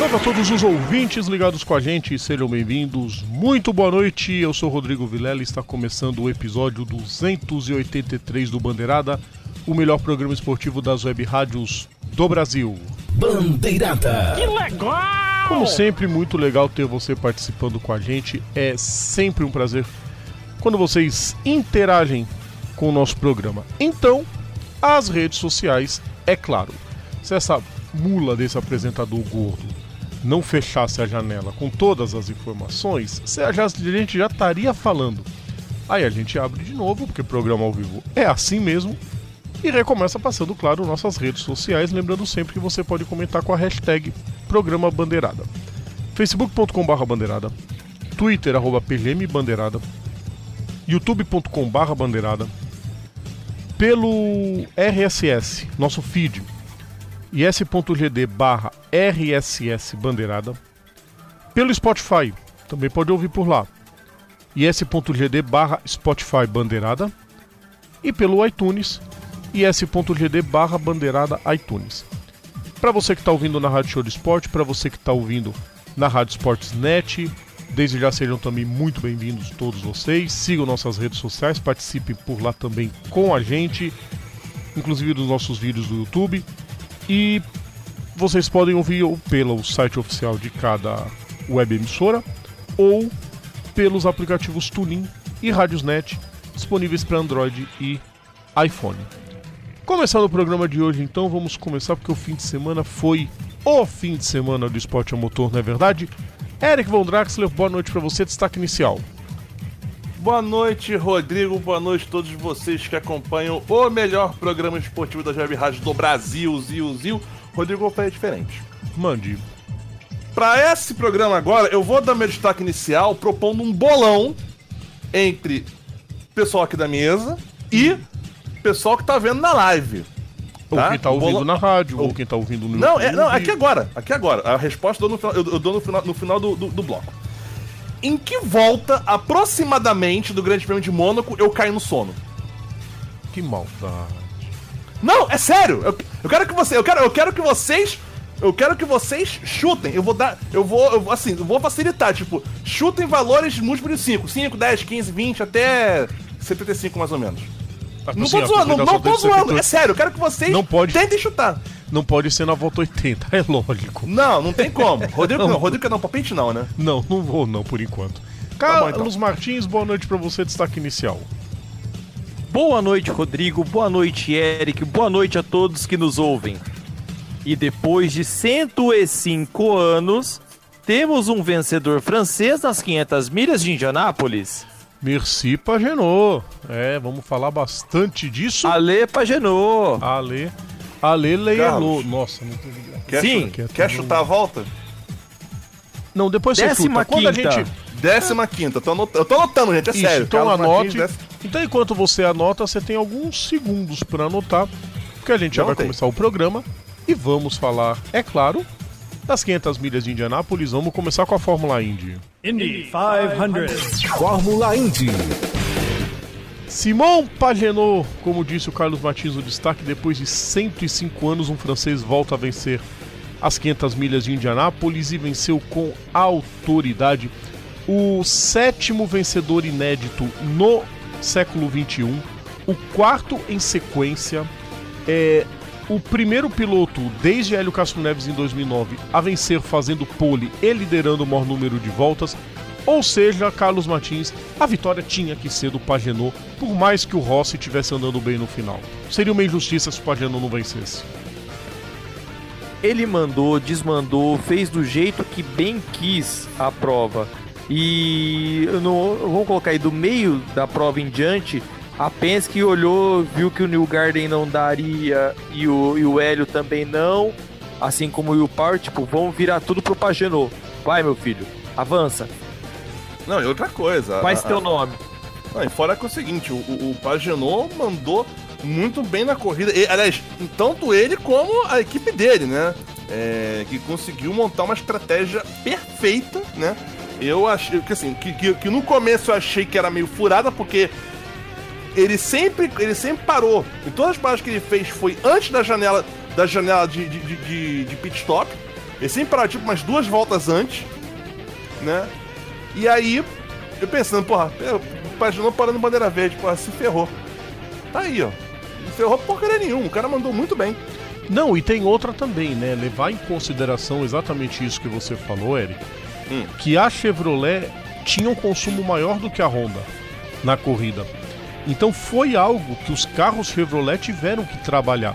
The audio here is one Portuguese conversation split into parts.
Salve a todos os ouvintes ligados com a gente, sejam bem-vindos. Muito boa noite, eu sou Rodrigo Vilela e está começando o episódio 283 do Bandeirada, o melhor programa esportivo das web rádios do Brasil. Bandeirada. Como sempre, muito legal ter você participando com a gente, é sempre um prazer quando vocês interagem com o nosso programa. Então, as redes sociais, é claro. Se essa mula desse apresentador gordo não fechasse a janela com todas as informações, a gente já estaria falando. Aí a gente abre de novo, porque programa ao vivo é assim mesmo, e recomeça passando, claro, nossas redes sociais, lembrando sempre que você pode comentar com a hashtag Programa Bandeirada. facebook.com.br bandeirada, twitter, arroba PGM Bandeirada, youtube.com.br bandeirada, pelo RSS, nosso feed, is.gd barra RSS Bandeirada. Pelo Spotify, também pode ouvir por lá. is.gd barra Spotify Bandeirada. E pelo iTunes, is.gd barra Bandeirada iTunes. Para você que está ouvindo na Rádio Show de Esporte, para você que está ouvindo na Rádio Esportes Net, desde já sejam também muito bem-vindos todos vocês. Sigam nossas redes sociais, participem por lá também com a gente, inclusive dos nossos vídeos do YouTube. E vocês podem ouvir ou pelo site oficial de cada web emissora ou pelos aplicativos Tuning e Radiosnet disponíveis para Android e iPhone. Começando o programa de hoje, então, vamos começar porque o fim de semana foi o fim de semana do esporte a motor, não é verdade? Eric Von Draxler, boa noite para você, destaque inicial. Boa noite, Rodrigo. Boa noite a todos vocês que acompanham o melhor programa esportivo da Web Rádio do Brasil, Zil, Zil. Rodrigo, vou fazer diferente. Mande. Para esse programa agora, eu vou dar meu destaque inicial propondo um bolão entre o pessoal aqui da mesa e o pessoal que tá vendo na live. Ou Tá? quem tá ouvindo Bolão- na rádio, ou quem tá ouvindo no Não, é, YouTube. não, aqui agora, aqui agora. A resposta eu dou no final, eu, eu dou no final, no final do, do, do bloco. Em que volta, aproximadamente, do Grande Prêmio de Mônaco, eu caio no sono? Que maldade. Não, é sério! Eu, eu quero que você. Eu quero, eu quero que vocês. Eu quero que vocês chutem. Eu vou dar. Eu vou. Eu, assim, eu vou facilitar. Tipo, chutem valores múltiplos de 5. 5, 10, 15, 20, até 75 mais ou menos. Não Assim, tô zoando, não, não tô zoando. É sério, eu quero que vocês Não pode. tentem chutar. Não pode ser na volta 80, é lógico. Não, não tem como. Rodrigo não, Rodrigo quer dar um palpite não, né? Não, não vou não, por enquanto. Tá bom, Carlos então. Martins, boa noite pra você, destaque inicial. Boa noite, Rodrigo. Boa noite, Eric. Boa noite a todos que nos ouvem. E depois de 105 anos, temos um vencedor francês nas 500 milhas de Indianápolis. Merci Pagenot. É, vamos falar bastante disso. Ale Pagenot. Ale. Ale Leielô. Carlos. Nossa, não teve graça. Quer, Sim. chu- quer chutar a volta? Não, depois você Décima chuta. Quando a quinta. gente... Décima quinta. Tô anotando, eu tô anotando, gente, é Isso, sério. então Carlos anote. Martins, décima- Então, enquanto você anota, você tem alguns segundos pra anotar, porque a gente já Não vai tem. começar o programa e vamos falar, é claro, das 500 milhas de Indianápolis. Vamos começar com a Fórmula Indy. Indy 500. Fórmula Indy. Simon Pagenot, como disse o Carlos Martins no destaque, depois de 105 anos, um francês volta a vencer as 500 milhas de Indianápolis e venceu com autoridade. O sétimo vencedor inédito no século 21, o quarto em sequência, é o primeiro piloto desde Hélio Castro Neves em 2009 a vencer fazendo pole e liderando o maior número de voltas. Ou seja, Carlos Martins, a vitória tinha que ser do Pagenot, por mais que o Rossi estivesse andando bem no final. Seria uma injustiça se o Pagenot não vencesse. Ele mandou, desmandou, fez do jeito que bem quis a prova. E não, vamos colocar aí do meio da prova em diante, a Penske olhou, viu que o New Garden não daria e o, e o Hélio também não, assim como o Power, tipo, vamos virar tudo pro Pagenot. Vai, meu filho, avança, Não, e outra coisa. faz a- teu a- nome. Não, e fora que é o seguinte, o, o, Pagenot mandou muito bem na corrida. E, aliás, tanto ele como a equipe dele, né? É, que conseguiu montar uma estratégia perfeita, né? Eu achei que assim, que, que, que no começo eu achei que era meio furada, porque ele sempre, ele sempre parou. Em todas as paradas que ele fez foi antes da janela da janela de, de, de, de, de pit stop. Ele sempre parou tipo umas duas voltas antes, né? E aí, eu pensando, porra, o Paginot parando bandeira verde, porra, se ferrou. Tá aí, ó. Não ferrou porcaria nenhuma, o cara mandou muito bem. Não, e tem outra também, né? Levar em consideração exatamente isso que você falou, Eric. Hum. Que a Chevrolet tinha um consumo maior do que a Honda na corrida. Então foi algo que os carros Chevrolet tiveram que trabalhar.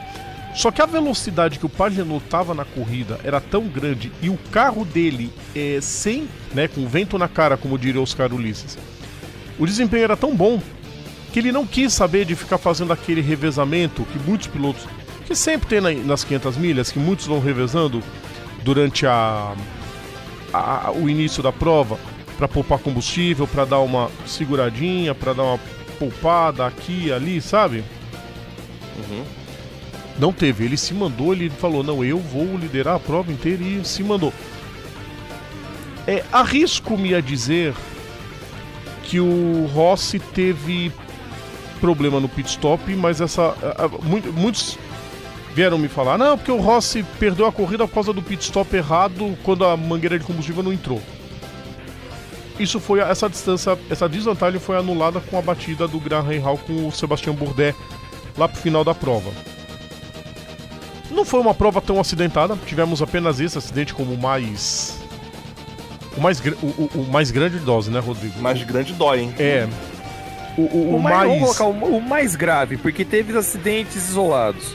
Só que a velocidade que o Pagenot estava na corrida era tão grande e o carro dele é, sem, né, com vento na cara, como diria Oscar Ulisses, o desempenho era tão bom que ele não quis saber de ficar fazendo aquele revezamento que muitos pilotos, que sempre tem na- nas 500 milhas, que muitos vão revezando durante a, a- o início da prova para poupar combustível, para dar uma seguradinha, para dar uma poupada aqui ali, sabe? Não teve, ele se mandou, ele falou: "Não, eu vou liderar a prova inteira" e se mandou. É, arrisco-me a dizer que o Rossi teve problema no pit stop, mas essa a- a- mu- muitos vieram me falar: "Não, porque o Rossi perdeu a corrida por causa do pit stop errado quando a mangueira de combustível não entrou". Isso foi essa distância, essa desvantagem foi anulada com a batida do Graham Hall com o Sebastian Bourdais lá pro final da prova. Não foi uma prova tão acidentada, tivemos apenas esse acidente como o mais o mais, gr- o, o- o mais grande de dose, né, Rodrigo? Mas grande dói, hein? É. O, o- O, o mais, mais. Vamos colocar o, o mais grave, porque teve acidentes isolados.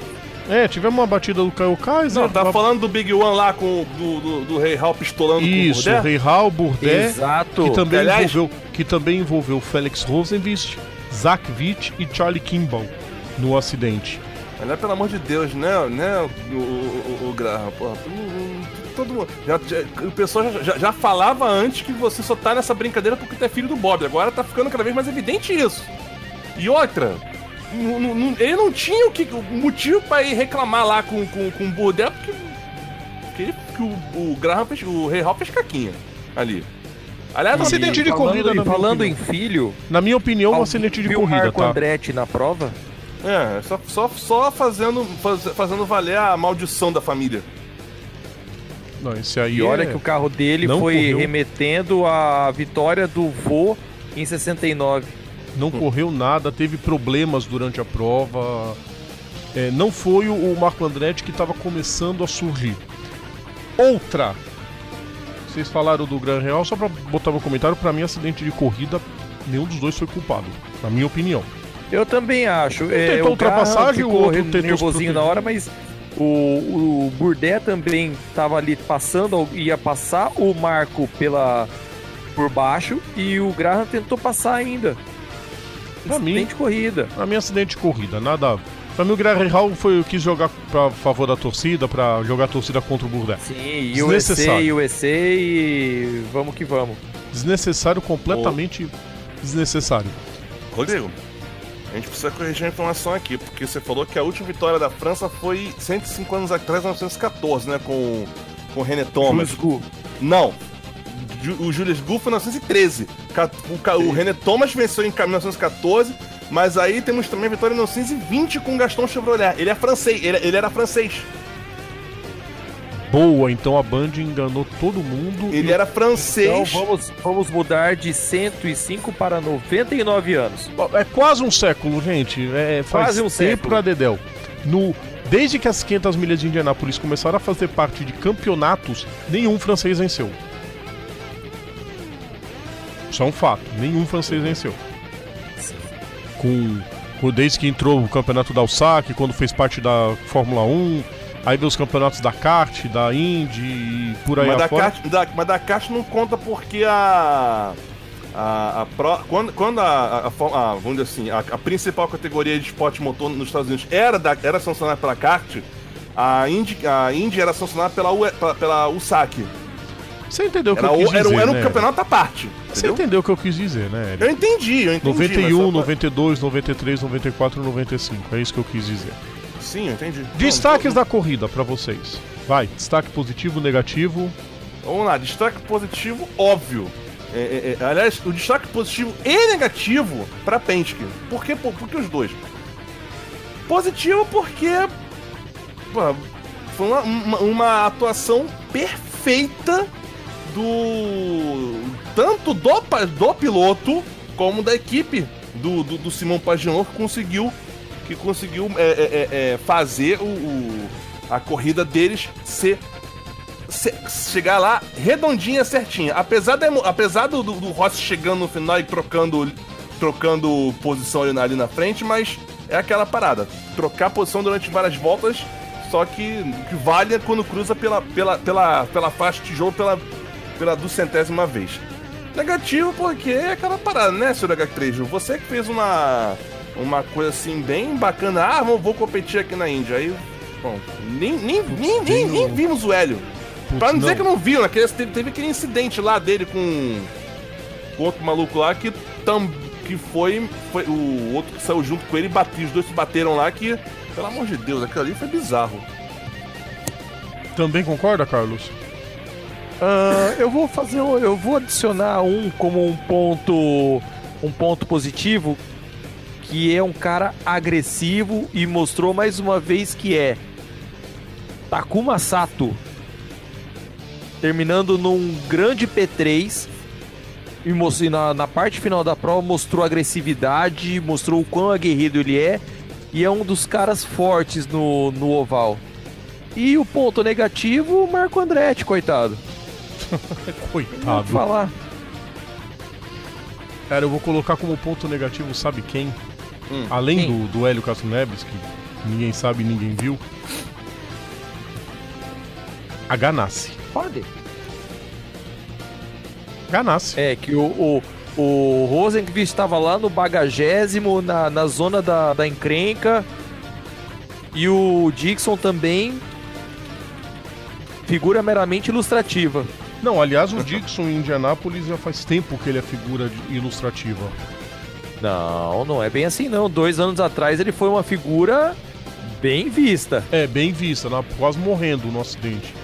É, tivemos uma batida do Caio Kaiser. Não, tá uma- falando do Big One lá com o- do, do, do Rei Hal pistolando Isso, com o o Bourdais? Rei Hall, Bourdais, Exato. que também, Aliás- envolveu, que também envolveu Felix Rosenvist, Zach Witt e Charlie Kimball no acidente. Aliás, pelo amor de Deus, né, né, o, o, o, o Graham, porra, todo mundo, já, já- o pessoal já, já, já falava antes que você só tá nessa brincadeira porque tu é filho do Bob, agora tá ficando cada vez mais evidente isso. E outra, ele não tinha o, que, o motivo pra ir reclamar lá com, com, com o Burdel, porque, porque ele- que o, o Graham fez, o Rei Hall fez caquinha ali. Aliás, Um acidente de falando, corrida, falando opinião. em filho, Na minha opinião, um acidente de corrida, Marco tá? Andretti na prova? É, só, só, só fazendo, faz- fazendo valer a maldição da família. Não, esse aí E olha é- que o carro dele Não foi correu. remetendo à vitória do Vô em 69. não correu nada, teve problemas durante a prova. É, não foi o, o Marco Andretti que estava começando a surgir. Outra. Vocês falaram do Gran Real, só para botar meu comentário, para mim acidente de corrida, nenhum dos dois foi culpado, na minha opinião. Eu também acho. É, tentou o Graham ultrapassagem, o ficou outro tentou nervosinho na hora, mas o, o Burdé também estava ali passando, ia passar o Marco pela por baixo e o Graham tentou passar ainda. Pra mim- Acidente de corrida. Pra mim, acidente de corrida, nada. Pra mim, o Gran Real foi quis jogar pra favor da torcida, pra jogar a torcida contra o Burdé. Sim, e USA, Desnecessário. USA e vamos que vamos. Desnecessário, completamente desnecessário. Rodrigo, a gente precisa corrigir a informação aqui, porque você falou que a última vitória da França foi 105 anos atrás, 1914, né? Com, com o René Thomas. Jules Gu. Não. O Julius Gu foi em 1913. Ca- O, ca- o René Thomas venceu em ca- 1914, mas aí temos também a vitória em 1920 com o Gaston Chevrolet. Ele é francês, ele, ele era francês. Boa, então a Band enganou todo mundo. Ele e era francês. Então vamos, vamos mudar de 105 para 99 anos. É quase um século, gente. É, faz Quase um tempo século. pra Dedel. No, desde que as 500 milhas de Indianápolis começaram a fazer parte de campeonatos, nenhum francês venceu. Isso é um fato. Nenhum francês venceu. Com, com- desde que entrou o campeonato da USAC, quando fez parte da Fórmula 1, aí veio os campeonatos da kart, da Indy e por aí Mas da, afora. kart, da, mas da kart não conta porque a. A, a pro- quando quando a, a, a vamos dizer assim, a, a principal categoria de esporte motor nos Estados Unidos era, da, era sancionada pela kart, a Indy, a Indy era sancionada pela, UE pela, pela USAC. Você entendeu o que Era, eu quis era, um- dizer, era um né? campeonato à parte. Você Entendeu? entendeu o que eu quis dizer, né? Eric? Eu entendi, eu entendi. mas 91, só pra- 92, 93, 94 95. É isso que eu quis dizer. Sim, entendi. Destaques Não, da corrida pra vocês. Vai, destaque positivo, negativo. Vamos lá, destaque positivo, óbvio. É, é, é, aliás, o destaque positivo e negativo pra Penske. Por que, por, por que os dois? Positivo porque pô, foi uma, uma, uma atuação perfeita do. tanto do, do piloto como da equipe do, do, do Simão Paginon que conseguiu, que conseguiu é, é, é, é, fazer o, o- a corrida deles ser se- chegar lá redondinha, certinha. Apesar, emo- apesar do, do, Rossi chegando no final e trocando, trocando posição ali na, ali na frente, mas é aquela parada. Trocar posição durante várias voltas, só que que vale quando cruza pela, pela, pela, pela faixa de jogo pela, pela duzentésima vez. Negativo porque é aquela parada, né, senhor H3? Você que fez uma, uma coisa assim bem bacana. Ah, vou, vou competir aqui na Índia. Aí, bom, nem, nem, nem, nem, nem vimos o Hélio. Putz, Pra não dizer que não viu, naquele, teve, teve aquele incidente lá dele com, com outro maluco lá que, tam, que foi, foi. O outro que saiu junto com ele e bateu. Os dois se bateram lá que, pelo amor de Deus, aquilo ali foi bizarro. Também concorda, Carlos? Ah, eu vou fazer, eu vou adicionar um como um ponto, um ponto positivo, que é um cara agressivo e mostrou mais uma vez que é Takuma Sato, terminando num grande P3 e na, na parte final da prova mostrou agressividade, mostrou o quão aguerrido ele é e é um dos caras fortes no, no oval. E o ponto negativo, o Marco Andretti, coitado. Vou Coitado. falar. Cara, eu vou colocar como ponto negativo, sabe quem? Hum, Além do, do Hélio Castro Neves, que ninguém sabe e ninguém viu. A Ganassi. Pode. Ganassi. É, que o, o, o Rosenqvist estava lá no bagagésimo, na, na zona da, da encrenca. E o Dixon também. Figura meramente ilustrativa. Não, aliás, o Dixon em Indianápolis já faz tempo que ele é figura ilustrativa. Não, não é bem assim não. Dois anos atrás ele foi uma figura bem vista. É, bem vista, na- quase morrendo no acidente.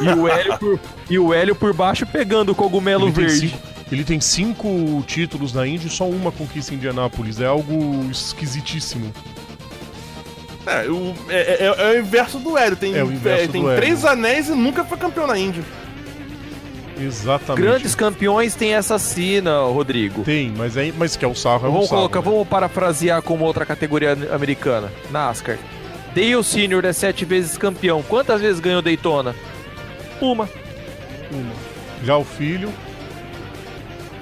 E o Hélio por, e o Hélio por baixo pegando o cogumelo Ele tem, verde. cinco, ele tem cinco títulos na Indy e só uma conquista em Indianápolis. É algo esquisitíssimo. É, o, é, é- é o inverso do Hélio. Tem, É o inverso é, tem Hélio. três anéis e nunca foi campeão na Índia. Exatamente. Grandes campeões têm essa sina, Rodrigo. Tem, mas, é, mas que é o sarro, é o Vamos sarro. colocar, né? vamos parafrasear como outra categoria americana. NASCAR. Dale Sr. é sete vezes campeão. Quantas vezes ganhou Daytona? Uma, Uma. Já o filho.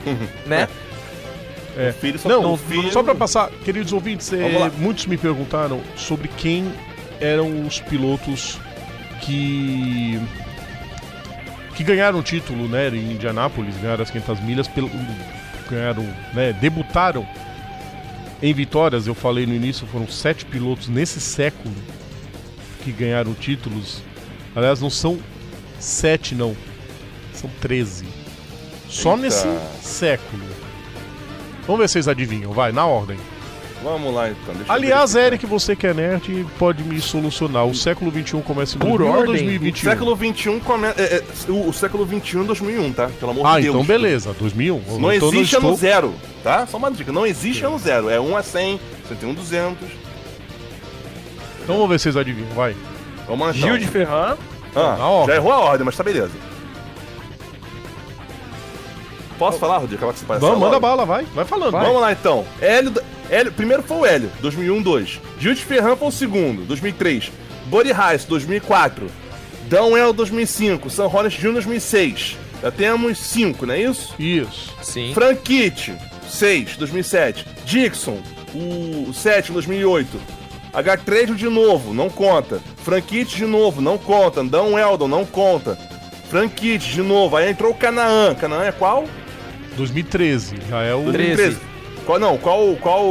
né? É. O filho só Não, o filho... só pra passar, queridos ouvintes, é, muitos me perguntaram sobre quem eram os pilotos que que ganharam o título, né, em Indianápolis, ganharam as 500 milhas, pelo, ganharam, né, debutaram em vitórias. Eu falei no início, foram sete pilotos nesse século que ganharam títulos. Aliás, não são sete, não, são 13. Só Eita. nesse século. Vamos ver se vocês adivinham, vai, na ordem. Vamos lá então. deixa Aliás. Eric, você que é nerd, pode me solucionar. O século XXI começa em Por 2000 ou ordem? 2021? Século XXI começa. É, é, o, o século XXI é 2001, tá? Pelo amor Ah, de Deus. então beleza, 2001. Não então existe estou... ano zero, tá? Só uma dica. Não existe ano zero. É 1 a 100, 101 200. Então vamos ver se vocês adivinham, vai. Vamos lá então. Gil de Ferran. Ah, ordem. já errou a ordem, mas tá beleza. Posso falar, Rodrigo? Aquela que você parece Vamos, manda logo? bala, vai. Vai falando. Vamos lá então. Hélio, Hélio, primeiro foi o Hélio, 2001, 2. Gil de Ferran foi o segundo, 2003. Buddy Rice, 2004. Dan El, 2005. Sam Hornet Jr., 2006. Já temos 5, não é isso? Isso. Sim. Frank Kitt, 6, 2007. Dixon, o 7, 2008. H3 de novo, não conta. Frank Kitt de novo, não conta. Dan Eldon, não conta. Frank Kitt de novo. Aí entrou o Canaã. Canaã é qual? 2013. Já é o. 13. Qual não? Qual qual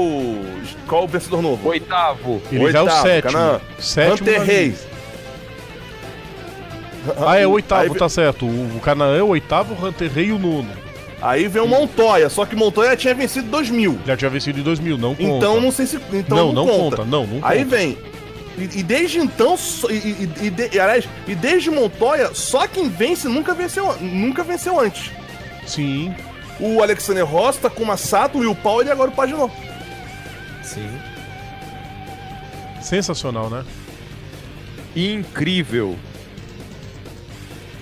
qual o vencedor novo? Oitavo. Ele já é o Oitavo, sétimo. Canaã. Sétimo. Hunter Reis. Ah, é o oitavo, Aí tá certo. O, o Canaã é o oitavo, o Hunter Rey o nono. Aí vem o Montoya, só que Montoya tinha vencido 2000. Já tinha vencido em 2000, não conta. Então não sei se. Então Não, não, não conta. conta, não, não Aí conta. vem. E, e desde então. E, e, e, de- e, aliás, e desde Montoya, só quem vence nunca venceu, nunca venceu antes. Sim. O Alexander Ross, Takuma Sato, o Will Power e agora o Paginot. Sim. Sensacional, né? Incrível.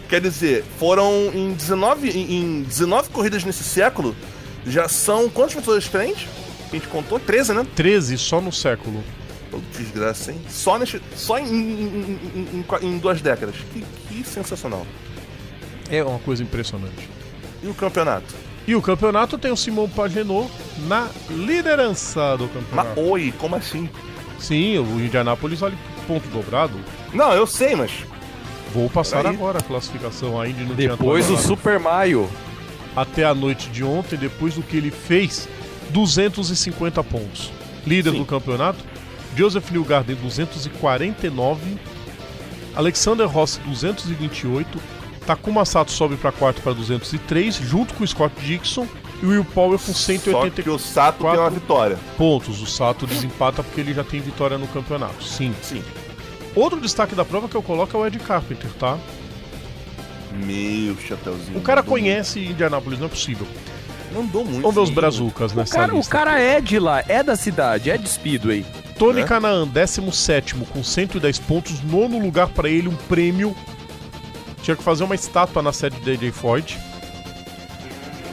Quer dizer, foram em 19, em, em 19 corridas nesse século, já são quantos vencedores diferentes? A gente contou? 13, né? 13 só no século. Ô, Desgraça, hein? Só, neste, só em, em- em- em duas décadas. Que, que sensacional. É uma coisa impressionante. E o campeonato? E o campeonato tem o Simão Pagenot na liderança do Mas campeonato. oi, como assim? Sim, o Indianápolis vale ponto dobrado. Não, eu sei, mas. Vou passar Peraí. agora a classificação. A Indy não Depois o atualizado Super Mario. até a noite de ontem, depois do que ele fez, 250 pontos. Líder Sim. do campeonato, Joseph Newgarden 249, Alexander Rossi 228, Takuma Sato sobe para quarto para 203, junto com o Scott Dixon e o Will Power com Só que 184 o Sato tem uma vitória. pontos. O Sato desempata porque ele já tem vitória no campeonato. Sim. Sim. Outro destaque da prova que eu coloco é o Ed Carpenter, tá? Meu chapeuzinho. O cara conhece Indianápolis, não é possível. muito. Mandou muito. Vamos ver os brazucas O nessa cara, o lista. cara é de lá, é da cidade, é de Speedway. Tony né? Canaan, 17 com 110 pontos, nono lugar pra ele, um prêmio. Tinha que fazer uma estátua na sede da AJ Ford.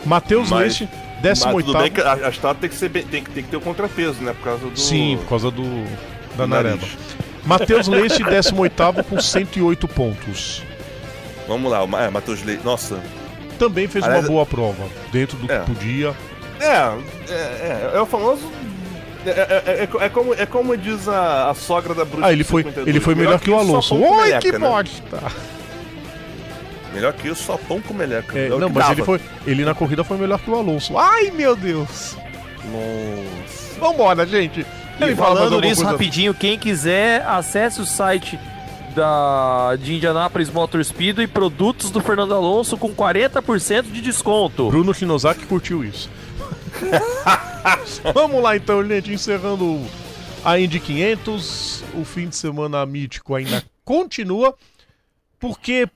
Matheus Mas- Leite, Mas tudo bem 18 que a, a estátua tem que, ser tem, que- tem que ter o contrapeso, né? Por causa do. Sim, por causa do da do nariz. Nareva. Matheus Leite, 18 com 108 pontos. Vamos lá, o é, Matheus Leite. Nossa. Também fez Aliás, uma boa prova, dentro do é. que podia. É, é, é, é o famoso. É, é- é- é como, é como diz a, a sogra da bruxa. Ah, ele foi, 52, ele foi melhor que o só Alonso. Oi, que né? Melhor que isso, só pão com meleca. É, o não, mas dava. ele, foi, ele na corrida foi melhor que o Alonso. Ai, meu Deus! Nossa. Vambora, gente! E Ele falando nisso coisa- rapidinho, quem quiser, acesse o site da, de Indianapolis Motor Speed e produtos do Fernando Alonso com 40% de desconto. Bruno Shinozaki curtiu isso. Vamos lá então, gente, encerrando a Indy 500. O fim de semana mítico ainda continua, porque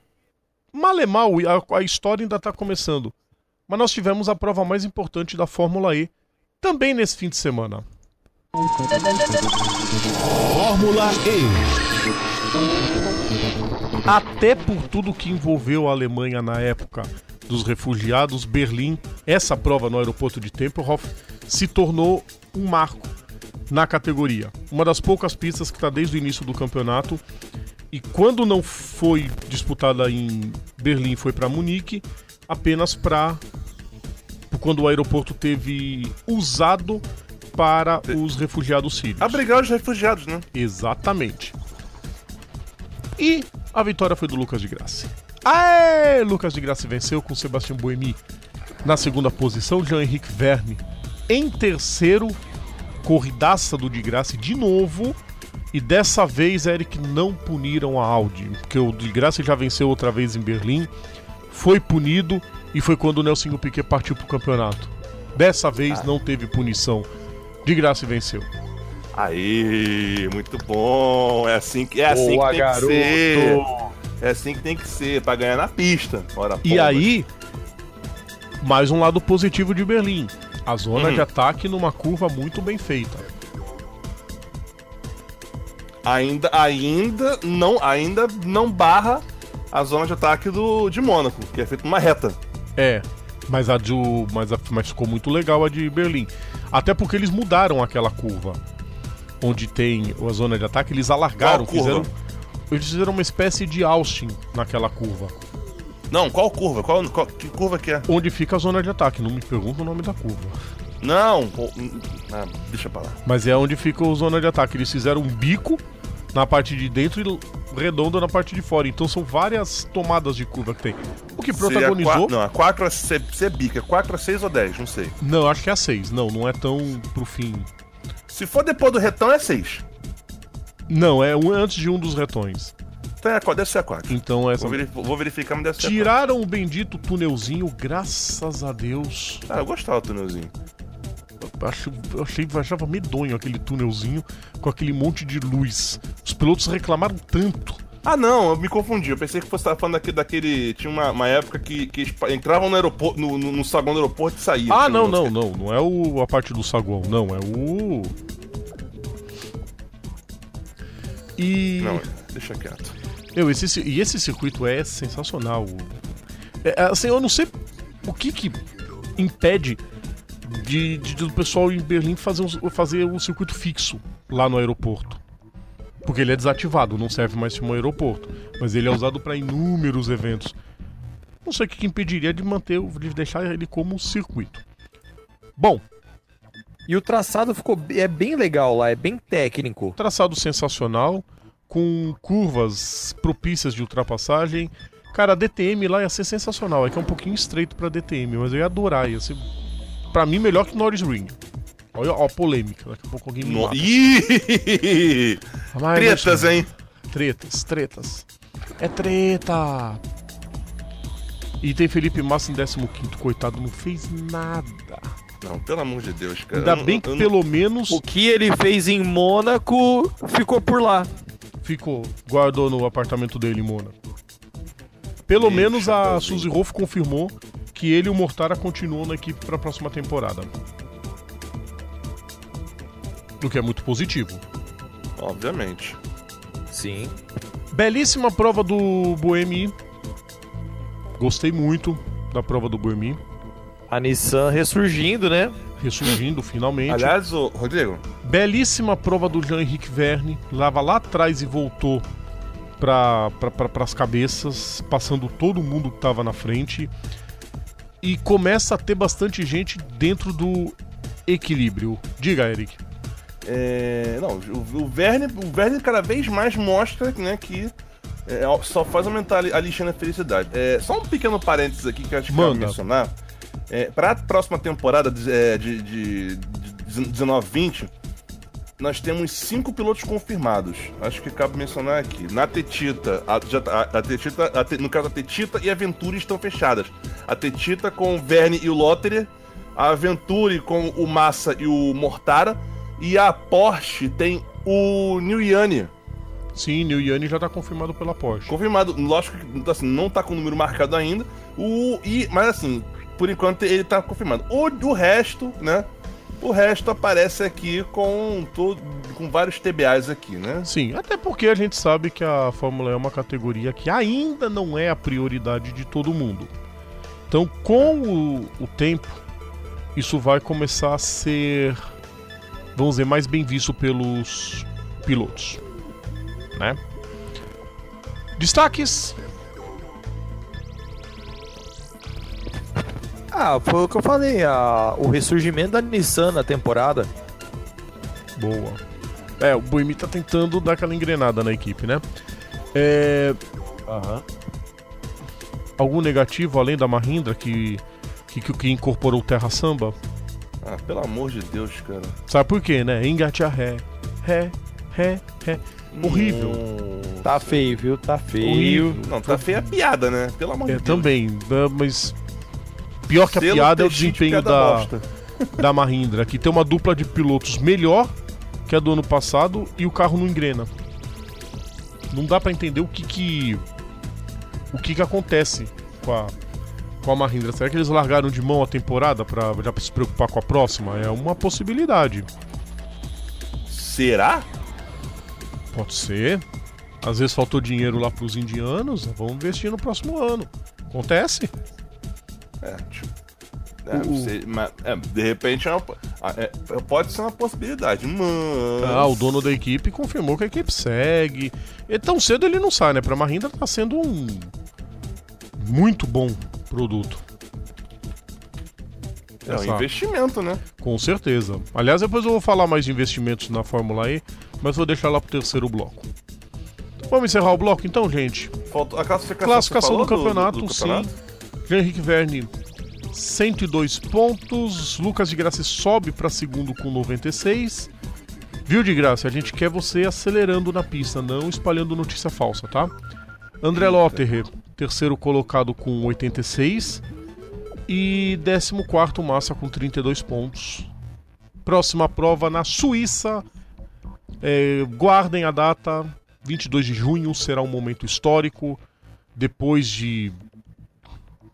mal e mal a, a história ainda está começando. Mas nós tivemos a prova mais importante da Fórmula E também nesse fim de semana. Fórmula E. Até por tudo que envolveu a Alemanha na época dos refugiados, Berlim, essa prova no aeroporto de Tempelhof se tornou um marco na categoria. Uma das poucas pistas que está desde o início do campeonato. E quando não foi disputada em Berlim, foi para Munique, apenas para quando o aeroporto teve usado para os refugiados sírios. Abrigar os refugiados, né? Exatamente. E a vitória foi do Lucas de Graça. Aê! Lucas de Graça venceu com Sebastião Boemi na segunda posição, Jean-Henrique Verne em terceiro, corridaça do de Graça de novo. E dessa vez, Eric, não puniram a Audi, porque o de Graça já venceu outra vez em Berlim, foi punido e foi quando o Nelson Piquet partiu pro campeonato. Dessa vez não teve punição. De Graça venceu. Aí, muito bom. É assim que, é assim Boa, que tem garoto. que ser. É assim que tem que ser, pra ganhar na pista. Ora, E aí, mais um lado positivo de Berlim. A zona Uhum. de ataque numa curva muito bem feita. Ainda, ainda, não, ainda não barra a zona de ataque do, de Mônaco, que é feita uma reta. É, mas a de, mas, a, mas ficou muito legal a de Berlim. Até porque eles mudaram aquela curva. Onde tem a zona de ataque, eles alargaram, fizeram. Eles fizeram uma espécie de Austin naquela curva. Não, qual curva? Qual, qual- que curva que é? Onde fica a zona de ataque. Não me pergunta o nome da curva. Não, pô, hum, ah, deixa pra lá. Mas é onde fica a zona de ataque. Eles fizeram um bico na parte de dentro e redondo na parte de fora. Então são várias tomadas de curva que tem. O que Seria protagonizou. qua- não, a 4 é C, C bica, é 4 a 6 ou 10, não sei. Não, acho que é a 6. Não, não é tão pro fim. Se for depois do retão, é 6. Não, é um antes de um dos retões. Tá, é, deve ser a 4. Então essa. Vou, verif- vou verificar, mas deve ser a Tiraram o bendito túnelzinho, graças a Deus. 4. Ah, eu gostava do túnelzinho. Eu acho- eu achei, eu achava medonho aquele túnelzinho com aquele monte de luz. Os pilotos reclamaram tanto. Ah, não, eu me confundi. Eu pensei que você estava falando daquele. daquele tinha uma, uma época que, que entravam no aeroporto, no, no, no saguão do aeroporto e saíam. Ah, não, não, não. Não é o, a parte do saguão, não. É o. E. Não, deixa quieto. Meu, esse, e esse circuito é sensacional. É, assim, eu não sei o que que impede de, de- do pessoal em Berlim fazer um, fazer um circuito fixo lá no aeroporto. Porque ele é desativado, não serve mais como aeroporto. Mas ele é usado para inúmeros eventos. Não sei o que, impediria de manter, de deixar ele como um circuito. Bom, E o traçado ficou é bem legal lá, é bem técnico. traçado sensacional, com curvas propícias de ultrapassagem. Cara, a DTM lá ia ser sensacional. É que é um pouquinho estreito pra DTM, mas eu ia adorar. Ia ser, pra mim, melhor que Norris Ring. Olha ó, a polêmica. Daqui a pouco alguém me No... mata. Ih! Tretas, hein? Tretas, tretas. É treta. E tem Felipe Massa em 15 coitado, não fez nada. Não, pelo amor de Deus, cara. Ainda bem que não- pelo menos O que ele fez em Mônaco ficou por lá. ficou, guardou no apartamento dele em Mônaco. Pelo menos a. Suzy Rolf confirmou que ele e o Mortara continuam na equipe para a próxima temporada. O que é muito positivo. Obviamente. Sim. Belíssima prova do Boemi. Gostei muito da prova do Boemi. A Nissan ressurgindo, né? Ressurgindo finalmente. Aliás, ô, Rodrigo, Belíssima prova do Jean-Henrique Verne. Lava lá atrás e voltou para pra, as cabeças, passando todo mundo que tava na frente. E começa a ter bastante gente dentro do equilíbrio. Diga, Eric. É, não, o, o Verne, o Verne cada vez mais mostra né, que é, só faz aumentar a li- a lixinha da felicidade. É, só um pequeno parênteses aqui que eu acho que eu mencionar. É, para a próxima temporada de, é, de, de, de 19-20, nós temos cinco pilotos confirmados. Acho que cabe mencionar aqui. Na Tetita, a, já tá- a, a Tetita a Te- no caso a Tetita e a Venturi estão fechadas. A Tetita com o Verne e o Lotterer, a Venturi com o Massa e o Mortara, e a Porsche tem o New Yane. Sim, New Yanni já tá confirmado pela Porsche. Confirmado, lógico que assim, não tá com o número marcado ainda. O, e, mas assim, por enquanto ele tá confirmado. O, o resto, né? O resto aparece aqui com todo, com vários TBAs aqui, né? Sim, até porque a gente sabe que a Fórmula é uma categoria que ainda não é a prioridade de todo mundo. Então, com o, o tempo, isso vai começar a ser, vamos dizer, mais bem visto pelos pilotos, né? Destaques? Ah, foi o que eu falei, a- o ressurgimento da Nissan na temporada. Boa. É, o Boemi tá tentando dar aquela engrenada na equipe, né? É, algum negativo além da Mahindra que, que, que incorporou o Terra Samba? Ah, pelo amor de Deus, cara. Sabe por quê, né? Engate a ré. Ré, ré, ré. Horrível. Tá feio, viu? Tá feio. Horrível. Não, tá feia a piada, né? Pelo amor É, de Deus. também. né, Mas pior que a piada é o desempenho da, bosta. da Mahindra, que tem uma dupla de pilotos melhor que a do ano passado e o carro não engrena. Não dá pra entender o que que o que que acontece com a com a Mahindra. Será que eles largaram de mão a temporada pra já se preocupar com a próxima? É uma possibilidade. Será? Pode ser. Às vezes faltou dinheiro lá pros indianos, vamos investir no próximo ano. Acontece? É, tipo, é, sei, mas, é, de repente é uma, ah, é, pode ser uma possibilidade, mas. Ah, o dono da equipe confirmou que a equipe segue. E tão cedo ele não sai, né? Pra Mahindra tá sendo um muito bom produto. É um investimento, né? Com certeza. Aliás, depois eu vou falar mais de investimentos na Fórmula E, mas vou deixar lá pro terceiro bloco. Vamos encerrar o bloco então, gente? Faltou a classificação, Classificação você do falou campeonato, sim. Jean-Henrique Verne, 102 pontos. Lucas de Graça sobe para segundo com 96. Viu de graça? A gente quer você acelerando na pista, não espalhando notícia falsa, tá? André Lotterer, terceiro colocado com 86 e 14 Massa com 32 pontos. Próxima prova na Suíça. É, guardem a data, 22 de junho será um momento histórico. Depois de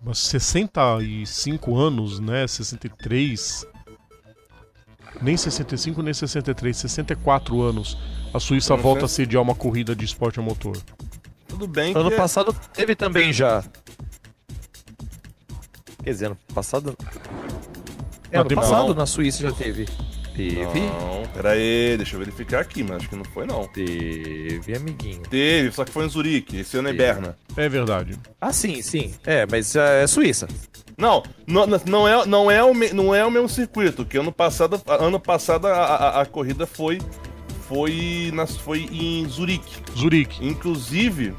umas 65 anos, né? 63. Nem 65 nem 63, 64 anos. A Suíça não volta a sediar uma corrida de esporte a motor. Tudo bem Ano que... passado teve também já. Quer dizer, ano passado. É, ano passado na Suíça já teve. Teve. Não, pera aí, deixa eu verificar aqui, mas acho que não foi não. Teve, amiguinho. Teve, só que foi em Zurique, esse ano é. Berna. É verdade. Ah, sim, sim. É, mas é, é Suíça. Não, não, não, é, não, é o, me- não é o mesmo circuito, que ano passado, ano passado a, a, a corrida foi, foi, nas, foi em Zurique. Zurique. Inclusive,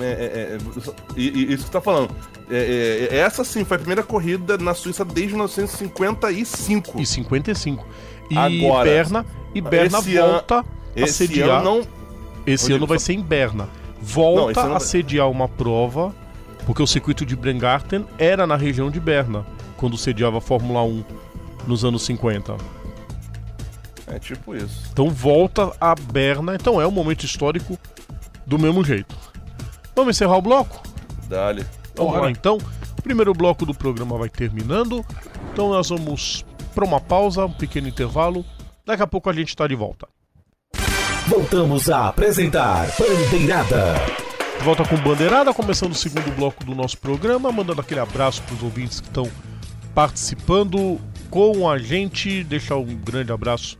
é, é, é, isso que você tá falando, é, é, essa sim foi a primeira corrida na Suíça desde 1955. E 55. E Agora, Berna, e Berna esse an- volta a Esse sediar. ano não. Esse ano vai só- ser em Berna. Não, Volta ano a vai- sediar uma prova, porque o circuito de Brengarten era na região de Berna, quando sediava a Fórmula 1 nos anos 50. É tipo isso. Então volta a Berna, então é um momento histórico do mesmo jeito. Vamos encerrar o bloco? Dale. Vamos Bora. lá então. O primeiro bloco do programa vai terminando. Então nós vamos para uma pausa, um pequeno intervalo. Daqui a pouco a gente está de volta. Voltamos a apresentar Bandeirada. De Volta com Bandeirada, começando o segundo bloco do nosso programa, mandando aquele abraço para os ouvintes que estão participando com a gente. Deixar um grande abraço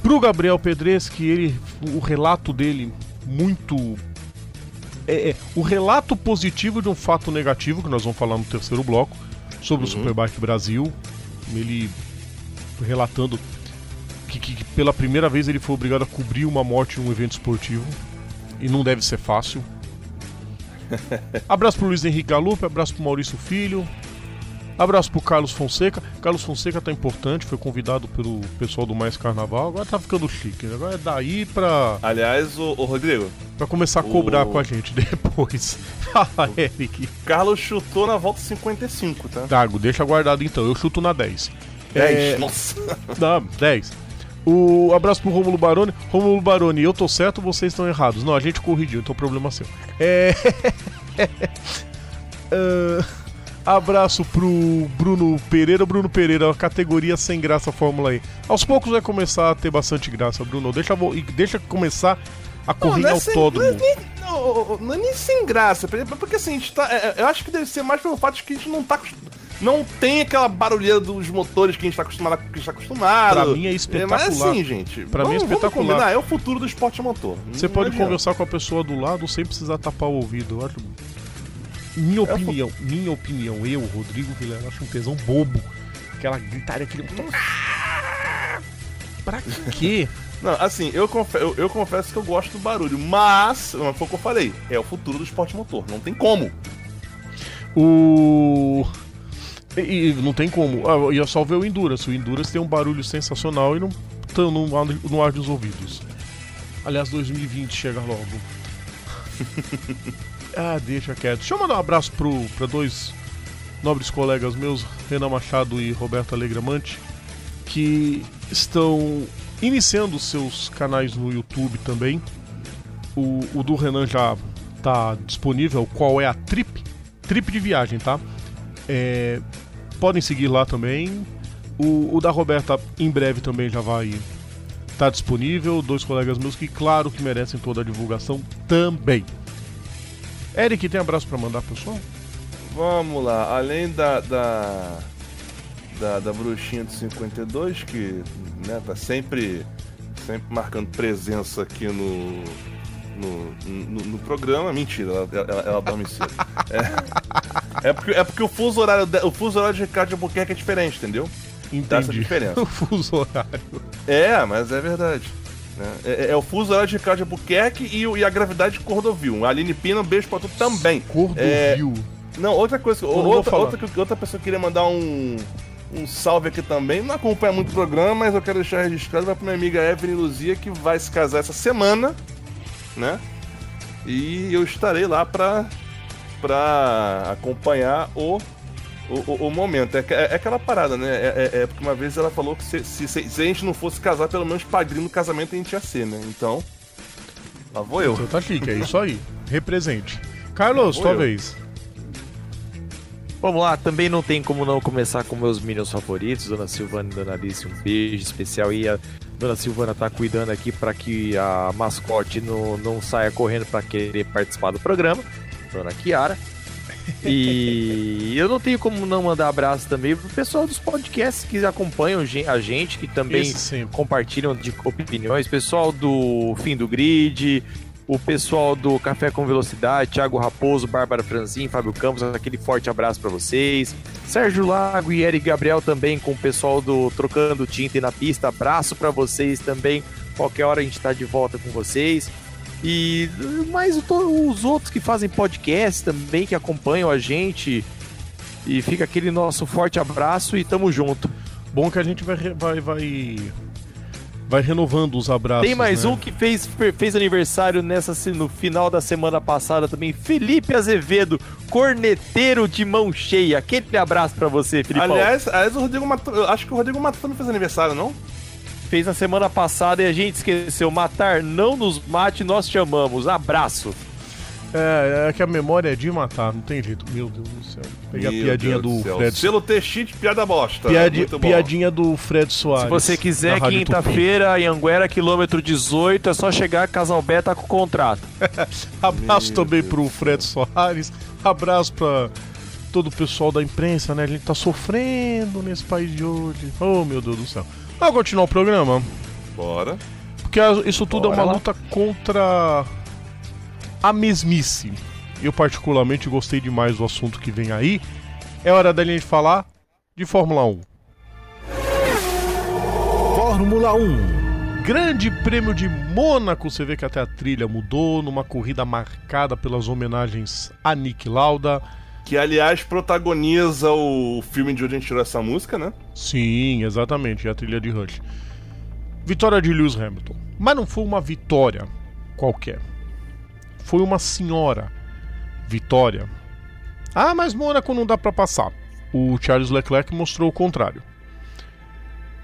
pro Gabriel Pedres, que ele, o relato dele muito é, é, o relato positivo de um fato negativo que nós vamos falar no terceiro bloco sobre o Superbike Brasil. Ele relatando que, que- que pela primeira vez ele foi obrigado a cobrir uma morte num evento esportivo e não deve ser fácil. abraço pro Luiz Henrique Galupe, abraço pro Maurício Filho, abraço pro Carlos Fonseca. Carlos Fonseca tá importante, foi convidado pelo pessoal do Mais Carnaval, agora tá ficando chique. né? Agora é daí pra, Aliás, o, o Rodrigo, pra começar a cobrar O- com a gente depois. Fala, Eric. Carlos chutou na volta 55, tá? Tago, deixa guardado então, eu chuto na 10. 10. É, Nossa. Não, 10. O abraço pro Rômulo Baroni. Rômulo Baroni, eu tô certo, vocês estão errados. Não, a gente corrigiu, então o problema é seu. É. Ah, abraço pro Bruno Pereira. Bruno Pereira, categoria sem graça Fórmula E. Aos poucos vai começar a ter bastante graça, Bruno. Deixa, deixa começar a correr em não é sem- autódromo. não é nem- Não, não é nem sem graça, porque assim, a gente tá, é, eu acho que deve ser mais pelo fato de que a gente não tá não tem aquela barulheira dos motores que a gente tá acostumado, que a gente tá acostumado. Pra mim é espetacular. Mas assim, gente, Pra mim é vamos- vamos espetacular. combinar, é o futuro do esporte motor. Você Não pode adianta. conversar com a pessoa do lado sem precisar tapar o ouvido. Eu acho. Minha opinião, minha opinião, eu, Rodrigo Vilela, acho um tesão bobo. Aquela gritaria, aquele. Pra quê? Não, assim, eu, confe- eu, eu confesso que eu gosto do barulho, mas, foi o que eu falei, é o futuro do esporte motor, não tem como. O. E, e não tem como. Ah, ia só ver o Endurance. O Endurance tem um barulho sensacional e não tá no, no ar dos ouvidos. Aliás, 2020 chega logo. ah, deixa quieto. Deixa eu mandar um abraço pro, pra dois nobres colegas meus, Renan Machado e Roberto Alegramante, que estão iniciando seus canais no YouTube também. O, o do Renan já tá disponível, qual é a Trip? Trip de viagem, tá? É, podem seguir lá também. O, o da Roberta em breve também já vai estar disponível. Dois colegas meus que, claro, que merecem toda a divulgação também. Eric, tem abraço pra mandar, pessoal? Vamos lá, além da. da... Da, da bruxinha do 52, que né, tá sempre, sempre marcando presença aqui no, no, no, no programa. Mentira, ela, ela, ela dorme cedo. É, é, porque, é porque o fuso horário, de- o fuso horário de Ricardo de Albuquerque é diferente, entendeu? Dá essa Entendi. diferença. o fuso horário. É, mas é verdade. Né? É, é o fuso horário de Ricardo Albuquerque e, e a gravidade de Cordovil. A Aline Pina, um beijo pra tu também. Cordovil. É, não, outra coisa, outra, outra, que- outra pessoa que queria mandar um, um salve aqui também. Não acompanha muito o programa, mas eu quero deixar registrado vai pra minha amiga Evelyn Luzia, que vai se casar essa semana, né? E eu estarei lá pra, pra acompanhar o, o, o momento. É, é, é, aquela parada, né? É, é, é, porque uma vez ela falou que se, se, se, a gente não fosse casar, pelo menos padrinho do casamento a gente ia ser, né? Então. Lá vou eu. Então tá chique, é isso aí. Represente. Carlos, tua vez. Vamos lá, também não tem como não começar com meus Minions favoritos, Dona Silvana e Dona Alice, um beijo especial e a Dona Silvana tá cuidando aqui para que a mascote não, não saia correndo para querer participar do programa, Dona Kiara. E eu não tenho como não mandar abraço também pro pessoal dos podcasts que acompanham a gente, que também compartilham de opiniões, pessoal do Fim do Grid, o pessoal do Café com Velocidade, Thiago Raposo, Bárbara Franzin, Fábio Campos, aquele forte abraço para vocês. Sérgio Lago e Eric Gabriel também com o pessoal do Trocando Tinta e na Pista, abraço para vocês também. Qualquer hora a gente está de volta com vocês. E mais os outros que fazem podcast também, que acompanham a gente. E fica aquele nosso forte abraço e tamo junto. Bom que a gente vai, vai, vai vai renovando os abraços. Tem mais né? um que fez, fez aniversário nessa no final da semana passada também, Felipe Azevedo, corneteiro de mão cheia. Aquele abraço para você, Felipe. Aliás, aliás, o Rodrigo Mato, acho que o Rodrigo Mato não fez aniversário, não? Fez na semana passada e a gente esqueceu. Matar, não nos mate, nós chamamos. Abraço. É, é que a memória é de matar, não tem jeito. Meu Deus do céu. Pegar a piadinha do, do Fred. Selo T-Sheet, piada bosta. Piadi, piadinha do Fred Soares. Se você quiser, quinta-feira, em Anguera, quilômetro 18, é só chegar, Casalbé tá com o contrato. Abraço Meu também Deus pro Fred Soares. Abraço pra todo o pessoal da imprensa, né? A gente tá sofrendo nesse país de hoje. Oh, meu Deus do céu. Vamos continuar o programa? Bora. Porque isso tudo Bora é uma lá. luta contra a mesmice. Eu particularmente gostei demais do assunto que vem aí. É hora da gente falar de Fórmula 1. Fórmula 1. Grande Prêmio de Mônaco, você vê que até a trilha mudou, numa corrida marcada pelas homenagens a Nick Lauda. Que, aliás, protagoniza o filme de onde a gente tirou essa música, né? Sim, exatamente, é a trilha de Rush. Vitória de Lewis Hamilton. Mas não foi uma vitória qualquer foi uma senhora vitória. Ah, mas Mônaco não dá para passar. O Charles Leclerc mostrou o contrário.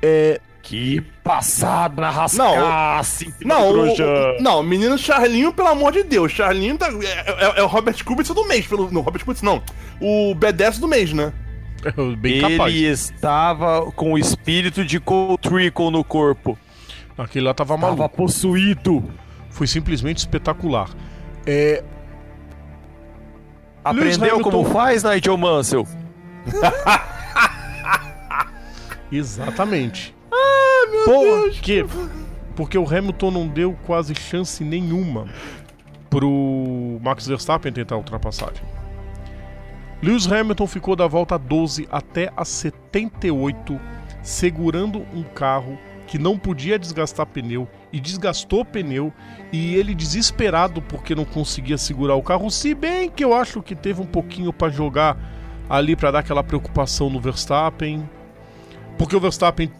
É, que passada na! Não, não, o, não, menino Charlinho, pelo amor de Deus, Charlinho tá, é, é, é o Robert Kubica do mês, pelo, não, Robert Kubica não, o B10 do mês, né? Bem Ele capaz. estava com o espírito de Trickle no corpo. Aquele lá tava maluco. Tava possuído. Foi simplesmente espetacular. É... Aprendeu Hamilton... como faz, Nigel Mansell? Exatamente. Ah, meu Por Deus! Quê? Porque o Hamilton não deu quase chance nenhuma pro Max Verstappen tentar a ultrapassagem. Lewis Hamilton ficou da volta 12 até a 78, segurando um carro que não podia desgastar pneu e desgastou pneu e ele desesperado porque não conseguia segurar o carro, se bem que eu acho que teve um pouquinho para jogar ali para dar aquela preocupação no Verstappen, porque o Verstappen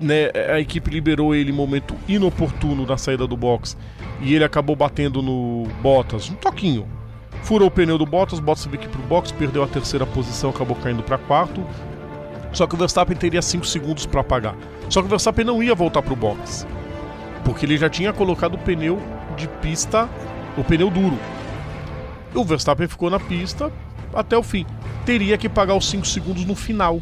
né, a equipe liberou ele em momento inoportuno na saída do box e ele acabou batendo no Bottas, um toquinho. Furou o pneu do Bottas, Bottas veio aqui pro box, perdeu a terceira posição, acabou caindo para quarto. Só que o Verstappen teria 5 segundos para apagar. Só que o Verstappen não ia voltar para o box. Porque ele já tinha colocado o pneu de pista, o pneu duro. O Verstappen ficou na pista até o fim. Teria que pagar os 5 segundos no final.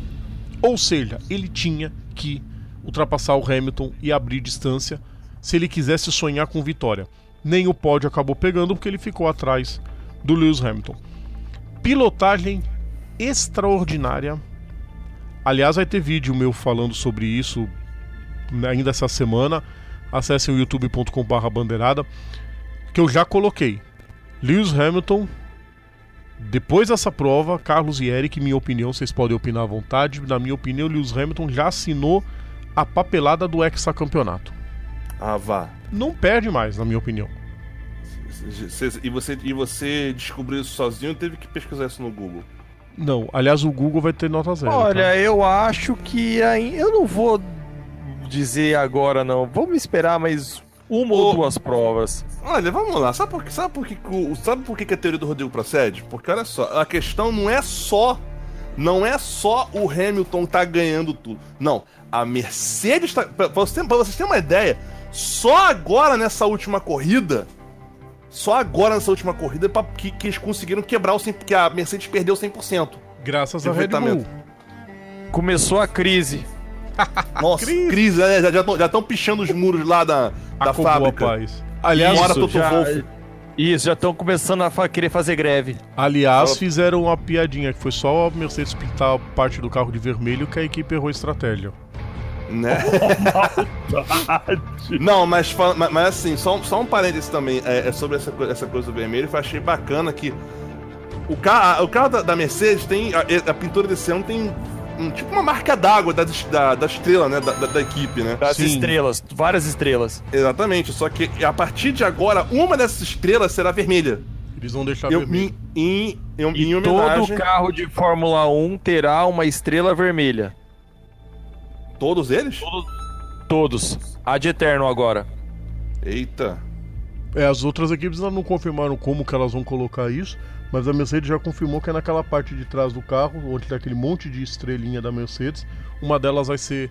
Ou seja, ele tinha que ultrapassar o Hamilton e abrir distância se ele quisesse sonhar com vitória. Nem o pódio acabou pegando porque ele ficou atrás do Lewis Hamilton. Pilotagem extraordinária Aliás, vai ter vídeo meu falando sobre isso ainda essa semana. Acessem o youtube.com.br bandeirada, que eu já coloquei. Lewis Hamilton, depois dessa prova, Carlos e Eric, minha opinião, vocês podem opinar à vontade. Na minha opinião, Lewis Hamilton já assinou a papelada do hexacampeonato. Ah, vá. Não perde mais, na minha opinião. E você, e você descobriu isso sozinho ou teve que pesquisar isso no Google? Não, aliás, o Google vai ter nota zero. Olha, tá? eu acho que aí eu não vou dizer agora não. Vamos esperar mais uma ou Ô. duas provas. Olha, vamos lá. Sabe por, que- sabe por, que, sabe por que, que a teoria do Rodrigo procede? Porque olha só, a questão não é só. Não é só o Hamilton tá ganhando tudo. Não. A Mercedes tá. Pra, pra você, pra vocês terem uma ideia, só agora nessa última corrida. Só agora nessa última corrida pra- que, que eles conseguiram quebrar o 100%, porque a Mercedes perdeu 100%. Graças a Red Bull. Começou a crise. Nossa, Crise. crise, né? Já estão pichando os muros lá da, da Acabou fábrica. Aliás, Isso, já-. Isso, já estão começando a fa- querer fazer greve. aliás, Fala. fizeram uma piadinha que foi só a Mercedes pintar parte do carro de vermelho que a equipe errou a estratégia. Né? Não, mas, fala- mas, mas assim, só, só um parênteses também é, é sobre essa, essa coisa do vermelho. Eu achei bacana que o, ca o carro da, da Mercedes tem. A, a pintura desse ano tem um, tipo uma marca d'água da, da, da estrela, né? Da, da, da equipe, né? Das Sim. estrelas, várias estrelas. Exatamente. Só que a partir de agora, uma dessas estrelas será vermelha. Eles vão deixar Eu, vermelho. em, em, em, E em todo carro de Fórmula 1 terá uma estrela vermelha. Todos eles? Todos. A de eterno agora. Eita. É, as outras equipes ainda não confirmaram como que elas vão colocar isso, mas a Mercedes já confirmou que é naquela parte de trás do carro, onde tem aquele monte de estrelinha da Mercedes, uma delas vai ser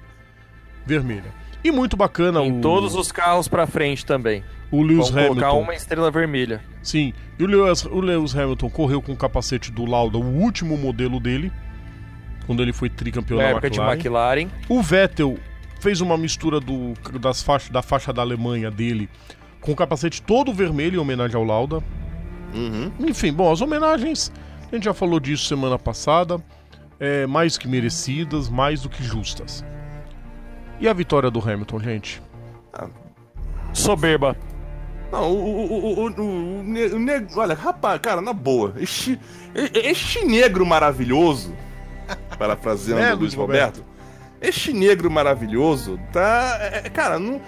vermelha. E muito bacana Em o, todos os carros pra frente também. o Lewis Vão colocar Hamilton. uma estrela vermelha. Sim, e o Lewis, o Lewis Hamilton correu com o capacete do Lauda, o último modelo dele, quando ele foi tricampeão Na da época de McLaren. McLaren. O Vettel fez uma mistura do, das faixas, da faixa da Alemanha dele com o capacete todo vermelho em homenagem ao Lauda. Uhum. Enfim, bom, as homenagens, a gente já falou disso semana passada, é, mais que merecidas, mais do que justas. E a vitória do Hamilton, gente? Soberba. Não, o, o, o, o, o, o ne- o ne- Olha, rapaz, cara, na boa, este, e- este negro maravilhoso, parafraseando É, o Luiz Luiz Roberto, este negro maravilhoso tá. é, é, cara, não.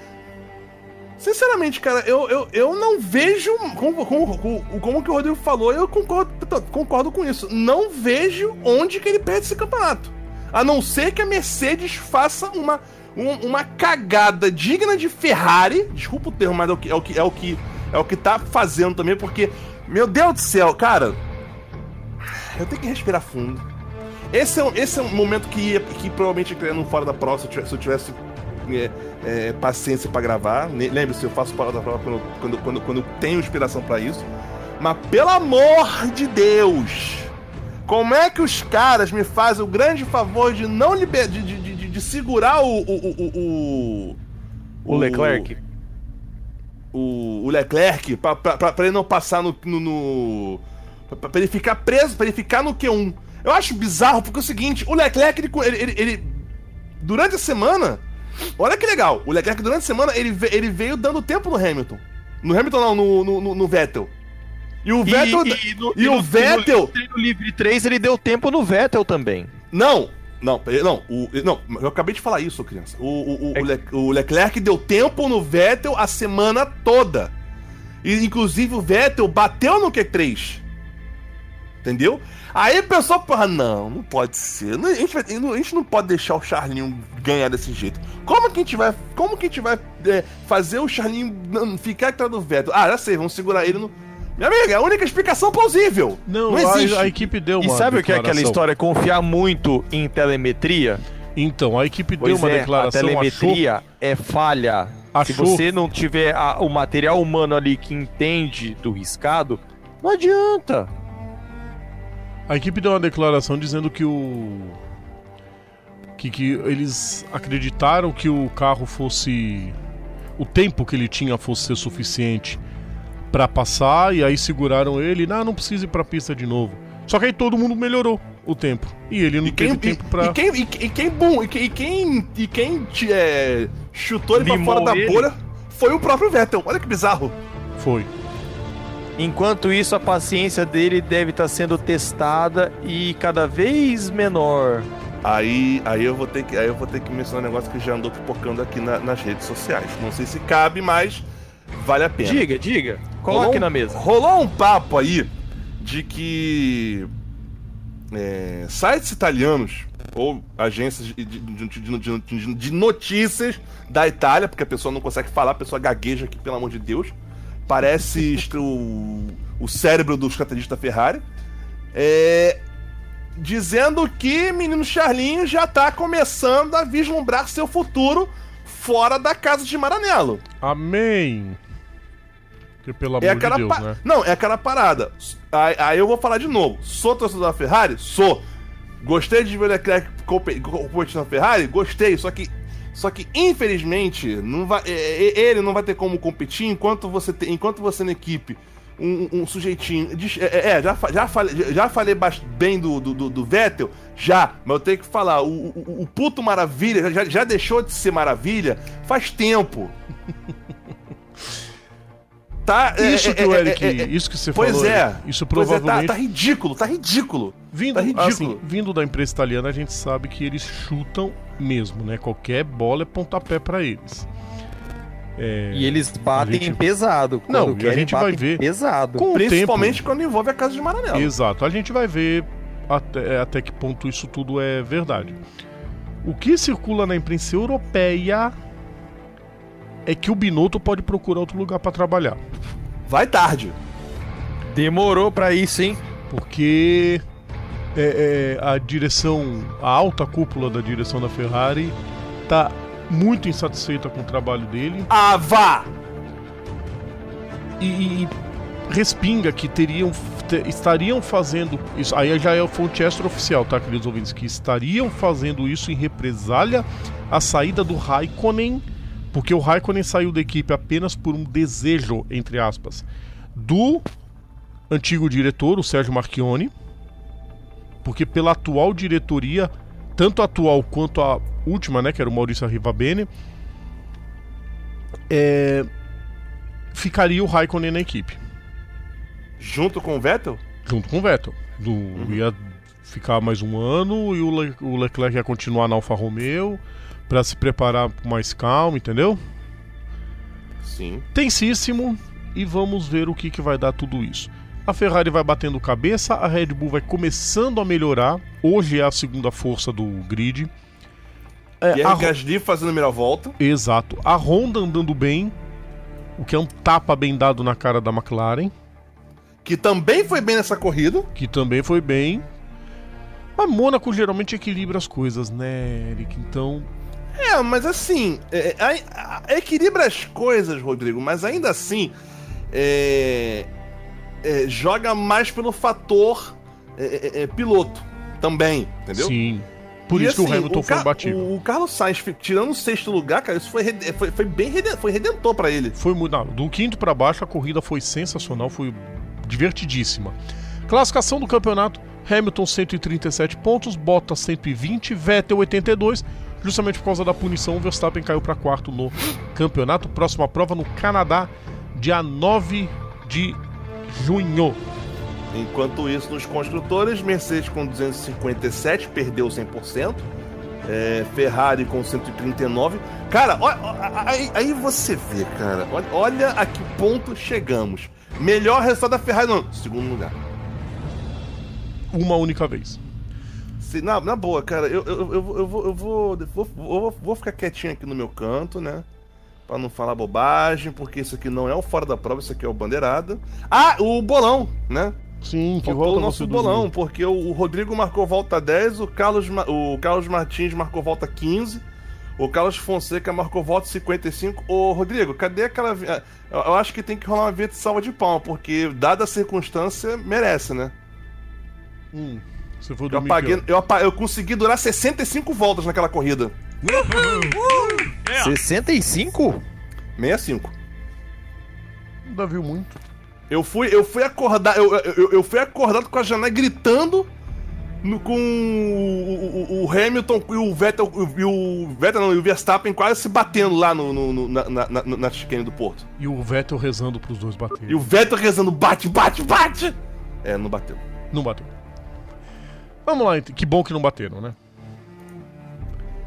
Sinceramente, cara, eu, eu, eu não vejo. Como, como, como, que o Rodrigo falou, eu concordo, concordo com isso. Não vejo onde que ele perde esse campeonato. A não ser que a Mercedes faça uma, um- uma cagada digna de Ferrari. Desculpa o termo, mas é o que, é o que, é o que, é o que tá fazendo também, porque, meu Deus do céu, cara. Eu tenho que respirar fundo. Esse é, esse é um momento que, que provavelmente ia no fora da tivesse, se eu tivesse é, paciência pra gravar. Lembre-se, eu faço fora da prova quando, quando, quando, quando tenho inspiração pra isso. Mas pelo amor de Deus! Como é que os caras me fazem o grande favor de não liber... de, de, de, de segurar o. o, o, o, O Leclerc. o, o Leclerc pra, pra, pra, pra ele não passar no. no, no pra, pra ele ficar preso, pra ele ficar no Q1. Eu acho bizarro porque é o seguinte: o Leclerc, ele, ele, ele- ele- durante a semana. Olha que legal, o Leclerc durante a semana ele, ele veio dando tempo no Hamilton. No Hamilton, não, no, no, no- no Vettel. E o Vettel. no- e o no- Vettel- No livre 3 ele deu tempo no Vettel também. Não, não, não, o, não, eu acabei de falar isso, criança. O, o, o, o Le- o Leclerc deu tempo no Vettel a semana toda. E inclusive o Vettel bateu no Q3. Entendeu? Aí o pessoal, porra, não, não pode ser. Não, A gente, vai- a gente não pode deixar o Charlinho ganhar desse jeito. Como que a gente vai, como que a gente vai é, fazer o Charlinho ficar atrás do Vettel? Ah, já sei, vamos segurar ele no. Minha amiga, é a única explicação plausível. Não, não a- existe. A, equipe deu E uma sabe o que é aquela história? Confiar muito em telemetria? Então, a equipe deu Pois uma é, a declaração, achou... telemetria é falha. Se Achou- você não tiver a- o material humano ali que entende do riscado, não adianta. A equipe deu uma declaração dizendo que o. Que, que eles acreditaram que o carro fosse. O tempo que ele tinha fosse ser suficiente pra passar e aí seguraram ele. Não, não precisa ir pra pista de novo. Só que aí todo mundo melhorou o tempo. E ele não E quem, teve tempo pra. e quem, e, e quem, bom, e quem, e quem, e quem é, chutou ele pra Limou fora da ele. bolha foi o próprio Vettel. Olha que bizarro. Foi. Enquanto isso, a paciência dele deve estar sendo testada e cada vez menor. Aí, aí eu vou ter que, aí eu vou ter que mencionar um negócio que já andou pipocando aqui na- nas redes sociais. Não sei se cabe, mas vale a pena. Diga, diga. Coloque na mesa. Rolou um papo aí de que é, sites italianos ou agências de, de, de, de, de notícias da Itália, porque a pessoa não consegue falar, a pessoa gagueja aqui, pelo amor de Deus. Parece o, o cérebro do estrategista Ferrari. É, dizendo que menino Charlinho já tá começando a vislumbrar seu futuro fora da casa de Maranello. Amém. Que pelo amor É de Deus, pa- né? Não, é aquela parada. Aí, aí eu vou falar de novo. Sou torcedor da Ferrari? Sou. Gostei de ver o Leclerc compe- competindo na Ferrari? Gostei. Só que, só que infelizmente, não vai, é, é, ele não vai ter como competir enquanto você, tem, enquanto você na equipe. Um, um sujeitinho. É, é, já, já falei, já falei bem do, do, do- Vettel? Já, mas eu tenho que falar. O, o, o puto Maravilha já, já deixou de ser Maravilha faz tempo. Tá, é, Isso é, que o é, Eric, é, é, isso que você Pois falou, é. Isso Pois é, tá- provavelmente tá, ridículo, tá ridículo. Vindo, Tá ridículo. assim, vindo da imprensa italiana, a gente sabe que eles chutam mesmo, né? Qualquer bola é pontapé pra eles. É, E eles batem gente- pesado. Não, e a querem, gente vai batem ver. Pesado. com Principalmente tempo, quando envolve a casa de Maranello. Exato, a gente vai ver até, até que ponto isso tudo é verdade. O que circula na imprensa europeia é que o Binotto pode procurar outro lugar pra trabalhar. Vai tarde. Demorou pra isso, hein? porque é, é, a direção, a alta cúpula da direção da Ferrari tá muito insatisfeita com o trabalho dele Ah, vá! e, e respinga que teriam te- estariam fazendo isso. Aí já é a fonte extraoficial, tá, queridos ouvintes, que estariam fazendo isso em represália à saída do Raikkonen, porque o Raikkonen saiu da equipe apenas por um desejo, entre aspas, do antigo diretor, o Sérgio Marchione, porque pela atual diretoria, tanto a atual quanto a última, né, que era o Maurício Arrivabene, é, ficaria o Raikkonen na equipe, Junto com o Vettel? junto com o Vettel. Do, Ia ficar mais um ano e o, Le- o Leclerc ia continuar na Alfa Romeo para se preparar com mais calma, entendeu? Sim. tensíssimo e vamos ver o que, que vai dar tudo isso. A Ferrari vai batendo cabeça, a Red Bull vai começando a melhorar. Hoje é a segunda força do grid. É, Pierre a Gasly fazendo a melhor volta. Exato. A Honda andando bem, o que é um tapa bem dado na cara da McLaren, Que também foi bem nessa corrida. que também foi bem. Mas Mônaco geralmente equilibra as coisas, né, Eric? Então, É, mas assim, é, é, a- a- equilibra as coisas, Rodrigo, mas ainda assim é, é, joga mais pelo fator é, é, é, piloto também, entendeu? sim. Por E, isso que assim, o Hamilton foi Ca- imbatível. O, o Carlos Sainz tirando o sexto lugar, cara, isso foi, foi, foi bem foi redentor pra ele. Foi muito. não, do quinto pra baixo a corrida foi sensacional, foi divertidíssima. Classificação do campeonato: Hamilton 137 pontos, Bottas 120, Vettel 82. Justamente por causa da punição, o Verstappen caiu para quarto no campeonato. Próxima prova no Canadá, dia 9 de junho. Enquanto isso, nos construtores, Mercedes com 257, perdeu 100%. É, Ferrari com 139. Cara, ó- ó- aí, aí você vê, cara. Olha, olha a que ponto chegamos. Melhor resultado da Ferrari, não. Segundo lugar. Uma única vez. Se- na, na boa, cara, eu, eu, eu, eu vou, eu, vou, eu, vou, eu vou- vou ficar quietinho aqui no meu canto, né? Pra não falar bobagem, porque isso aqui não é o fora da prova, isso aqui é o bandeirada. Ah, o bolão, né? Sim, que volta o nosso bolão, porque o, Rodrigo marcou volta 10, o Carlos, o Carlos Martins marcou volta 15, o Carlos Fonseca marcou volta 55. Ô, Rodrigo, cadê aquela. ah, Eu, acho que tem que rolar uma vinheta de salva de palma, porque, dada a circunstância, merece, né? Hum, você foi Eu, apaguei, eu, eu consegui durar 65 voltas naquela corrida. 65? 65. hora? Ainda viu muito. Eu fui, eu fui acordar, eu, eu, eu fui acordado com a janela gritando no- com o, o- o Hamilton e o Vettel, e o Vettel não, e o Verstappen quase se batendo lá no, no- no- na, na, na, chicane do Porto. E o Vettel rezando pros dois baterem. E o Vettel rezando, bate, bate, bate! É, não bateu. Não bateu. Vamos lá, que bom que não bateram, né?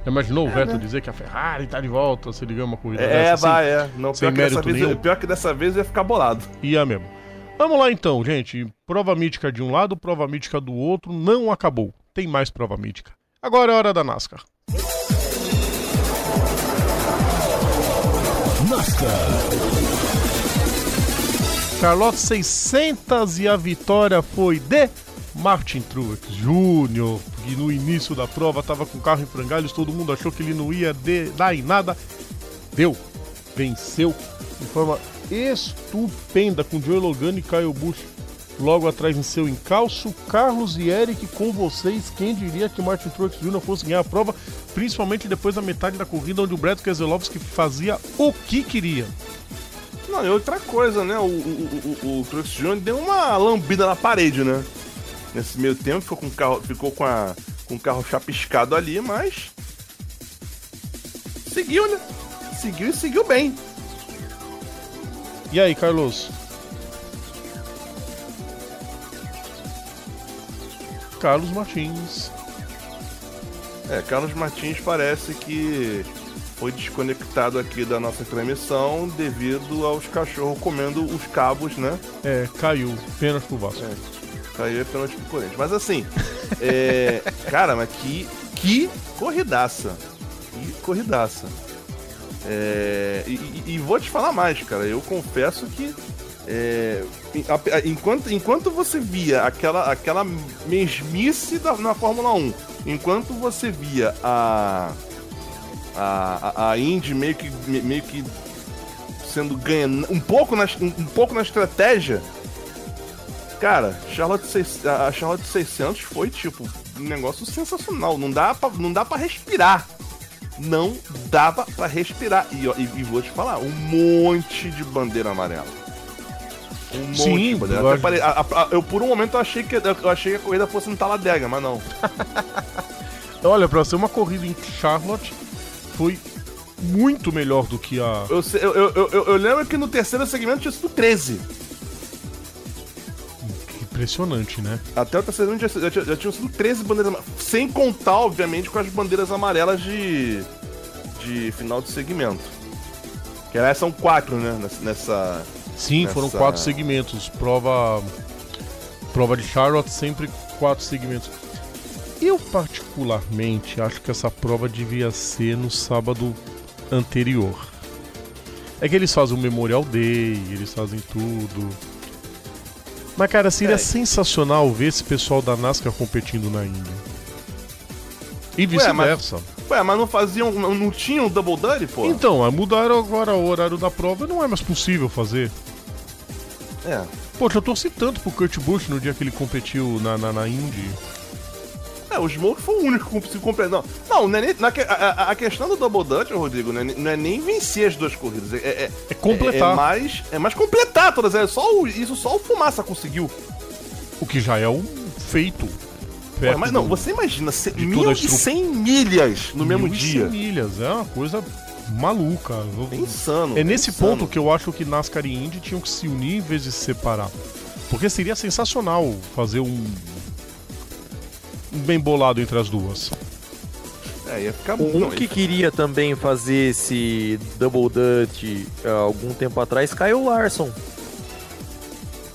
Já Imaginou o Vettel dizer que a Ferrari tá de volta se ligar uma corrida É, dessa? assim? vai, é. Não, sem pior que, dessa mérito vez, nenhum. pior que dessa vez ia ficar bolado. Ia mesmo. Vamos lá então, gente. Prova mítica de um lado, prova mítica do outro. Não acabou. Tem mais prova mítica. Agora é hora da NASCAR. NASCAR. Charlotte 600 e a vitória foi de Martin Truex Jr., no início da prova estava com o carro em frangalhos, todo mundo achou que ele não ia de, dar em nada. Deu, venceu de forma estupenda com Joey Logano e Kyle Busch logo atrás em seu encalço. Carlos e Eric com vocês. Quem diria que Martin Truex Jr. fosse ganhar a prova, principalmente depois da metade da corrida, onde o Brad Keselowski fazia o que queria. Não, e outra coisa, né? O, o, o, o Truex Jr. deu uma lambida na parede, né? Nesse meio tempo ficou com o carro, ficou com, a, com o carro chapiscado ali, mas. Seguiu, né? Seguiu e seguiu bem. E aí, Carlos? Carlos Martins. É, Carlos Martins parece que foi desconectado aqui da nossa transmissão devido aos cachorros comendo os cabos, né? É, caiu. Pênalti pro Vasco. É, caiu é pênalti pro Corinthians. Mas assim, é, cara, mas que, que corridaça. Que corridaça. É, e, e, vou te falar mais, cara. Eu confesso que é, enquanto, enquanto você via aquela, aquela mesmice da, na Fórmula 1, enquanto você via a, a, a Indy meio que, meio que sendo ganha um pouco na, um pouco na estratégia, cara, Charlotte, a Charlotte 600 foi tipo um negócio sensacional. Não dá pra, não dá pra respirar. Não dava para respirar. E, e, e vou te falar, um monte de bandeira amarela. Um monte Sim, de bandeira. Até parei, a, a, eu por um momento eu achei que eu achei que a corrida fosse no Taladega, mas não. Olha, pra ser uma corrida em Charlotte, foi muito melhor do que a. Eu, eu, eu, eu, eu lembro que no terceiro segmento tinha sido 13. Impressionante, né? Até o terceiro já, já, já tinham sido 13 bandeiras Sem contar, obviamente, com as bandeiras amarelas de. de final de segmento. Que aliás são quatro, né? Nessa. Sim, nessa... foram quatro segmentos. Prova. Prova de Charlotte, sempre quatro segmentos. Eu, particularmente, acho que essa prova devia ser no sábado anterior. É que eles fazem o Memorial Day, eles fazem tudo. Mas, cara, seria é. sensacional ver esse pessoal da NASCAR competindo na Índia. E vice-versa. Ué, ué, mas não faziam. Não, não tinham Double Duty, pô? Então, mudaram agora o horário da prova não é mais possível fazer. É. Poxa, eu torci tanto pro Kurt Busch no dia que ele competiu na, na, na Indy. É, o Smoke foi o único que conseguiu completar. Não, não, é nem, na, a, a, questão do Double Dutch, Rodrigo, não é, não é, nem vencer as duas corridas. É, é, é completar. É, é, mais, é mais completar todas. É só o, isso só o Fumaça conseguiu. O que já é um feito. Ué, mas não, você imagina, 1.100 milhas no mesmo dia. 1.100 milhas, é uma coisa maluca. É insano. É nesse insano. ponto que eu acho que NASCAR e Indy tinham que se unir em vez de se separar. Porque seria sensacional fazer um, bem bolado entre as duas. É, ia ficar Um que ia... queria também fazer esse Double Dutch uh, algum tempo atrás, Kyle Larson.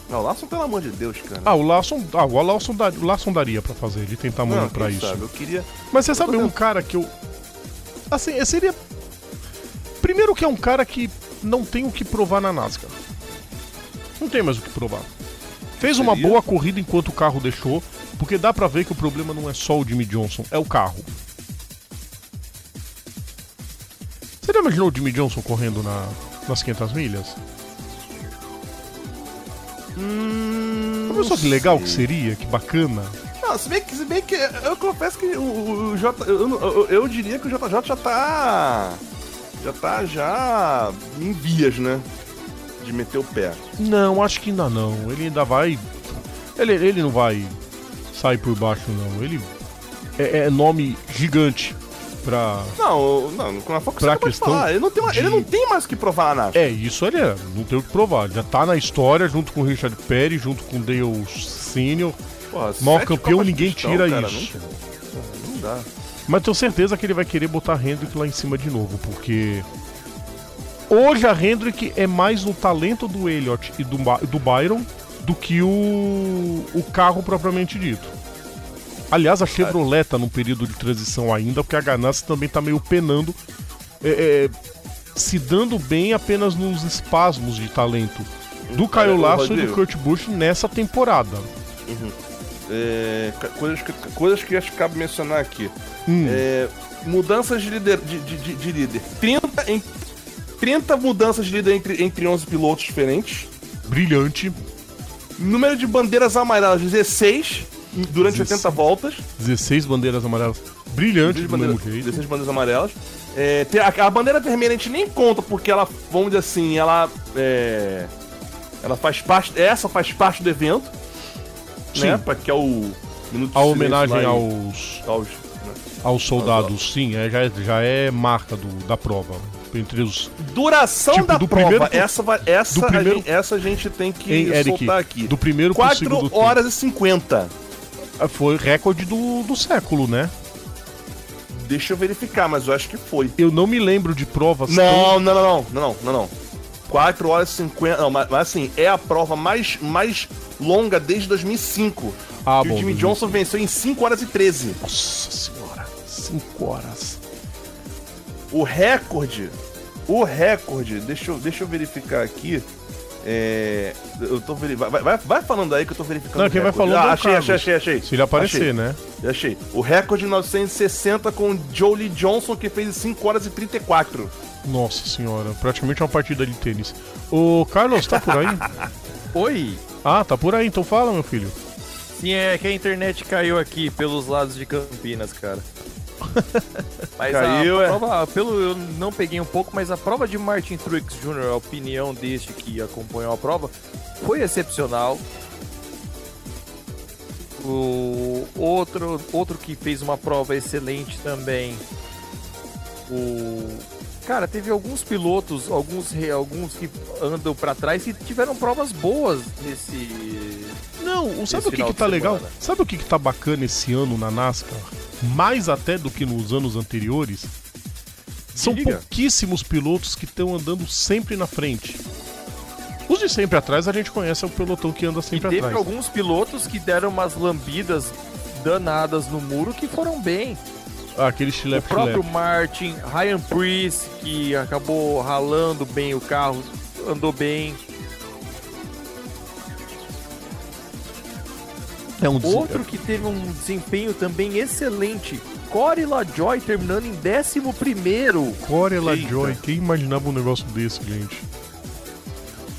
Não, o Larson, pelo amor de Deus, cara. Ah, o Larson, ah, o Larson, dar, o Larson daria pra fazer, ele tem tamanho não, pra isso. Sabe, eu queria... Mas você sabe um cara que eu. Assim, seria. Primeiro que é um cara que não tem o que provar na NASCAR. Não tem mais o que provar. Fez uma boa corrida enquanto o carro deixou, porque dá pra ver que o problema não é só o Jimmy Johnson, é o carro. Você já imaginou o Jimmy Johnson correndo na, nas 500 milhas? Hum, Olha só que legal que seria, que bacana. Não, se bem que, se bem que eu confesso que o, o J, eu, eu, eu, diria que o JJ já tá. Já tá já em vias, né? De meter o pé. Não, acho que ainda não. Ele ainda vai. Ele, ele não vai sair por baixo, não. Ele é, é nome gigante pra. Não, não, com a Fox pra questão falar. Ele não, tem, de... ele não tem mais o que provar na É, isso ele é. Não tem o que provar. Ele já tá na história junto com o Richard Perry, junto com o Dale Senior. Sete campeão, ninguém tira cara, isso. Não, não dá. Mas tenho certeza que ele vai querer botar Hendrick lá em cima de novo, porque. Hoje a Hendrick é mais no talento do Elliott e do, do Byron do que o, o carro propriamente dito. Aliás, a Chevrolet tá num período de transição ainda, porque a Ganassi também tá meio penando, é, é, se dando bem apenas nos espasmos de talento do Caio Lasso e do. Kurt Busch nessa temporada. É, ca- coisas, que, coisas que acho que cabe mencionar aqui. Hum. É, mudanças de líder. De, de- de- de líder. 30, em, 30 mudanças de líder entre, entre 11 pilotos diferentes. Brilhante. Número de bandeiras amarelas, 16 durante 16. 80 voltas. 16 bandeiras amarelas. Brilhante 16 do mesmo bandeiras, jeito. 16 bandeiras amarelas. É, a, a bandeira vermelha a gente nem conta, porque ela, vamos dizer assim, ela. É, ela faz parte. Essa faz parte do evento. Né? Sim. Pra, que é o. Minuto A homenagem lá em- aos, aos né? aos soldados, sim, é, já, é, já é marca do, da prova. Entre os. Duração Tipo, da do prova, primeiro essa, essa, do a primeiro- gente, essa a gente tem que Hein, Eric? soltar aqui. Do primeiro pro 4 segundo horas e 50. tempo. Foi recorde do, do século, né? Deixa eu verificar, mas eu acho que foi. Eu não me lembro de provas tão- Não, não, não, não, não, não, não, não. 4 horas e 50. Não, mas, assim, é a prova mais, mais longa desde 2005. Ah, que bom, o Jimmy 2005. Johnson venceu em 5 horas e 13. Nossa senhora, 5 horas. O recorde. O recorde. Deixa eu, deixa eu verificar aqui. É. Eu tô. Vai, vai, vai falando aí que eu tô verificando. Não, o quem vai falando é Ah, o achei, achei, achei, achei. Se ele aparecer, Achei. né? Achei. O recorde de 960 com Jolie Johnson, que fez em 5 horas e 34. Nossa senhora, praticamente uma partida de tênis. Ô, Carlos, tá por aí? Oi! ah, tá por aí, então fala, meu filho. Sim, é que a internet caiu aqui pelos lados de Campinas, cara. Mas Caiu, a é? prova, pelo eu não peguei um pouco, mas a prova de Martin Truex Jr., a opinião deste que acompanhou a prova, foi excepcional. O outro, outro que fez uma prova excelente também. O cara teve alguns pilotos, alguns alguns que andam pra trás que tiveram provas boas nesse Não, sabe o que, que tá legal? Sabe o que, que tá bacana esse ano na NASCAR? Mais até do que nos anos anteriores? São pouquíssimos pilotos que estão andando sempre na frente. Os de sempre atrás a gente conhece é o pelotão que anda E sempre teve atrás. alguns pilotos que deram umas lambidas danadas no muro que foram bem. Ah, aquele O chilep próprio chilep. Martin, Ryan Priest, que acabou ralando bem o carro, andou bem. É um des- Outro que teve um desempenho também excelente, Corey LaJoy terminando em 11 primeiro. Corey. LaJoy, quem imaginava um negócio desse, gente?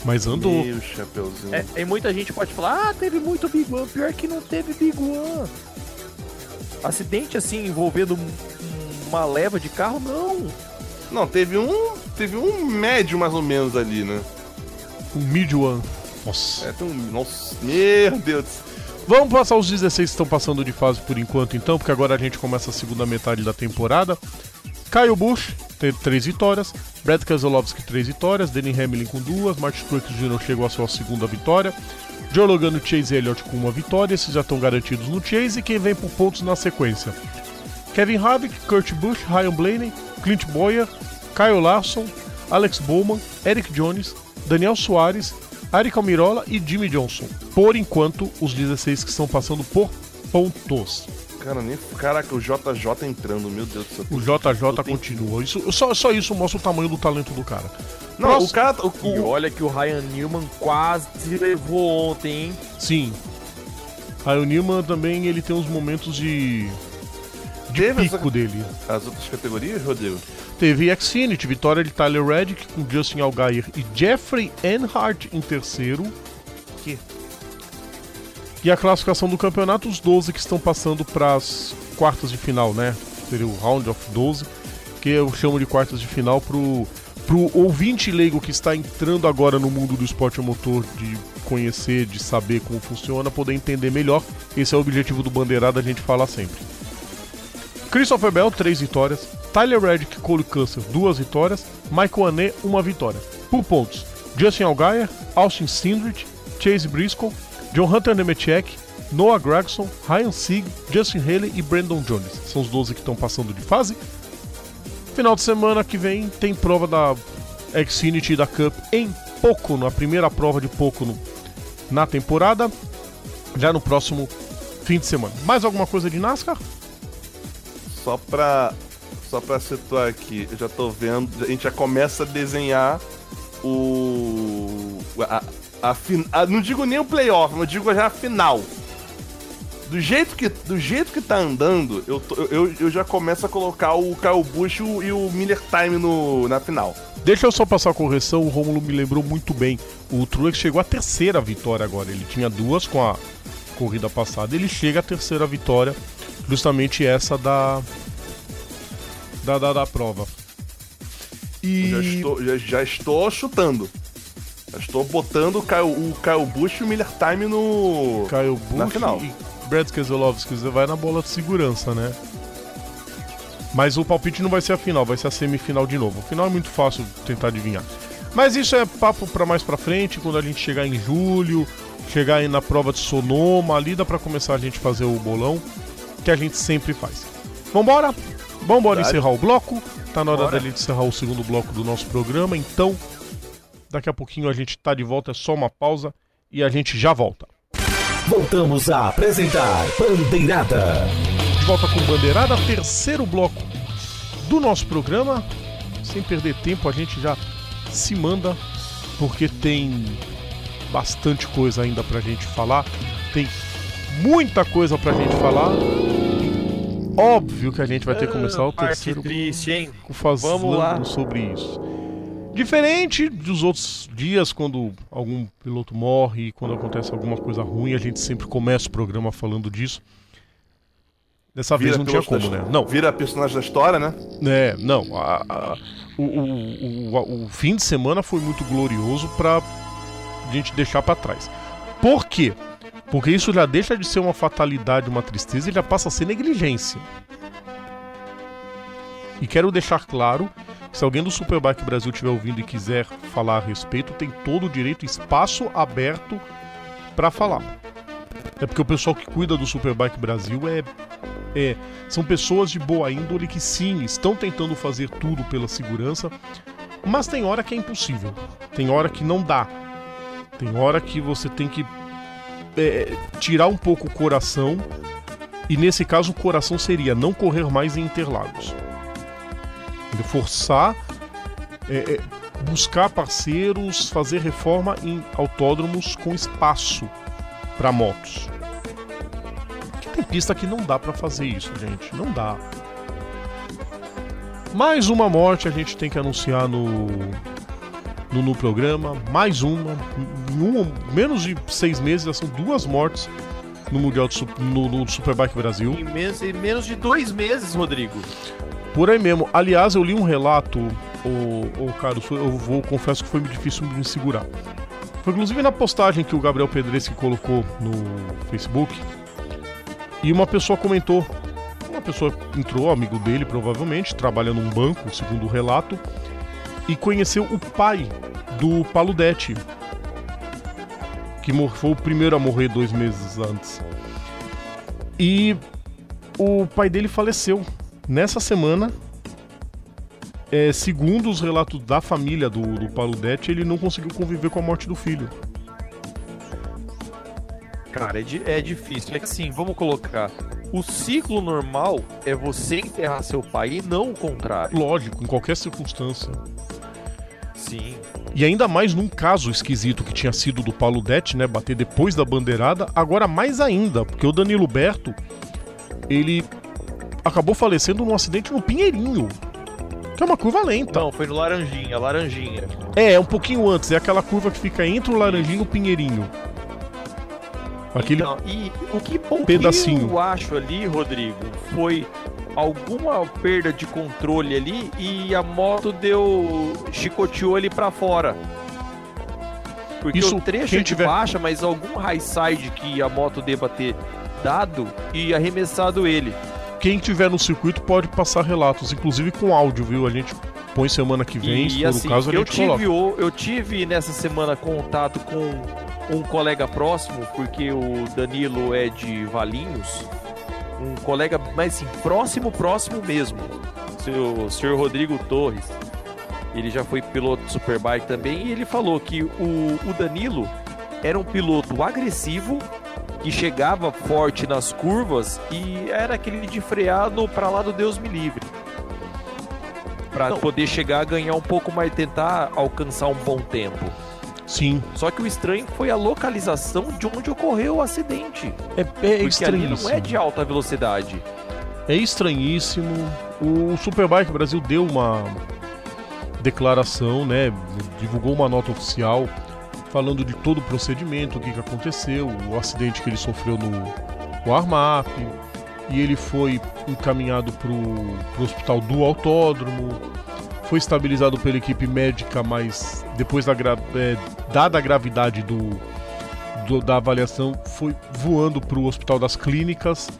Mas andou. Meu chapeuzinho. É, e muita gente pode falar, ah, teve muito Big One. Pior que não teve Big One. Acidente assim envolvendo um- uma leva de carro, não. Não, teve um. Teve um médio mais ou menos ali, né? Um mid one. Nossa. É, tem um. Nossa, meu Deus. Vamos passar os 16 que estão passando de fase por enquanto, então, porque agora a gente começa a segunda metade da temporada. Kyle Busch teve três vitórias, Brad Keselowski três vitórias, Danny Hamlin com duas, Martin Truex Jr. chegou à sua segunda vitória, Joe Logano e Chase Elliott com uma vitória, esses já estão garantidos no Chase e quem vem por pontos na sequência. Kevin Harvick, Kurt Busch, Ryan Blaney, Clint Boyer, Kyle Larson, Alex Bowman, Eric Jones, Daniel Soares, Aric Almirola e Jimmy Johnson. Por enquanto, os 16 que estão passando por pontos. Cara, nem. Caraca, o JJ entrando, meu Deus do céu. O JJ continua. Isso, só, só isso mostra o tamanho do talento do cara. Não, Próximo. o cara. O, E olha que o Ryan Newman quase se levou ontem, hein? Sim. O Newman também ele tem uns momentos de. de Teve pico essa- dele. as outras categorias, Rodrigo? Teve Xfinity, vitória de Tyler Reddick com Justin Allgaier e Jeffrey Earnhardt em terceiro. Que? E a classificação do campeonato, os 12 que estão passando para as quartas de final, né? Seria o Round of 12, que eu chamo de quartas de final pro, pro ouvinte leigo que está entrando agora no mundo do esporte motor, de conhecer, de saber como funciona, poder entender melhor. Esse é o objetivo do Bandeirada, a gente fala sempre. Christopher Bell, três vitórias. Tyler Reddick, Cole Custer, duas vitórias. Michael Ané, uma vitória. Por pontos, Justin Allgaier, Austin Cindric, Chase Briscoe, John Hunter Nemechek, Noah Gregson, Ryan Sieg, Justin Haley e Brandon Jones. São os 12 que estão passando de fase. Final de semana que vem tem prova da Xfinity e da Cup em Pocono, a primeira prova de Pocono na temporada, já no próximo fim de semana. Mais alguma coisa de NASCAR? Só pra, só pra situar aqui, eu já tô vendo, a gente já começa a desenhar o. A, a, fin- a- não digo nem o playoff, mas digo já a final. Do jeito que, do jeito que tá andando, eu, tô- eu, eu já começo a colocar o Kyle Busch e o, Miller Time no, na final. Deixa eu só passar a correção, o Rômulo me lembrou muito bem. O Truex chegou à terceira vitória agora. Ele tinha duas com a corrida passada. Ele chega à terceira vitória, justamente essa da da, da, da prova. E Já estou, já, já estou chutando. Já estou botando o Kyle, o Kyle Busch e o Miller Time no. Caio Busch na final. e Brad Keselowski vai na bola de segurança, né? Mas o palpite não vai ser a final, vai ser a semifinal de novo. O final é muito fácil tentar adivinhar. Mas isso é papo pra mais pra frente, quando a gente chegar em julho, chegar aí na prova de Sonoma, ali dá pra começar a gente fazer o bolão, que a gente sempre faz. Vambora? Vambora Verdade. encerrar o bloco. Tá na hora Bora. dele encerrar o segundo bloco do nosso programa, então daqui a pouquinho a gente tá de volta, é só uma pausa e a gente já volta. Voltamos a apresentar Bandeirada. De volta com Bandeirada, terceiro bloco do nosso programa. Sem perder tempo, a gente já se manda, porque tem bastante coisa ainda pra gente falar. Tem muita coisa pra gente falar. Óbvio que a gente vai ter que começar o Parte terceiro triste, hein? bloco falando Vamos lá. sobre isso. Diferente dos outros dias, quando algum piloto morre, quando acontece alguma coisa ruim, a gente sempre começa o programa falando disso. Dessa vez não tinha como, né? Não, Vira personagem da história, né? é, não. a- a- o, o, o, o fim de semana foi muito glorioso pra gente deixar pra trás. Por quê? Porque isso já deixa de ser uma fatalidade, uma tristeza e já passa a ser negligência. E quero deixar claro, se alguém do Superbike Brasil estiver ouvindo e quiser falar a respeito, tem todo o direito, espaço aberto pra falar. É porque o pessoal que cuida do Superbike Brasil é é, são pessoas de boa índole que sim, estão tentando fazer tudo pela segurança, mas tem hora que é impossível. Tem hora que não dá. Tem hora que você tem que é, tirar um pouco o coração, e nesse caso o coração seria não correr mais em Interlagos. Forçar, é, é, buscar parceiros, fazer reforma em autódromos com espaço para motos. Porque tem pista que não dá pra fazer isso, gente. Não dá. Mais uma morte a gente tem que anunciar no no, no programa. Mais uma. Em um, menos de seis meses já são duas mortes no Mundial Sup- no, no Superbike Brasil. Em menos, em menos de dois meses, Rodrigo. Por aí mesmo. Aliás, eu li um relato, o, o Carlos, eu vou confesso que foi difícil me segurar. Foi inclusive na postagem que o Gabriel Pedreschi colocou no Facebook. E uma pessoa comentou. Uma pessoa entrou, amigo dele, provavelmente, trabalha num banco, segundo o relato, e conheceu o pai do Paludetti. Que foi o primeiro a morrer dois meses antes. E o pai dele faleceu nessa semana. É, segundo os relatos da família do, do Paludetti, ele não conseguiu conviver com a morte do filho. Cara, é, di- é difícil. É que assim, vamos colocar. O ciclo normal é você enterrar seu pai e não o contrário. Lógico, em qualquer circunstância. Sim. E ainda mais num caso esquisito que tinha sido do Paludetti, né? Bater depois da bandeirada. Agora mais ainda, porque o Danilo Berto, ele acabou falecendo num acidente no Pinheirinho. Que é uma curva lenta. Não, foi no Laranjinha, Laranjinha. É, é um pouquinho antes. É aquela curva que fica entre o Laranjinho e o Pinheirinho. Aquele Então, e o que, o Pedacinho. que eu acho ali, Rodrigo, foi alguma perda de controle ali e a moto deu. chicoteou ele pra fora. Porque Isso, o trecho é de tiver- baixa, mas algum high side que a moto deva ter dado e arremessado ele. Quem tiver no circuito pode passar relatos, inclusive com áudio, viu? A gente põe semana que vem, e se for assim, o caso, a eu gente coloca. tive, o- eu tive nessa semana contato com um colega próximo, porque o Danilo é de Valinhos, um colega, mas assim, próximo, próximo mesmo. O senhor Rodrigo Torres. Ele já foi piloto de Superbike também, e ele falou que o, o Danilo, era um piloto agressivo que chegava forte nas curvas e era aquele de frear no para lá do Deus me livre. Para poder chegar a ganhar um pouco mais, tentar alcançar um bom tempo. Sim. Só que o estranho foi a localização de onde ocorreu o acidente. É, é Porque ali não é de alta velocidade. É estranhíssimo. O Superbike Brasil deu uma declaração, né? Divulgou uma nota oficial falando de todo o procedimento, o que, que aconteceu, o acidente que ele sofreu no, no Armap. E ele foi encaminhado para o hospital do autódromo. Foi estabilizado pela equipe médica, mas depois da gra- é, dada a gravidade do, do- da avaliação, foi voando para o hospital das clínicas.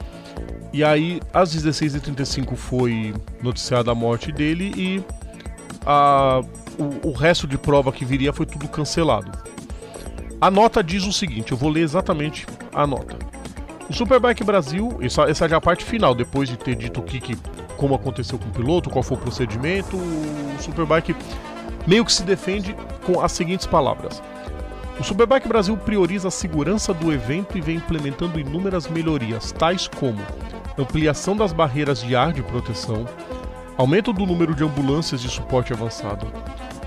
E aí, às 16h35 foi noticiada a morte dele e a- o, o resto de prova que viria foi tudo cancelado. A nota diz o seguinte, eu vou ler exatamente a nota. O Superbike Brasil, essa, essa é a parte final, depois de ter dito o que, que- como aconteceu com o piloto, qual foi o procedimento, o Superbike meio que se defende com as seguintes palavras. O Superbike Brasil prioriza a segurança do evento e vem implementando inúmeras melhorias, tais como ampliação das barreiras de ar de proteção, aumento do número de ambulâncias de suporte avançado,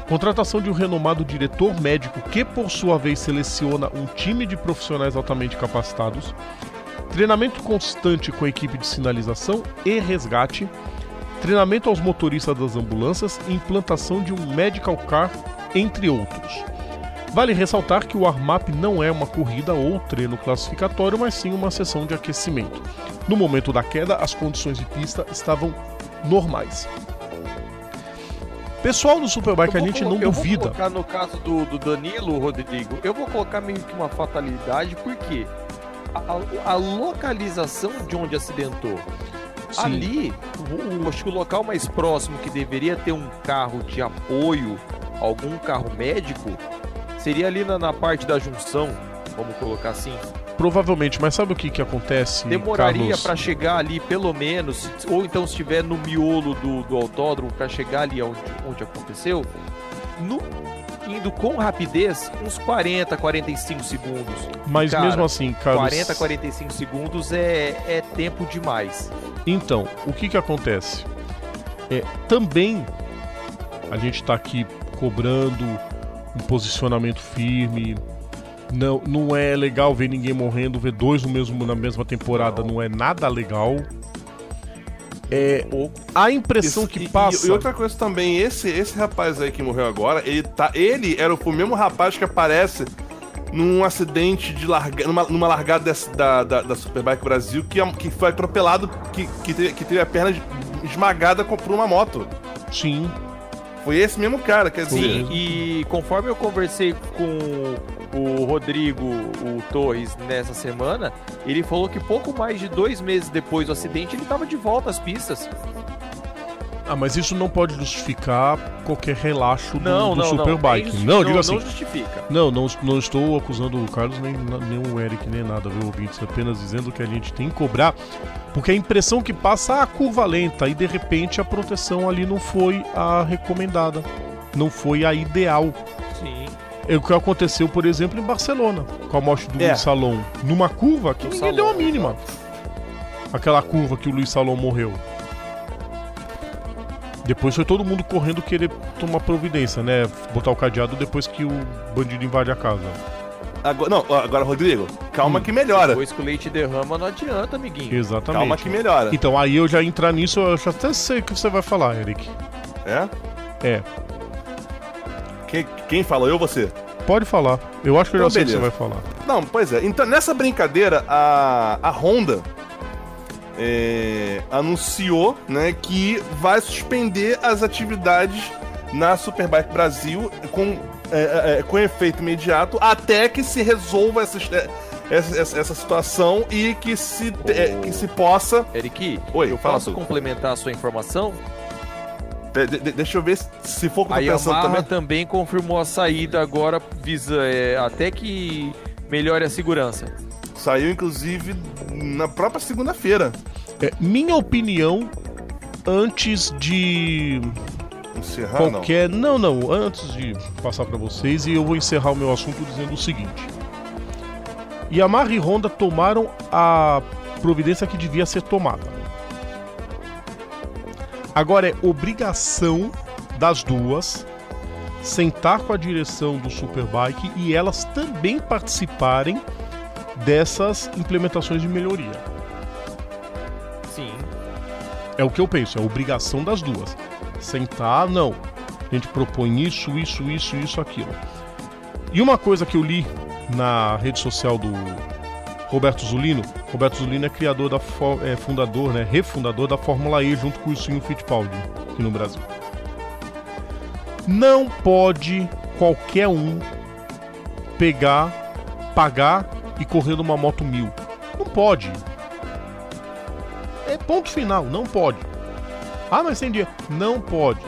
contratação de um renomado diretor médico que, por sua vez, seleciona um time de profissionais altamente capacitados, treinamento constante com a equipe de sinalização e resgate, treinamento aos motoristas das ambulâncias e implantação de um medical car, entre outros. Vale ressaltar que o Armap não é uma corrida ou treino classificatório, mas sim uma sessão de aquecimento. No momento da queda, as condições de pista estavam normais. Pessoal do Superbike, a Eu vou gente não eu vou duvida. colocar no caso do, do Danilo, Rodrigo, eu vou colocar meio que uma fatalidade, porque a, a- localização de onde acidentou, Sim. ali, acho que o local mais próximo que deveria ter um carro de apoio, algum carro médico, seria ali na, na parte da junção, vamos colocar assim. Provavelmente, mas sabe o que, que acontece? Demoraria para chegar ali, pelo menos, ou então se estiver no miolo do, do autódromo, para chegar ali onde, onde aconteceu, no- indo com rapidez, uns 40, 45 segundos. Mas Cara, mesmo assim, Carlos. 40, 45 segundos é, é tempo demais. Então, o que que acontece? É, também a gente tá aqui cobrando um posicionamento firme. Não, não é legal ver ninguém morrendo, ver dois no mesmo, na mesma temporada, não, é nada legal. É, a impressão Isso- que passa. E, e outra coisa também, esse, esse rapaz aí que morreu agora, ele, tá, ele era o mesmo rapaz que aparece num acidente de larga, numa, numa largada dessa- da, da, da Superbike Brasil que, que foi atropelado, que, que, teve, que teve a perna esmagada com- por uma moto. Sim, Foi esse mesmo cara, quer dizer. Sim, e conforme eu conversei com o Rodrigo, o Torres, nessa semana, ele falou que pouco mais de dois meses depois do acidente ele estava de volta às pistas. Ah, mas isso não pode justificar qualquer relaxo do, Não, do não, Superbike. não. É Não, não, diga assim. não justifica. Não, não, não estou acusando o Carlos, nem, nem o Eric, nem nada, viu, ouvintes? Apenas dizendo que a gente tem que cobrar, porque a impressão que passa é a curva lenta e de repente a proteção ali não foi a recomendada, não foi a ideal. Sim. É o que aconteceu, por exemplo, em Barcelona, com a morte do É. Luiz Salom, numa curva que Do ninguém Salom, deu a mínima. Aquela curva que o Luiz Salom morreu. Depois foi todo mundo correndo querer tomar providência, né? Botar o cadeado depois que o bandido invade a casa. Agora, não, agora, Rodrigo, calma Hum. que melhora. Depois que o leite derrama, não adianta, amiguinho. Exatamente. Calma que melhora. Então, aí eu já entrar nisso, eu já até sei o que você vai falar, Eric. É? É, Quem, quem falou? Eu ou você? pode falar. Eu acho que eu já Então, sei o que você vai falar. Não, pois é. Então, nessa brincadeira, a, a Honda é, anunciou né, que vai suspender as atividades na Superbike Brasil com, é, é, com efeito imediato até que se resolva essa, é, essa, essa- essa situação e que se, é, que se possa. Eric, Oi, eu fala posso complementar a sua informação? De- de- deixa eu ver se, se for o que A eu tô pensando Yamaha também. também confirmou a saída agora, visa, é, até que melhore a segurança. Saiu, inclusive, na própria segunda-feira. É, minha opinião, antes de Encerrar, não. qualquer. Não. não, antes de passar pra vocês, e eu vou encerrar o meu assunto dizendo o seguinte: Yamaha e Honda tomaram a providência que devia ser tomada. Agora é obrigação das duas sentar com a direção do Superbike e elas também participarem dessas implementações de melhoria. Sim. É o que eu penso, é obrigação das duas. Sentar, não. A gente propõe isso, isso, isso, isso, aquilo. E uma coisa que eu li na rede social do Roberto Zulino, Roberto Zulino é criador da é, fundador, né, refundador da Fórmula E junto com o Silvio Fittipaldi aqui no Brasil. Não pode qualquer um pegar, pagar e correr numa moto mil. Não pode. É ponto final, não pode. Ah, mas sem dia. Não pode.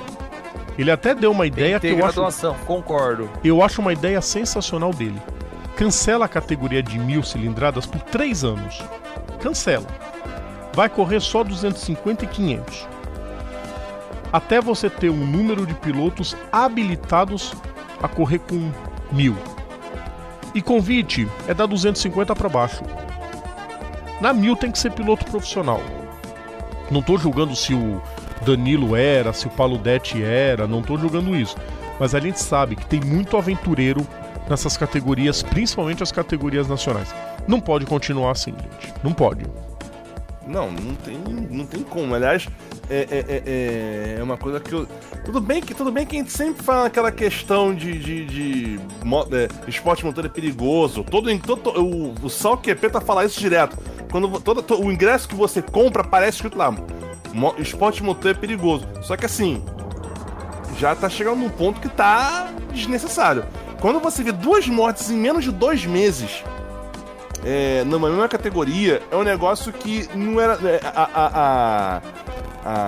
Ele até deu uma ideia que eu acho. concordo. Eu acho uma ideia sensacional dele. Cancela a categoria de mil cilindradas por três anos. Cancela. Vai correr só 250 e 500 até você ter um número de pilotos habilitados a correr com mil. E convite é da 250 para baixo. Na mil tem que ser piloto profissional. Não estou julgando se o Danilo era, se o Paulo Detti era, não estou julgando isso. Mas a gente sabe que tem muito aventureiro nessas categorias, principalmente as categorias nacionais. Não pode continuar assim, gente. Não pode. Não, não tem, não tem como. Aliás, é, é, é, é, é uma coisa que eu. Tudo bem que, tudo bem que a gente sempre fala aquela questão de, de, de, de é, esporte motor é perigoso. Todo, todo, o, o Sal tá falar isso direto. Quando todo, todo, o ingresso que você compra aparece escrito lá: esporte motor é perigoso. Só que assim, já tá chegando num ponto que tá desnecessário. Quando você vê duas mortes em menos de dois meses é, numa mesma categoria, é um negócio que não era. É, a, a,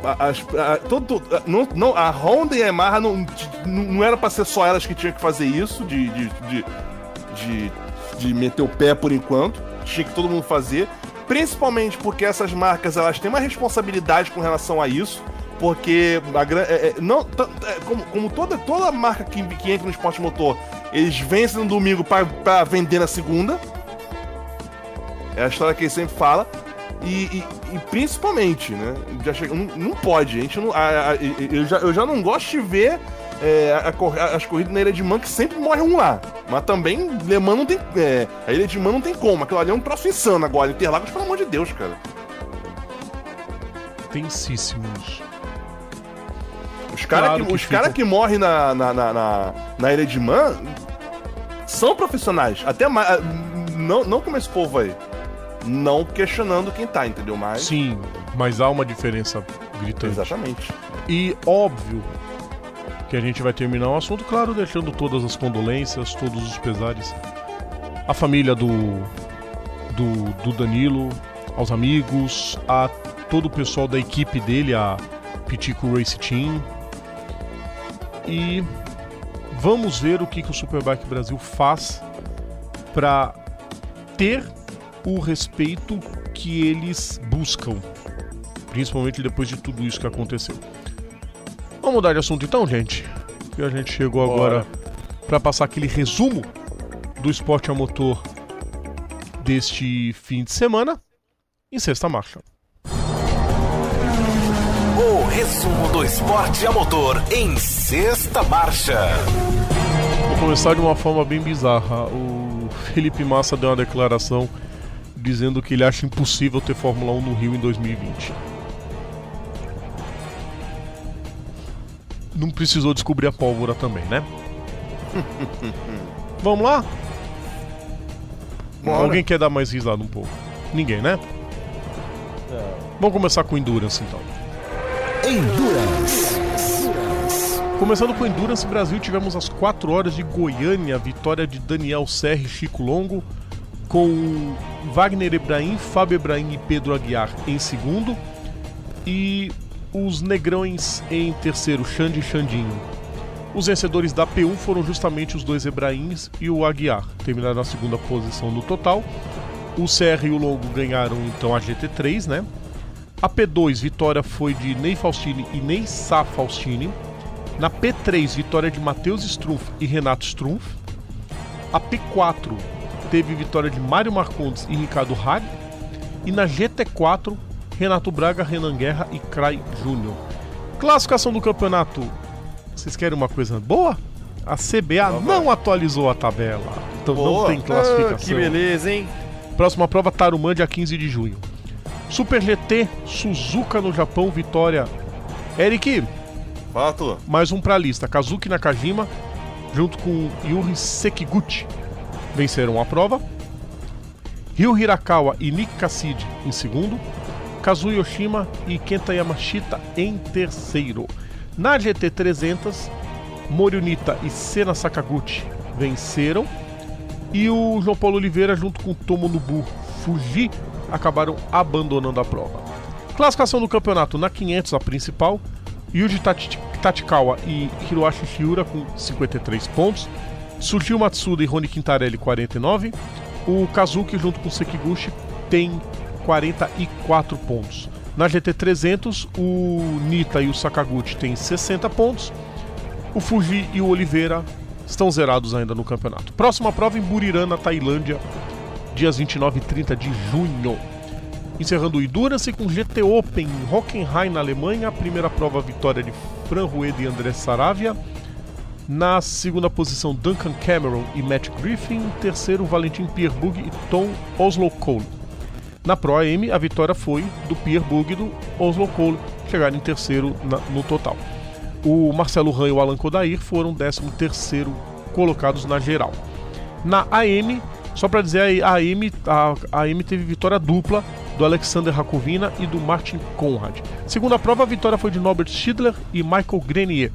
a, a, todo, não, não, a Honda e a Yamaha não, não era para ser só elas que tinham que fazer isso, de, de, de, de, de meter o pé por enquanto. Tinha que todo mundo fazer. Principalmente porque essas marcas elas têm uma responsabilidade com relação a isso. Porque a, é, é, não, é, como, como, toda, toda marca que, que entra no esporte motor, eles vencem no domingo para vender na segunda. É a história que ele sempre fala. E, e, e principalmente, né? Já chega, não, não, pode, a gente não. A, a, eu, já, eu já não gosto de ver é, a, as corridas na Ilha de Man que sempre morre um lá. Mas também Le Mans não tem. É, a Ilha de Man não tem como. Aquilo ali é um troço insano agora. Interlagos, pelo amor de Deus, cara. Tensíssimos. Os caras claro que, que, os cara que morrem na, na, na, na, na Ilha de Man são profissionais. Até mais. Não, não como esse povo aí não questionando quem tá, entendeu? Mas. Sim, mas há uma diferença gritante. Exatamente. E óbvio que a gente vai terminar o assunto, claro, deixando todas as condolências, todos os pesares. A família do, do, do Danilo, aos amigos, a todo o pessoal da equipe dele, a Pitico Race Team. E vamos ver o que, que o Superbike Brasil faz para ter o respeito que eles buscam, principalmente depois de tudo isso que aconteceu. Vamos mudar de assunto então, gente? Que a gente chegou agora para passar aquele resumo do esporte a motor deste fim de semana em sexta marcha. Resumo do esporte a motor em sexta marcha. Vou começar de uma forma bem bizarra. O Felipe Massa deu uma declaração dizendo que ele acha impossível ter Fórmula 1 no Rio em 2020. Não precisou descobrir a pólvora também, né? Vamos lá? Bom, Alguém quer dar mais risada um pouco? Ninguém, né? É. Vamos começar com Endurance então. Endurance. Começando com Endurance Brasil, tivemos as 4 horas de Goiânia, vitória de Daniel Serri e Chico Longo com Wagner Ebrahim, Fábio Ebrahim e Pedro Aguiar em segundo e os negrões em terceiro, Xande e Xandinho. Os vencedores da P1 foram justamente os dois Ebrahims e o Aguiar, terminaram na segunda posição no total. O CR e o Longo ganharam então a GT3, né? A P2, vitória foi de Ney Faustini e Ney Sá Faustini. Na P3, vitória de Matheus Strumpf e Renato Strumpf. A P4, teve vitória de Mário Marcondes e Ricardo Hag. E na GT4, Renato Braga, Renan Guerra e Cray Júnior. Classificação do campeonato. Vocês querem uma coisa boa? A CBA não atualizou a tabela. Então não Boa. tem classificação. Ah, que beleza, hein? Próxima prova, Tarumã, dia 15 de junho. Super GT, Suzuka no Japão, vitória. Eric, Fato. mais um pra lista. Kazuki Nakajima, junto com Yuri Sekiguchi, venceram a prova. Ryu Hirakawa e Nick Cassidy em segundo. Kazu Yoshima e Kenta Yamashita em terceiro. Na GT 300, Morionita e Sena Sakaguchi venceram. E o João Paulo Oliveira, junto com Tomonobu Fuji, acabaram abandonando a prova. Classificação do campeonato na 500, a principal. Yuji Tachikawa e Hiroshi Shiura com 53 pontos. Surgiu Matsuda e Rony Quintarelli 49. O Kazuki junto com Sekiguchi tem 44 pontos. Na GT 300, o Nita e o Sakaguchi têm 60 pontos. O Fuji e o Oliveira estão zerados ainda no campeonato. Próxima prova em Buriram, na Tailândia, dias 29 e 30 de junho. Encerrando o Endurance com GT Open em Hockenheim, na Alemanha. A primeira prova, vitória de Fran Rueda e André Saravia. Na segunda posição, Duncan Cameron e Matt Griffin. Terceiro, Valentim Pierbug e Tom Oslo Cole. Na Pro AM, a vitória foi do Pierbug e do Oslo Cole, chegaram em terceiro na- no total. O Marcelo Ran e o Alan Kodair foram 13 terceiro colocados na geral. Na AM, só para dizer, a AM, a a AM teve vitória dupla do Alexander Rakovina e do Martin Conrad. Segunda prova, a vitória foi de Norbert Schindler e Michael Grenier.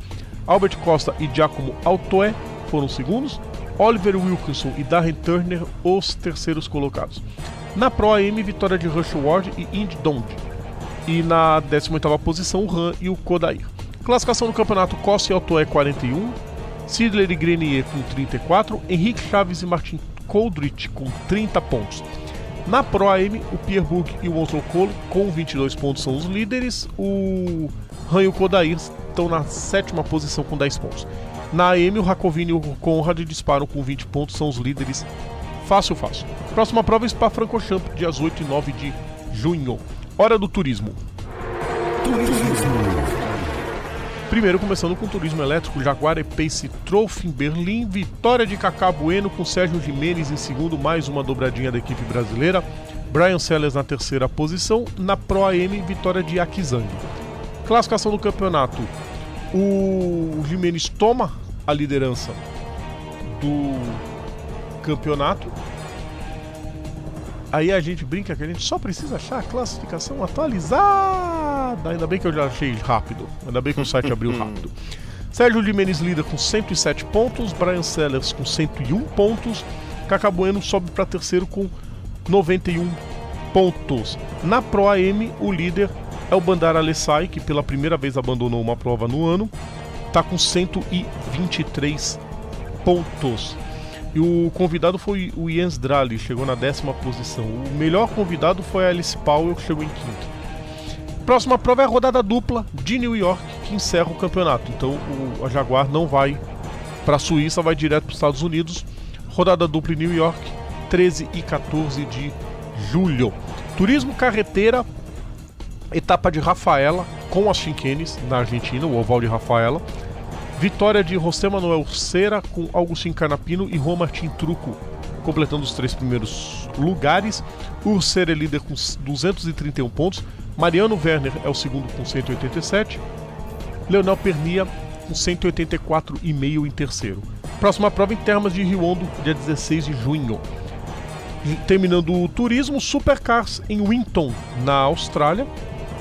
Albert Costa e Giacomo Altoé foram segundos. Oliver Wilkinson e Darren Turner os terceiros colocados. Na Pro AM, vitória de Rush Ward e Indy Dond. E na 18ª posição, o Ran e o Kodair. Classificação do campeonato, Costa e Altoé 41, Sidler e Grenier com 34, Henrique Chaves e Martin Coldrich com 30 pontos. Na Pro AM, o Pierre Bug e o Oslo Cole com 22 pontos são os líderes, o Han e o Kodair estão na sétima posição com 10 pontos. Na AM, o Rakovini e o Conrad disparam com 20 pontos, são os líderes fácil, fácil. Próxima prova, Spa-Francorchamps, dias 8 e 9 de junho. Hora do turismo. Primeiro, começando com turismo elétrico, Jaguar e Pace Trophy em Berlim, vitória de Kaká Bueno com Sérgio Jimenez em segundo, mais uma dobradinha da equipe brasileira. Brian Sellers na terceira posição, na Pro AM, vitória de Akizang. Classificação do campeonato, o Jimenez toma a liderança do campeonato. Aí a gente brinca que a gente só precisa achar a classificação atualizada. Ainda bem que eu já achei rápido. Ainda bem que o site abriu rápido. Sérgio Jimenez líder com 107 pontos, Brian Sellers com 101 pontos, Cacá Bueno sobe para terceiro com 91 pontos. Na Pro AM, o líder é o Bandar Alessai, que pela primeira vez abandonou uma prova no ano, está com 123 pontos. E o convidado foi o Jens Drali, chegou na décima posição. O melhor convidado foi a Alice Powell, que chegou em quinto. Próxima prova é a rodada dupla de New York, que encerra o campeonato. Então o, a Jaguar não vai para a Suíça, vai direto para os Estados Unidos. Rodada dupla em New York, 13 e 14 de julho. Turismo carreteira, etapa de Rafaela com as Chinquenes na Argentina, o oval de Rafaela. Vitória de José Manuel Cera com Augustin Canapino e Juan Martin Truco, completando os três primeiros lugares. O Cera é líder com 231 pontos. Mariano Werner é o segundo com 187. Leonel Pernia com 184,5 em terceiro. Próxima prova em termas de Rio Hondo, dia 16 de junho. Terminando o turismo, Supercars em Winton, na Austrália.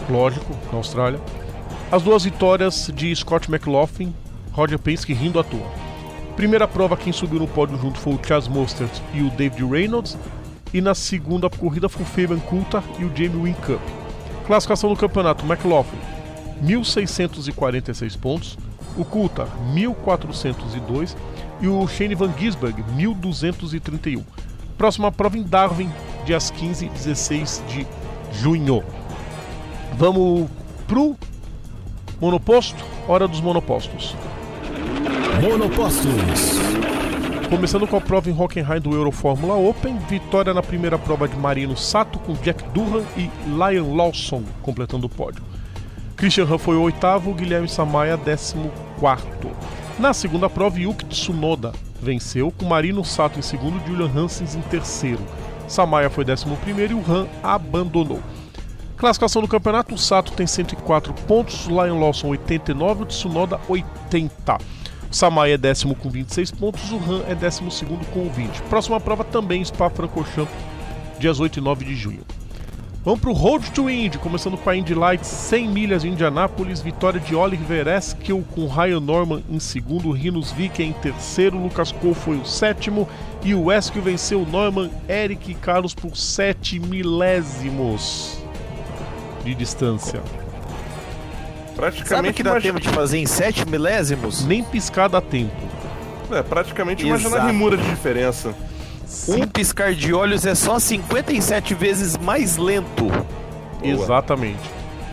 Lógico, na Austrália. As duas vitórias de Scott McLaughlin, Roger Penske rindo à toa. Primeira prova, quem subiu no pódio junto foi o Charles Mostert e o David Reynolds. E na segunda corrida foi o Fabian Coulthard e o Jamie Wincup. Classificação do campeonato, McLaughlin, 1.646 pontos. O Coulthard, 1.402. E o Shane Van Gisberg, 1.231. Próxima prova em Darwin, dias 15 e 16 de junho. Vamos pro monoposto? Hora dos monopostos. Monopostos. Começando com a prova em Hockenheim do Euro Fórmula Open, vitória na primeira prova de Marino Sato com Jack Durham e Lion Lawson completando o pódio. Christian Han foi o oitavo, Guilherme Samaya décimo quarto. Na segunda prova, Yuki Tsunoda venceu, com Marino Sato em segundo e Julian Hansens em terceiro. Samaya foi décimo primeiro e o Han abandonou. Classificação do campeonato, o Sato tem 104 pontos, o Lion Lawson 89, o Tsunoda 80. O Samaya é décimo com 26 pontos, o Han é décimo segundo com 20. Próxima prova também Spa-Francorchamps, dias 8 e 9 de junho. Vamos para o Road to Indy, começando com a Indy Lights, 100 milhas em Indianápolis, vitória de Oliver Eskill com Ryan Norman em segundo, Rinos Vick em terceiro, Lucas Cole foi o sétimo e o Eskill venceu Norman, Eric e Carlos por 7 milésimos de distância. Praticamente Sabe que dá tempo de fazer em 7 milésimos? Nem piscar dá tempo. É, praticamente uma Exato. janela de diferença. Um piscar de olhos é só 57 vezes mais lento. Exatamente.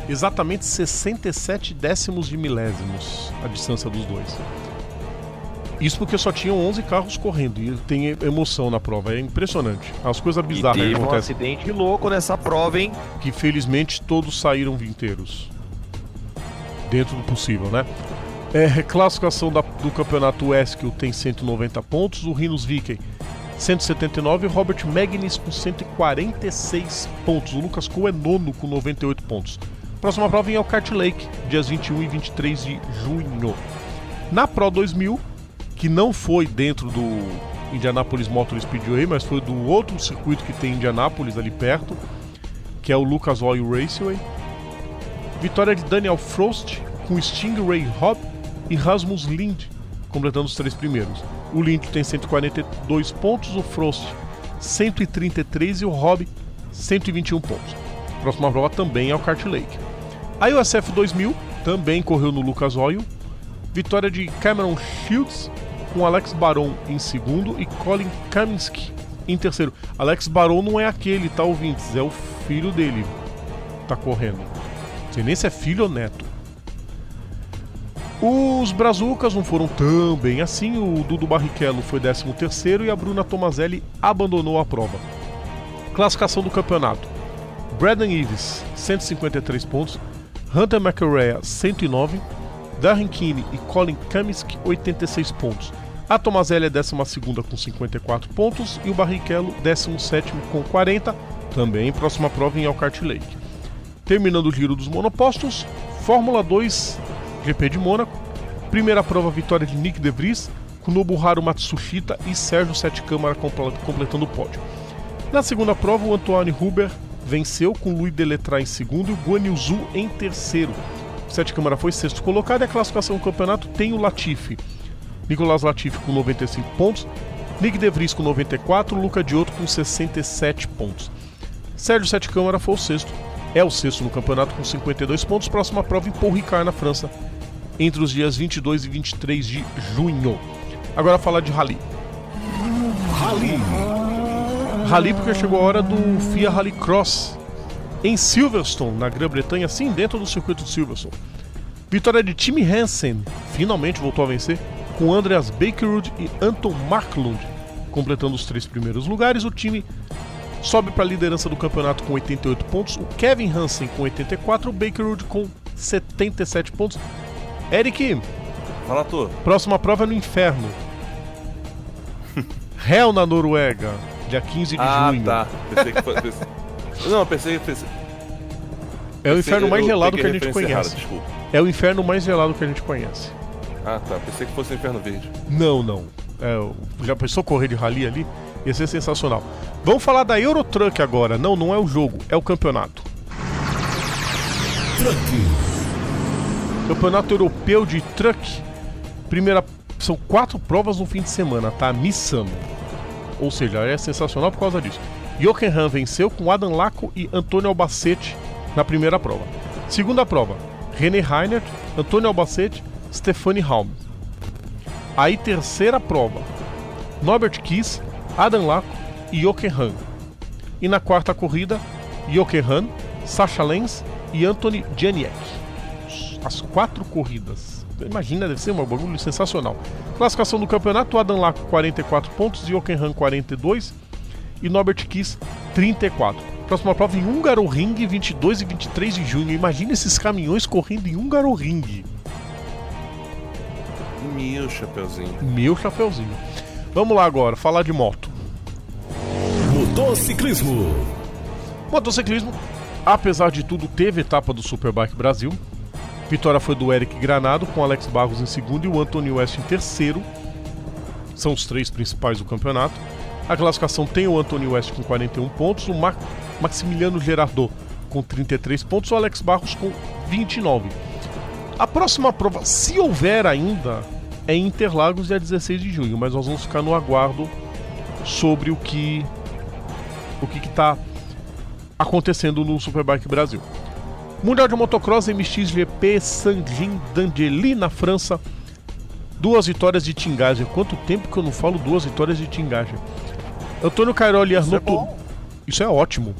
Exatamente 67 décimos de milésimos a distância dos dois. Isso porque só tinham 11 carros correndo e tem emoção na prova. É impressionante. As coisas E bizarras que teve um acontecem. acidente louco nessa prova, hein? Que felizmente todos saíram vinteiros. Dentro do possível, né? É, classificação da- do campeonato Eskel tem 190 pontos, o Rinos Viking 179 e Robert Magnus com 146 pontos. O Lucas Cole é nono com 98 pontos. Próxima prova em Elkhart Lake, dias 21 e 23 de junho. Na Pro 2000, que não foi dentro do Indianapolis Motor Speedway, mas foi do outro circuito que tem em Indianapolis ali perto, que é o Lucas Oil Raceway. Vitória de Daniel Frost com Stingray Hobb e Rasmus Lind, completando os três primeiros. O Lind tem 142 pontos, o Frost 133 e o Hobb 121 pontos. Próxima prova também é o Kart Lake. A USF 2000 também correu no Lucas Oil. Vitória de Cameron Shields com Alex Baron em segundo e Colin Kaminsky em terceiro. Alex Baron não é aquele, tá ouvintes? É o filho dele. Tá correndo. Não sei nem se é filho ou neto. Os Brazucas não foram tão bem assim. O Dudu Barrichello foi 13 terceiro e a Bruna Tomazelli abandonou a prova. Classificação do campeonato. Braden Ives, 153 pontos. Hunter McElrea, 109. Darren Keane e Colin Kaminsky, 86 pontos. A Tomazelli é 12 com 54 pontos e o Barrichello 17 com 40, também próxima prova em Elkhart Lake. Terminando o giro dos monopostos, Fórmula 2 GP de Mônaco. Primeira prova, vitória de Nick De Vries, com Nobuharu Matsushita e Sérgio Sete Câmara comple- completando o pódio. Na segunda prova, o Antoine Huber venceu com Louis Deletrat em segundo e o Guan Zhu em terceiro. Sete Câmara foi sexto colocado e a classificação do campeonato tem o Latifi. Nicolas Latifi com 95 pontos, Nick De Vries com 94, Luca Diotto com 67 pontos. Sérgio Sete Câmara foi o sexto, é o sexto no campeonato com 52 pontos. Próxima prova em Paul Ricard, na França, entre os dias 22 e 23 de junho. Agora falar de Rally. Rally. Rally porque chegou a hora do FIA Rally Cross em Silverstone, na Grã-Bretanha, sim, dentro do circuito de Silverstone. Vitória de Timmy Hansen, finalmente voltou a vencer, com Andreas Bakerud e Anton Marklund completando os três primeiros lugares. O time sobe para a liderança do campeonato com 88 pontos, o Kevin Hansen com 84, o Bakerud com 77 pontos. Eric, Fala, tu. próxima prova é no inferno. Hell na Noruega, dia 15 de Ah, junho. tá. Pensei que fosse. Não, pensei. pensei É o inferno mais gelado que a gente conhece. errada. É o inferno mais gelado que a gente conhece. Ah, tá. Pensei que fosse o Inferno Verde. Não, não. É, o- já pensou correr de rally ali? Ia ser sensacional. Vamos falar da Eurotruck agora. Não, não é o jogo, é o campeonato. Campeonato Europeu de Truck. Primeira. São quatro provas no fim de semana, tá? Missamo. Ou seja, é sensacional por causa disso. Jochen Han venceu com Adam Laco e Antônio Albacete na primeira prova. Segunda prova, René Reinert, Antônio Albacete, Stefani Halm. Aí terceira prova, Norbert Kiss, Adam Laco e Jochen Han. E na quarta corrida, Jochen Han, Sasha Lenz e Anthony Janiek. as quatro corridas. Imagina, deve ser um bagulho sensacional. Classificação do campeonato: Adam Lack 44 pontos, Jochen 42 e Norbert Kiss 34. Próxima prova em Húngaro Ring, 22 e 23 de junho. Imagina esses caminhões correndo em Húngaro Ring. Meu chapeuzinho. Meu chapeuzinho. Vamos lá agora, falar de moto. Motociclismo. Motociclismo, apesar de tudo, teve etapa do Superbike Brasil. Vitória foi do Eric Granado, com Alex Barros em segundo e o Antônio West em terceiro. São os três principais do campeonato. A classificação tem o Antônio West com 41 pontos, o Ma Maximiliano Gerardot com 33 pontos, o Alex Barros com 29. A próxima prova, se houver ainda, é Interlagos dia 16 de junho, mas nós vamos ficar no aguardo sobre o que o que está acontecendo no Superbike Brasil. Mundial de Motocross MXGP Saint-Jean d'Angely na França. Duas vitórias de Tingager. Quanto tempo que eu não falo duas vitórias de Tingager? Antônio Cairoli e Arnaud Isso, é Isso é ótimo.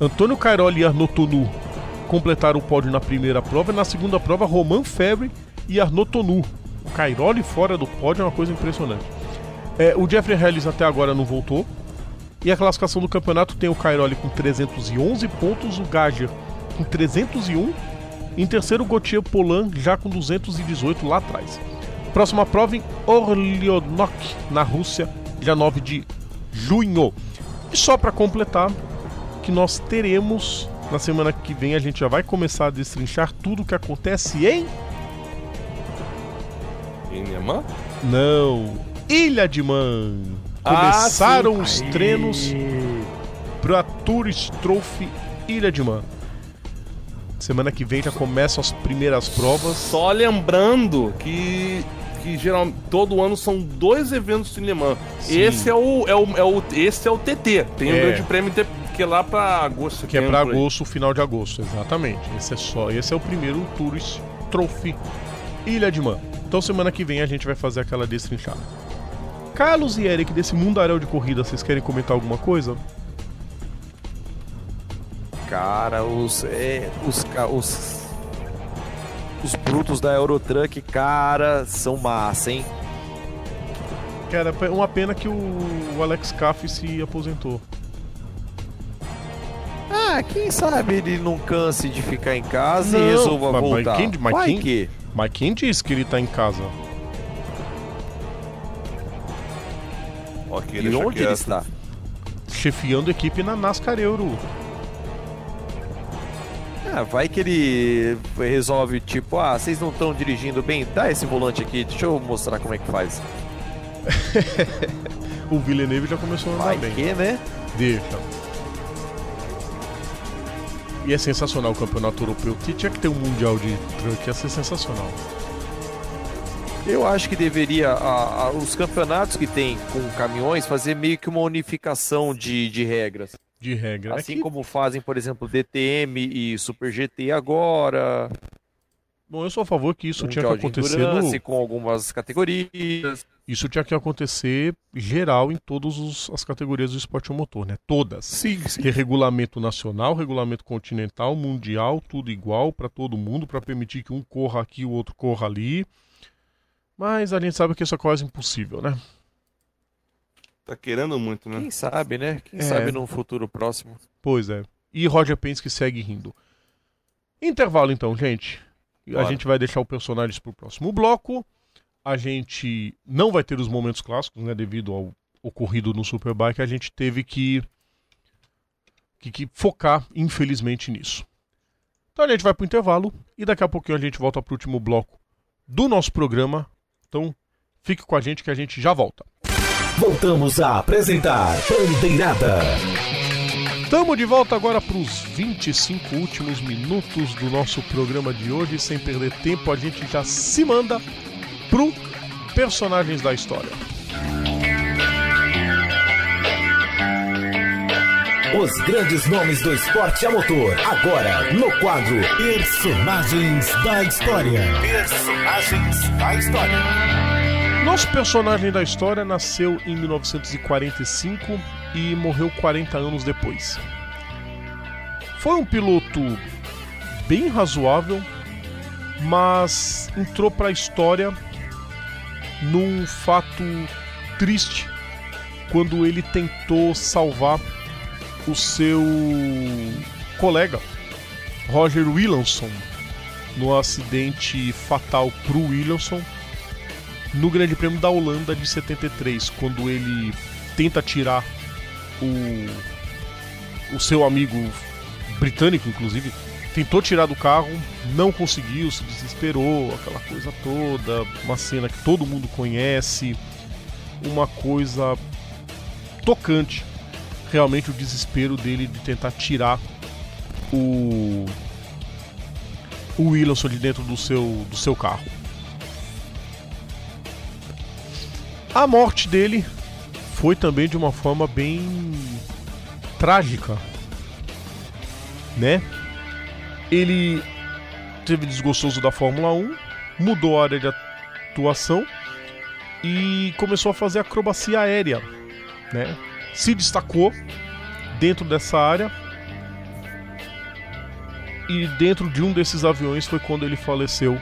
Antônio Cairoli e Arnaud Tonu completaram o pódio na primeira prova e na segunda prova Roman Febre e Arnaud Tonu. O Cairoli fora do pódio é uma coisa impressionante. É, o Jeffrey Hellis até agora não voltou. E a classificação do campeonato tem o Cairoli com 311 pontos, o Gager com 301. Em terceiro, o Gautier Polan já com 218 lá atrás. Próxima prova em Orlionok, na Rússia, dia 9 de junho. E só para completar, que nós teremos na semana que vem a gente já vai começar a destrinchar tudo o que acontece em. Em Neman? Não, Ilha de Man. Começaram ah, os treinos para Tourist Trophy Ilha de Man. Semana que vem já começam as primeiras provas. Só lembrando que que geralmente todo ano são dois eventos de Le Mans. Esse é o, é o, é o esse é o TT. Tem o é. Grande Prêmio que é lá para agosto. Que é para agosto, final de agosto, exatamente. Esse é só, esse é o primeiro Tourist Trophy Ilha de Man. Então semana que vem a gente vai fazer aquela destrinchada. Carlos e Eric desse mundaréu de corrida, vocês querem comentar alguma coisa? Cara, os, é, os, os, os brutos da Eurotruck, cara, são massa, hein? Cara, é uma pena que o Alex Caff se aposentou. Ah, quem sabe ele não canse de ficar em casa não, e resolva mas, voltar. Mas quem, mas, Vai quem, que? mas quem disse que ele tá em casa? Okay, e onde ele está? Chefiando equipe na NASCAR Euro. Ah, vai que ele resolve, tipo, ah, vocês não estão dirigindo bem? Dá esse volante aqui, deixa eu mostrar como é que faz. o Villeneuve já começou a andar vai bem. que, né? Deixa. E é sensacional o campeonato europeu. Tinha que ter um mundial de truck, ia ser sensacional. Eu acho que deveria a, a, os campeonatos que tem com caminhões fazer meio que uma unificação de, de regras. De regra. Assim é que... como fazem, por exemplo, DTM e Super GT agora. Bom, eu sou a favor que isso tinha que acontecer no... com algumas categorias. Isso tinha que acontecer geral em todas as categorias do esporte motor, né? Todas. Sim, sim. Ter regulamento nacional, regulamento continental, mundial, tudo igual para todo mundo, para permitir que um corra aqui, o outro corra ali. Mas a gente sabe que isso é quase impossível, né? Tá querendo muito, né? Quem sabe, né? Quem é... sabe num futuro próximo. Pois é. E Roger Penske segue rindo. Intervalo então, gente. Bora. A gente vai deixar o personagens pro próximo bloco. A gente não vai ter os momentos clássicos, né? Devido ao ocorrido no Superbike, a gente teve que, que, que focar, infelizmente, nisso. Então a gente vai pro intervalo e daqui a pouquinho a gente volta pro último bloco do nosso programa então, fique com a gente que a gente já volta. Voltamos a apresentar Bandeirada. Estamos de volta agora para os 25 últimos minutos do nosso programa de hoje. Sem perder tempo, a gente já se manda pro Personagens da História. Os grandes nomes do esporte a motor. Agora, no quadro Personagens da História. Personagens da História. Nosso personagem da história nasceu em 1945 e morreu 40 anos depois. Foi um piloto bem razoável, mas entrou para a história num fato triste quando ele tentou salvar o seu colega Roger Williamson no acidente fatal para o Williamson no Grande Prêmio da Holanda de 73, quando ele tenta tirar o, o seu amigo britânico, inclusive, tentou tirar do carro, não conseguiu, se desesperou, aquela coisa toda, uma cena que todo mundo conhece, uma coisa tocante, realmente o desespero dele de tentar tirar o o Wilson de dentro do seu do seu carro. A morte dele foi também de uma forma bem trágica, né? Ele teve desgostoso da Fórmula 1, mudou a área de atuação e começou a fazer acrobacia aérea, né? Se destacou dentro dessa área e dentro de um desses aviões foi quando ele faleceu.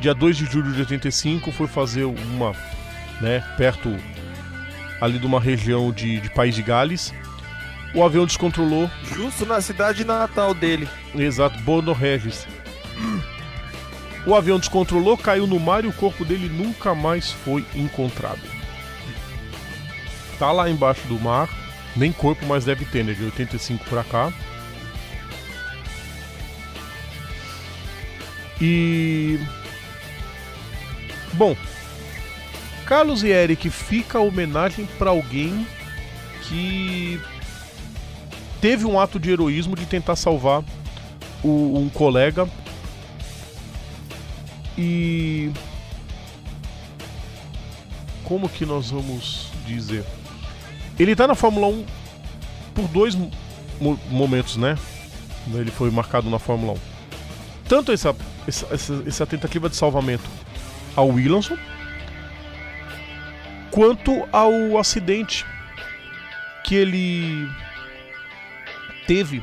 Dia 2 de julho de 85 foi fazer uma, né, perto ali de uma região de, de País de Gales, o avião descontrolou. Justo na cidade natal dele. Exato, Bono Regis. O avião descontrolou, caiu no mar e o corpo dele nunca mais foi encontrado. Tá lá embaixo do mar, nem corpo mais deve ter, né? De 85 pra cá. E. Bom, Carlos e Eric fica a homenagem para alguém que teve um ato de heroísmo de tentar salvar o, um colega e como que nós vamos dizer? Ele tá na Fórmula 1 por dois mo momentos, né? Ele foi marcado na Fórmula 1. Tanto essa, essa, essa, essa tentativa de salvamento ao Williamson, quanto ao acidente que ele teve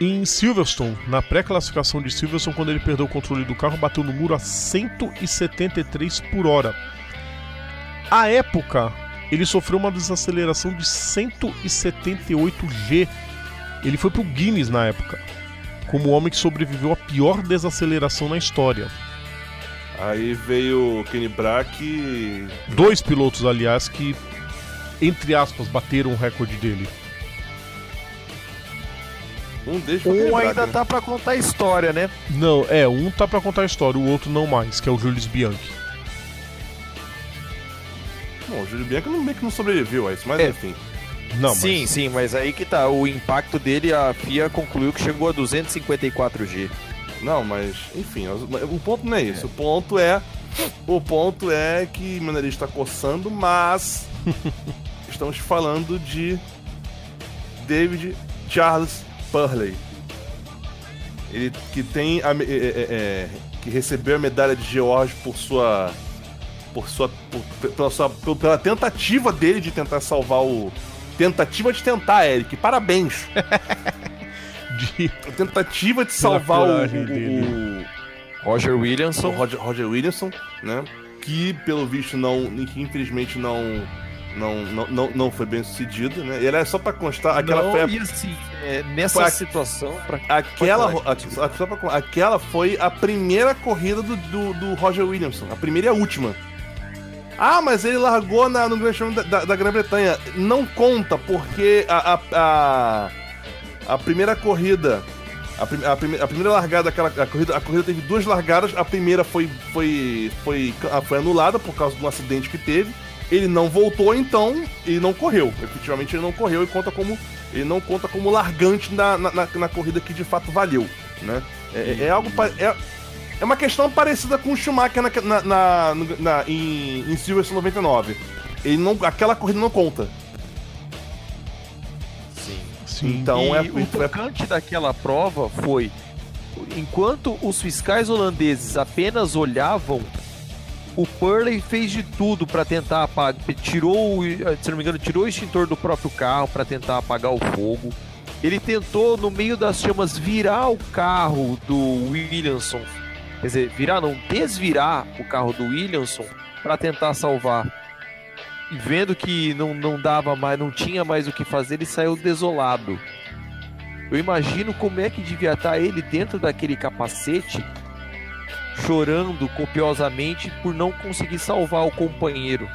em Silverstone, na pré-classificação de Silverstone, quando ele perdeu o controle do carro, bateu no muro a 173 por hora. À época, ele sofreu uma desaceleração de 178 G. Ele foi pro Guinness na época, como o homem que sobreviveu à pior desaceleração na história. Aí veio Kenny Brack. Dois pilotos, aliás, que, entre aspas, bateram o recorde dele. Um o Um ainda Brack, né? tá pra contar a história, né? Não, é, um tá pra contar a história, o outro não mais, que é o Julius Bianchi. Bom, o Júlio Bianca não, meio que não sobreviveu a isso, mas É. enfim. Não, sim, mas sim, mas aí que tá. O impacto dele, a FIA concluiu que chegou a 254G. Não, mas, enfim, o ponto não é isso. O ponto é. O ponto é que o Maneri está coçando, mas. estamos falando de. David Charles Purley. Ele que tem. A, é, é, é, que recebeu a medalha de George por sua. Por sua. por- pela, sua pela tentativa dele de tentar salvar o. Tentativa de tentar, Eric. Parabéns. de- A tentativa de salvar o, o-. Roger o- o Williamson. Roger, Roger Williamson, né? Que pelo visto não, que infelizmente não, não, não, não, foi bem sucedido, né? E era só pra constar, aquela Não, foi a, e assim, é, nessa Foi a- situação, pra... aquela, a- a- só pra aquela foi a primeira corrida do, do, do Roger Williamson, a primeira e a última. Ah, mas ele largou na, no Grande Prêmio da, da, da Grã-Bretanha. Não conta, porque a, a, a, primeira corrida. A, prim- a, prime- a primeira largada daquela a corrida, a corrida teve duas largadas. A primeira foi, foi, foi, foi anulada por causa de um acidente que teve. Ele não voltou, então ele não correu. Efetivamente ele não correu e conta como. Ele não conta como largante na, na, na- na corrida que de fato valeu. Né? É, é- é algo. É, é uma questão parecida com o Schumacher na, na, na, na- em, em Silverstone 99. Ele não, aquela corrida não conta. Sim. Então e é, o tocante daquela prova foi enquanto os fiscais holandeses apenas olhavam o Purley fez de tudo para tentar apagar, tirou, o- se não me engano, tirou o extintor do próprio carro para tentar apagar o fogo. ele tentou, no meio das chamas, virar o carro do Williamson. Quer dizer, virar não, desvirar o carro do Williamson para tentar salvar. E vendo que não, não dava mais, não tinha mais o que fazer, ele saiu desolado. Eu imagino como é que devia estar ele dentro daquele capacete, chorando copiosamente por não conseguir salvar o companheiro.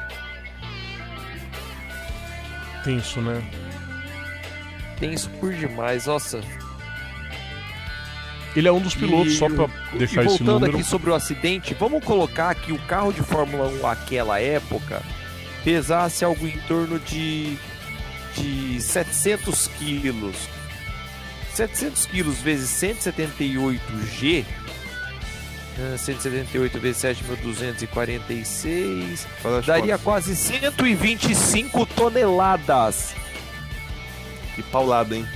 Tenso, né? Tenso por demais, nossa. Ele é um dos pilotos, E- só pra e deixar esse voltando número. aqui sobre o acidente, vamos colocar que o carro de Fórmula 1 naquela época pesasse algo em torno de, de 700 quilos. 700 quilos vezes 178G, eh, 178 vezes 7.246, Faz as daria quase 125 toneladas. Que paulada, hein?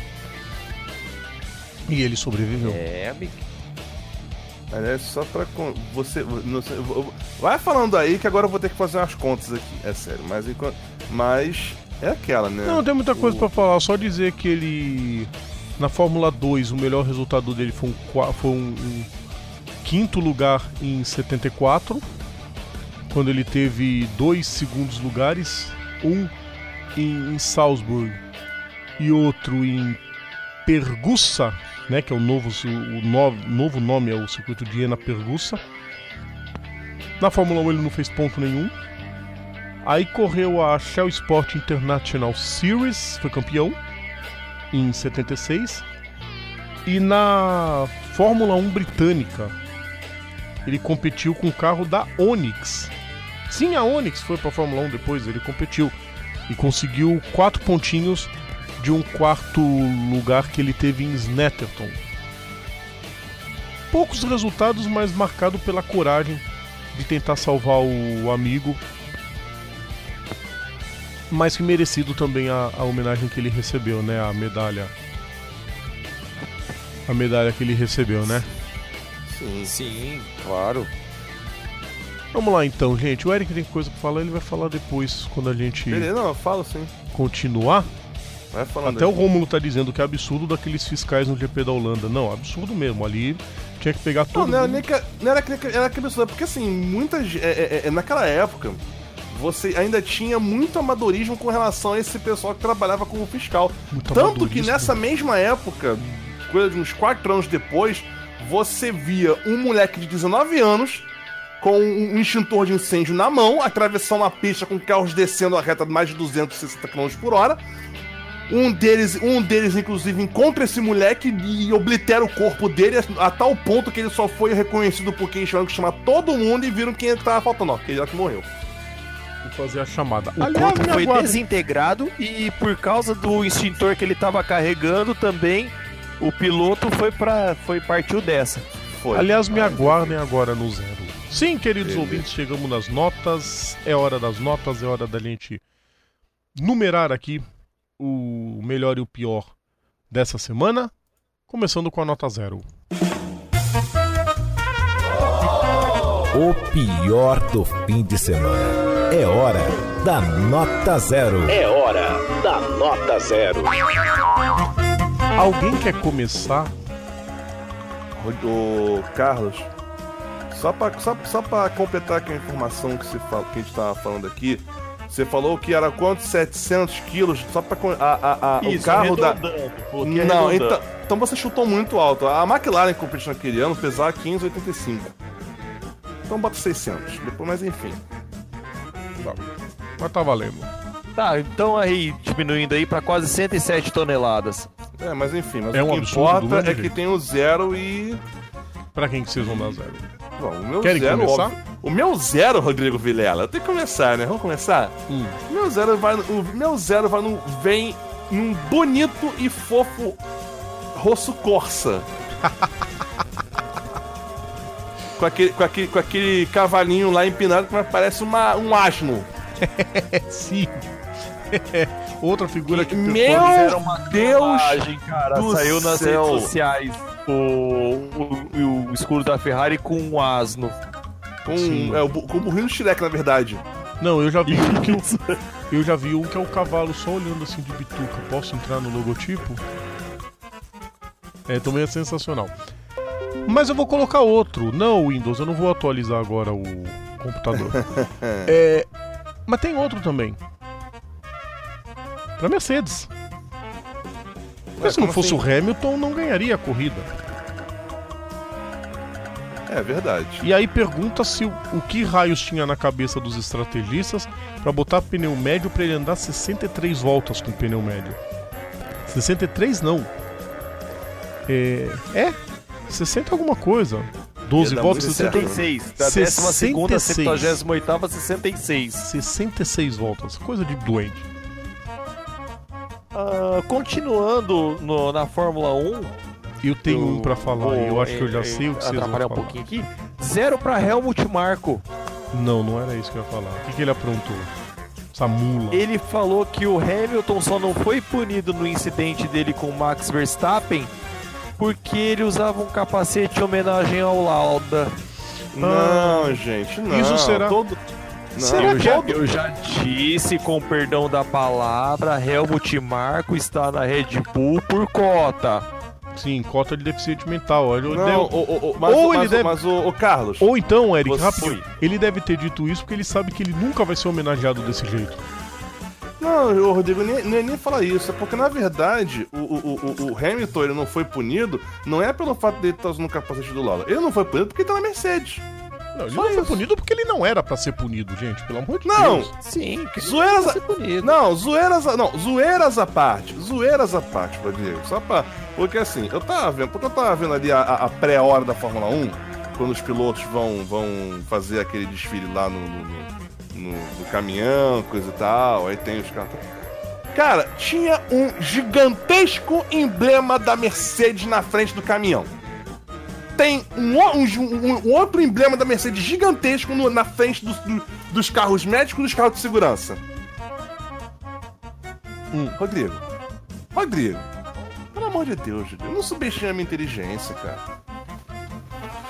E ele sobreviveu. É, amigo. Aliás, só pra. Você. Sei, vai falando aí que agora eu vou ter que fazer umas contas aqui. É sério. Mas enquanto. Mas. É aquela, né? Não, tem muita coisa O- pra falar, só dizer que ele. Na Fórmula 2, o melhor resultado dele foi um, foi um- um quinto lugar em 74, quando ele teve dois segundos lugares, um em, em Salzburg e outro em Pergussa, né, que é o novo, o no- novo nome é o circuito de Iena Pergussa. Na Fórmula 1 ele não fez ponto nenhum. Aí correu a Shell Sport International Series, foi campeão em 76. E na Fórmula 1 britânica, ele competiu com o carro da Onix. Sim, a Onix foi para a Fórmula 1 depois, ele competiu e conseguiu quatro pontinhos de um quarto lugar que ele teve em Snetterton. Poucos resultados, mas marcado pela coragem de tentar salvar o amigo mais que merecido também a, a homenagem que ele recebeu, né? A medalha. A medalha que ele recebeu, né? Sim. Sim, claro. Vamos lá então, gente. O Eric tem coisa pra falar, ele vai falar depois, quando a gente Beleza, não, eu falo sim. continuar. Vai falando. Até o aí. Rômulo tá dizendo que é absurdo daqueles fiscais no GP da Holanda. Não, absurdo mesmo. Ali tinha que pegar Não, todo não era, mundo. nem que, não era, que, era que absurdo, porque assim, muitas. é, é, é, naquela época, você ainda tinha muito amadorismo com relação a esse pessoal que trabalhava como fiscal. Muito Tanto que nessa mesma época, coisa de uns 4 anos depois, você via um moleque de 19 anos com um extintor de incêndio na mão, atravessando a pista com carros descendo a reta de mais de 260 km por hora. Um deles, um deles, inclusive, encontra esse moleque e oblitera o corpo dele a, a tal ponto que ele só foi reconhecido por quem tiveram que chamar todo mundo e viram quem é que tava faltando. Ó, aquele lá que morreu. Vou fazer a chamada. O Aliás, corpo foi aguardem. desintegrado e por causa do extintor que ele estava carregando também, o piloto foi para foi partiu dessa. Foi. Aliás, me aguardem agora no zero. Sim, queridos Beleza. ouvintes, chegamos nas notas. É hora das notas, é hora da gente numerar aqui o melhor e o pior dessa semana. Começando com a nota zero. O pior do fim de semana. É hora da nota zero. É hora da nota zero. Alguém quer começar? Ô, Carlos, só pra, só, só pra completar aqui a informação que, você fala, que a gente tava falando aqui, você falou que era quanto? 700 quilos? Só pra. A, a, a, o carro da. Não, então, então você chutou muito alto. A McLaren que competiu naquele ano pesava 15,85. Então bota 600. Depois, mas enfim. Mas tá valendo. Tá, então aí diminuindo aí para quase 107 toneladas. É, mas enfim. Mas É o um que importa mesmo é que tem o zero e. Pra quem que vocês vão dar zero? Bom, o meu Querem zero, começar? óbvio. O meu zero, Rodrigo Vilela. Tem que começar, né? Vamos começar? Hum. O meu zero vai no, o meu zero vai no, vem num bonito e fofo rosso Corsa. com, aquele, com, aquele, com aquele cavalinho lá empinado que parece uma, um asno. Sim. Outra figura que Meu Fizeram uma Deus cara, do saiu nas céu. redes sociais o, o, o escudo da Ferrari com um asno. com, Sim. é, o, com o burrinho do Shrek, na verdade. Não, eu já vi um que eu, eu já vi um que é o cavalo só olhando assim de bituca. Posso entrar no logotipo? É, também é sensacional. Mas eu vou colocar outro. Não, Windows, eu não vou atualizar agora o computador. É, mas tem outro também. Pra Mercedes. Mas se não fosse assim? o Hamilton, não ganharia a corrida. É verdade. E aí pergunta-se o, o que raios tinha na cabeça dos estrategistas pra botar pneu médio pra ele andar 63 voltas com pneu médio. 63 não. É, é 60 alguma coisa. 12 Ia dar voltas, muito 60, certo. 66. Da 12 a 66. 78 66. 66 voltas. Coisa de doente. Ah, continuando no- na Fórmula 1. Eu tenho eu um pra falar vou, e eu acho que eu já eh, sei o que vocês vão falar. um pouquinho aqui. Zero pra Helmut Marko. Não, não era isso que eu ia falar. O que, que ele aprontou? Essa mula. Ele falou que o Hamilton só não foi punido no incidente dele com o Max Verstappen porque ele usava um capacete em homenagem ao Lauda. Não, gente, não. Isso será- Todo... Não, Será eu, que já, todo- eu já disse, com perdão da palavra, Helmut Marko está na Red Bull por cota. Sim, cota de deficiente mental. Olha, Não, devo- o, o, o, mas, Ou o- ele mas, o- deve- mas o, o Carlos. Ou então, Eric, Você- rapidinho, ele deve ter dito isso porque ele sabe que ele nunca vai ser homenageado desse jeito. Não, o Rodrigo nem, nem, nem fala isso. É porque, na verdade, o, o, o, o Hamilton ele não foi punido, não é pelo fato dele estar usando o capacete do Lala. Ele não foi punido porque ele tá na Mercedes. Não, ele Só não foi isso. punido porque ele não era pra ser punido, gente, pelo amor de Não! Deus. Sim, que Zoeiras a... ser punido. Não, zoeiras a... Não, zoeiras à parte. Zoeiras à parte, Rodrigo. Só pra... Porque assim, eu tava vendo... Porque eu tava vendo ali a, a- a pré-hora da Fórmula 1, quando os pilotos vão, vão fazer aquele desfile lá no, no, no- no- no caminhão, coisa e tal, aí tem os caras... Cara, tinha um gigantesco emblema da Mercedes na frente do caminhão. Tem um, um- um- outro emblema da Mercedes gigantesco no- na frente dos- do- dos carros médicos e dos carros de segurança. Hum, Rodrigo. Rodrigo. Pelo amor de Deus, Rodrigo. Não subestime a minha inteligência, cara.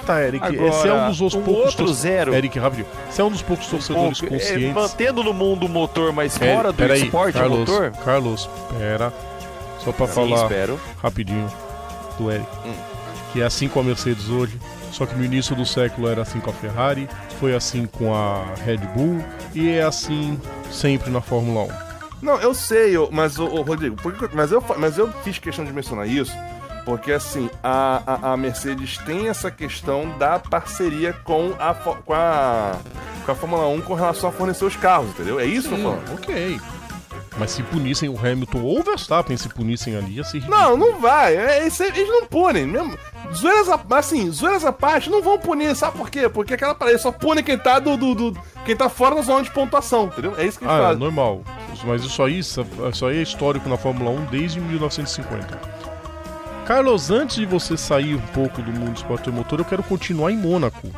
Tá, Eric, Agora, esse é um dos os um poucos... outro tor- zero. Eric, rapidinho. Esse é um dos poucos torcedores Pouco, é, conscientes... mantendo no mundo o motor, mas É, fora do peraí, esporte Carlos, motor. Carlos, pera. Só pra Sim, falar espero. rapidinho do Eric. Hum. Que é assim com a Mercedes hoje. Só que no início do século era assim com a Ferrari, foi assim com a Red Bull e é assim sempre na Fórmula 1. Não, eu sei, eu- mas, ô, Rodrigo, mas, eu, mas eu fiz questão de mencionar isso, porque assim, a, a, a Mercedes tem essa questão da parceria com a, com, a, com a Fórmula 1 com relação a fornecer os carros, entendeu? É isso que eu tô falando. ok. Mas se punissem o Hamilton ou o Verstappen, se punissem ali, ia ser ridículo. Não, não vai. É, aí, eles não punem. Mesmo. Zoeiras a, assim, zoeiras à parte, não vão punir. Sabe por quê? Porque aquela parede só pune quem tá, do, do, do- quem tá fora da zona de pontuação, entendeu? É isso que eles Ah, é fazem. normal. Mas isso aí, isso aí é histórico na Fórmula 1 desde 1950. Carlos, antes de você sair um pouco do mundo do esporte motor, eu quero continuar em Mônaco.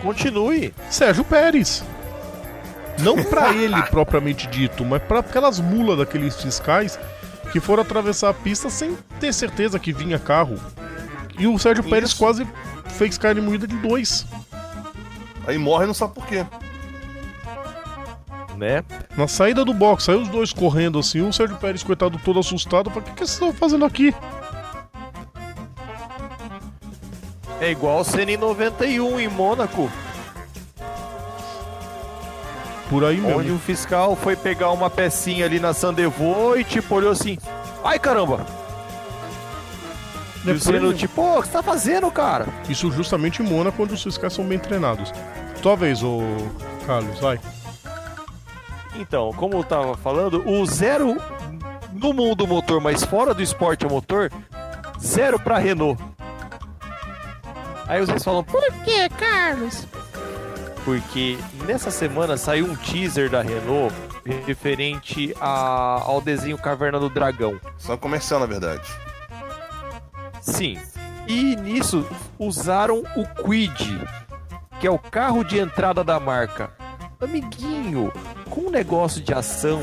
Continue. Sérgio Pérez. Não pra ele propriamente dito, mas pra aquelas mulas daqueles fiscais que foram atravessar a pista sem ter certeza que vinha carro. E o Sérgio Pérez Isso. quase fez carne moída de dois. Aí morre e não sabe por quê. Né? Na saída do box, saiu os dois correndo assim, o Sérgio Pérez, coitado, todo assustado, o que, que vocês estão fazendo aqui? É igual sendo em 91 em Mônaco, Por aí onde mesmo. o fiscal foi pegar uma pecinha ali na Sandevô e tipo olhou assim: "Ai caramba". E É o sendo aí. tipo: "Ô, o que você tá fazendo, cara?" Isso justamente em Mônaco, onde os fiscais são bem treinados. Tua vez, ô Carlos, vai. Então, como eu tava falando, o zero no mundo motor, mas fora do esporte a motor, zero pra Renault. Aí vocês falam, por que, Carlos? Porque nessa semana saiu um teaser da Renault referente a- ao desenho Caverna do Dragão. Só comercial, na verdade. Sim. E nisso usaram o Quid, que é o carro de entrada da marca. Amiguinho, com um negócio de ação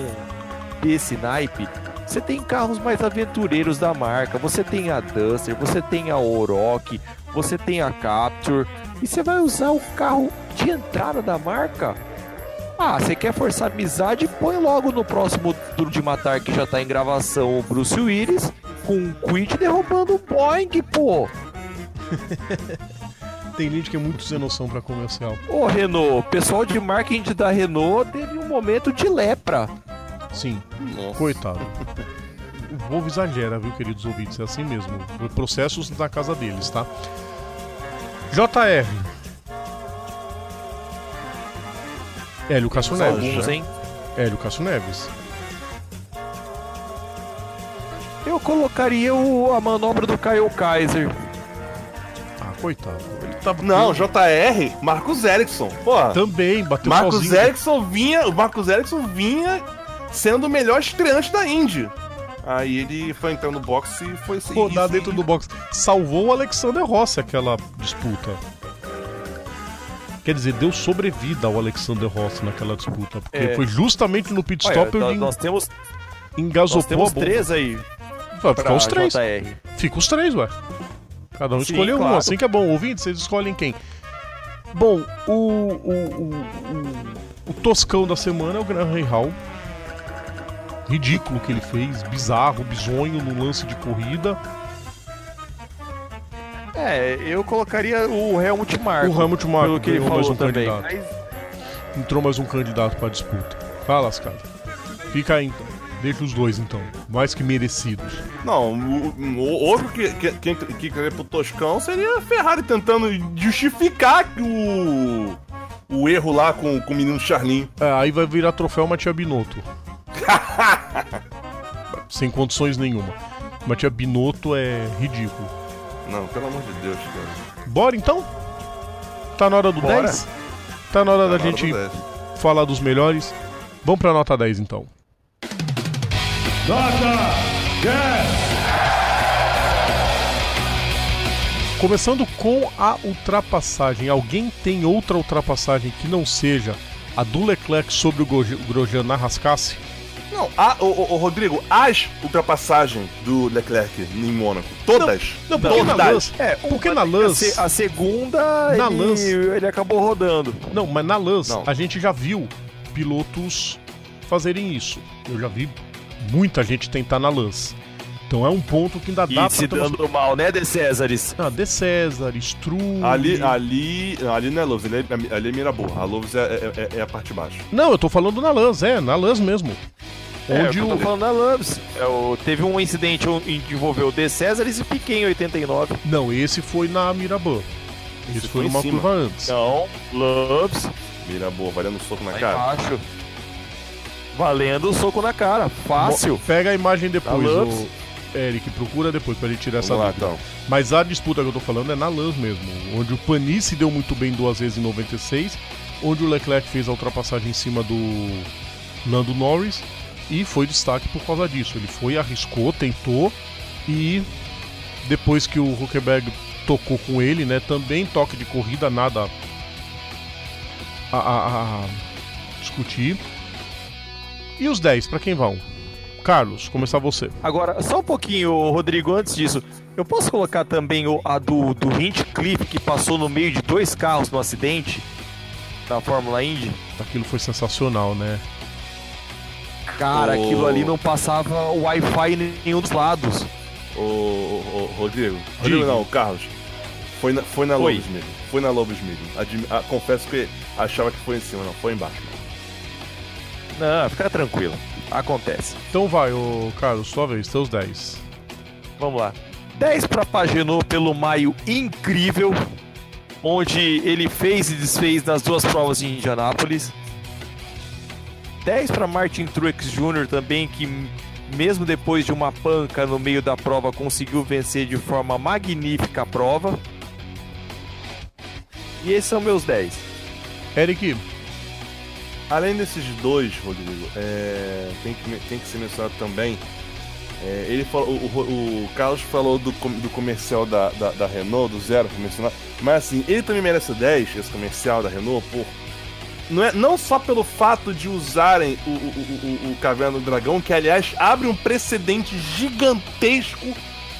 desse naipe, você tem carros mais aventureiros da marca. Você tem a Duster, você tem a Oroch, você tem a Capture. E você vai usar o carro de entrada da marca? Ah, você quer forçar amizade? Põe logo no próximo Duro de Matar que já tá em gravação o Bruce Willis com um quid derrubando o Boeing, pô. Tem gente que é muito sem noção pra comercial. Ô, Renault, o pessoal de marketing da Renault teve um momento de lepra. Sim, Nossa. coitado. O Volvo exagera, viu, queridos ouvintes? É assim mesmo. Processos na casa deles, tá? JR. Hélio Cássio Neves. Alguns, hein? Hélio Cássio Neves. Eu colocaria o- a manobra do Kyle Kaiser. Ah, coitado. Ele tava. Não, JR, Marcos Erickson. Porra. Também, bateu Marcos sozinho. Erickson vinha, o Marcos Erickson vinha sendo o melhor estreante da Indy. Aí ele foi entrar no boxe e foi se rodar dentro do box. Salvou o Alexander Rossi aquela disputa. Quer dizer, deu sobrevida ao Alexander Rossi naquela disputa. Porque É. foi justamente no pit Olha, stop nós, ele nós temos, engasopou nós temos a bomba. três aí Vai ficar os três. JR. Fica os três, ué. Cada um Sim, escolheu um, claro. assim que é bom. Ouvinte, vocês escolhem quem. Bom, o, o, o, o, o toscão da semana é o Graham Hall. Ridículo que ele fez, bizarro, bizonho no lance de corrida. É, eu colocaria o Helmut Marko. O Helmut Marko pelo que ele ganhou mais falou um também. candidato. Mas, Entrou mais um candidato pra disputa. Fala, cara. Fica aí então. Deixa os dois então. Mais que merecidos. Não, o, o outro que, que, que, que queria pro Toscão seria a Ferrari tentando justificar o, o erro lá com, com o menino Charlin. É, aí vai virar troféu Matia Binotto. Sem condições nenhuma. Matia Binotto é ridículo. Não, pelo amor de Deus, cara. Bora então? Tá na hora do Bora. 10? Tá na hora da Na hora gente do 10. falar dos melhores. Vamos pra nota 10 então. Nota 10. Começando com a ultrapassagem. Alguém tem outra ultrapassagem que não seja a do Leclerc sobre o Grosjean na Rascasse? Não, a, o, o- o Rodrigo, as ultrapassagens do Leclerc em Mônaco, todas. Não, porque na todas. Lance, é, porque na Lance, se- a segunda, Na ele, Lance. ele acabou rodando. não, mas na Lance Não. a gente já viu pilotos fazerem isso. Eu já vi muita gente tentar na Lance. Então é um ponto que ainda dá E se uma- dando mal, né, De Césares? Ah, De César, Strulli... Ali, ali, ali não é Loves, ali é, ali é Miraboa. A Loves é, é, é- é a parte de baixo. Não, eu tô falando na Lance, é, na Lance mesmo. É, Onde eu tô o... falando da Lambs. É, o- teve um incidente em que envolveu o De Césares e Piquet em 89. Não, esse foi na Mirabã. Esse, Esse foi numa cima. curva antes. Não, Lambs, Miraboa, valendo um soco na lá cara. embaixo. Valendo o soco na cara. Fácil. Pega a imagem depois, o. Eric, procura depois pra gente tirar essa Vamos lá, dúvida. então. Mas a disputa que eu tô falando é na Lance mesmo, onde o Panis se deu muito bem duas vezes em 96, onde o Leclerc fez a ultrapassagem em cima do Lando Norris e foi destaque por causa disso. Ele foi, arriscou, tentou e depois que o Huckenberg tocou com ele, né, também toque de corrida, nada a, a- a discutir. E os 10, pra quem vão? Carlos, começar você. Agora, só um pouquinho, Rodrigo, antes disso. Eu posso colocar também o- a do, do Hinchcliffe, que passou no meio de dois carros no acidente da Fórmula Indy? Aquilo foi sensacional, né? Cara, Oh. aquilo ali não passava Wi-Fi em nenhum dos lados. Ô, Rodrigo. Rodrigo Diga. não, Carlos. Foi na, foi na. Lobos mesmo. Foi na Lobos mesmo. Admi- ah, confesso que achava que foi em cima, não. Foi embaixo. Não, fica tranquilo. Acontece. Então vai, ô Carlos, sua vez, seus 10. Vamos lá. 10 para Pagenot pelo maio incrível, onde ele fez e desfez nas duas provas de Indianápolis. 10 para Martin Truex Jr. também, que mesmo depois de uma panca no meio da prova, conseguiu vencer de forma magnífica a prova. E esses são meus 10. Eric, Além desses dois, Rodrigo, é, tem, que, tem que ser mencionado também. é, ele falou, o, o- o Carlos falou do, do comercial da, da, da Renault, do zero que mencionou. Mas assim, ele também merece o 10, esse comercial da Renault, por. Não, é, não só pelo fato de usarem o, o, o- o Caverna do Dragão, que aliás abre um precedente gigantesco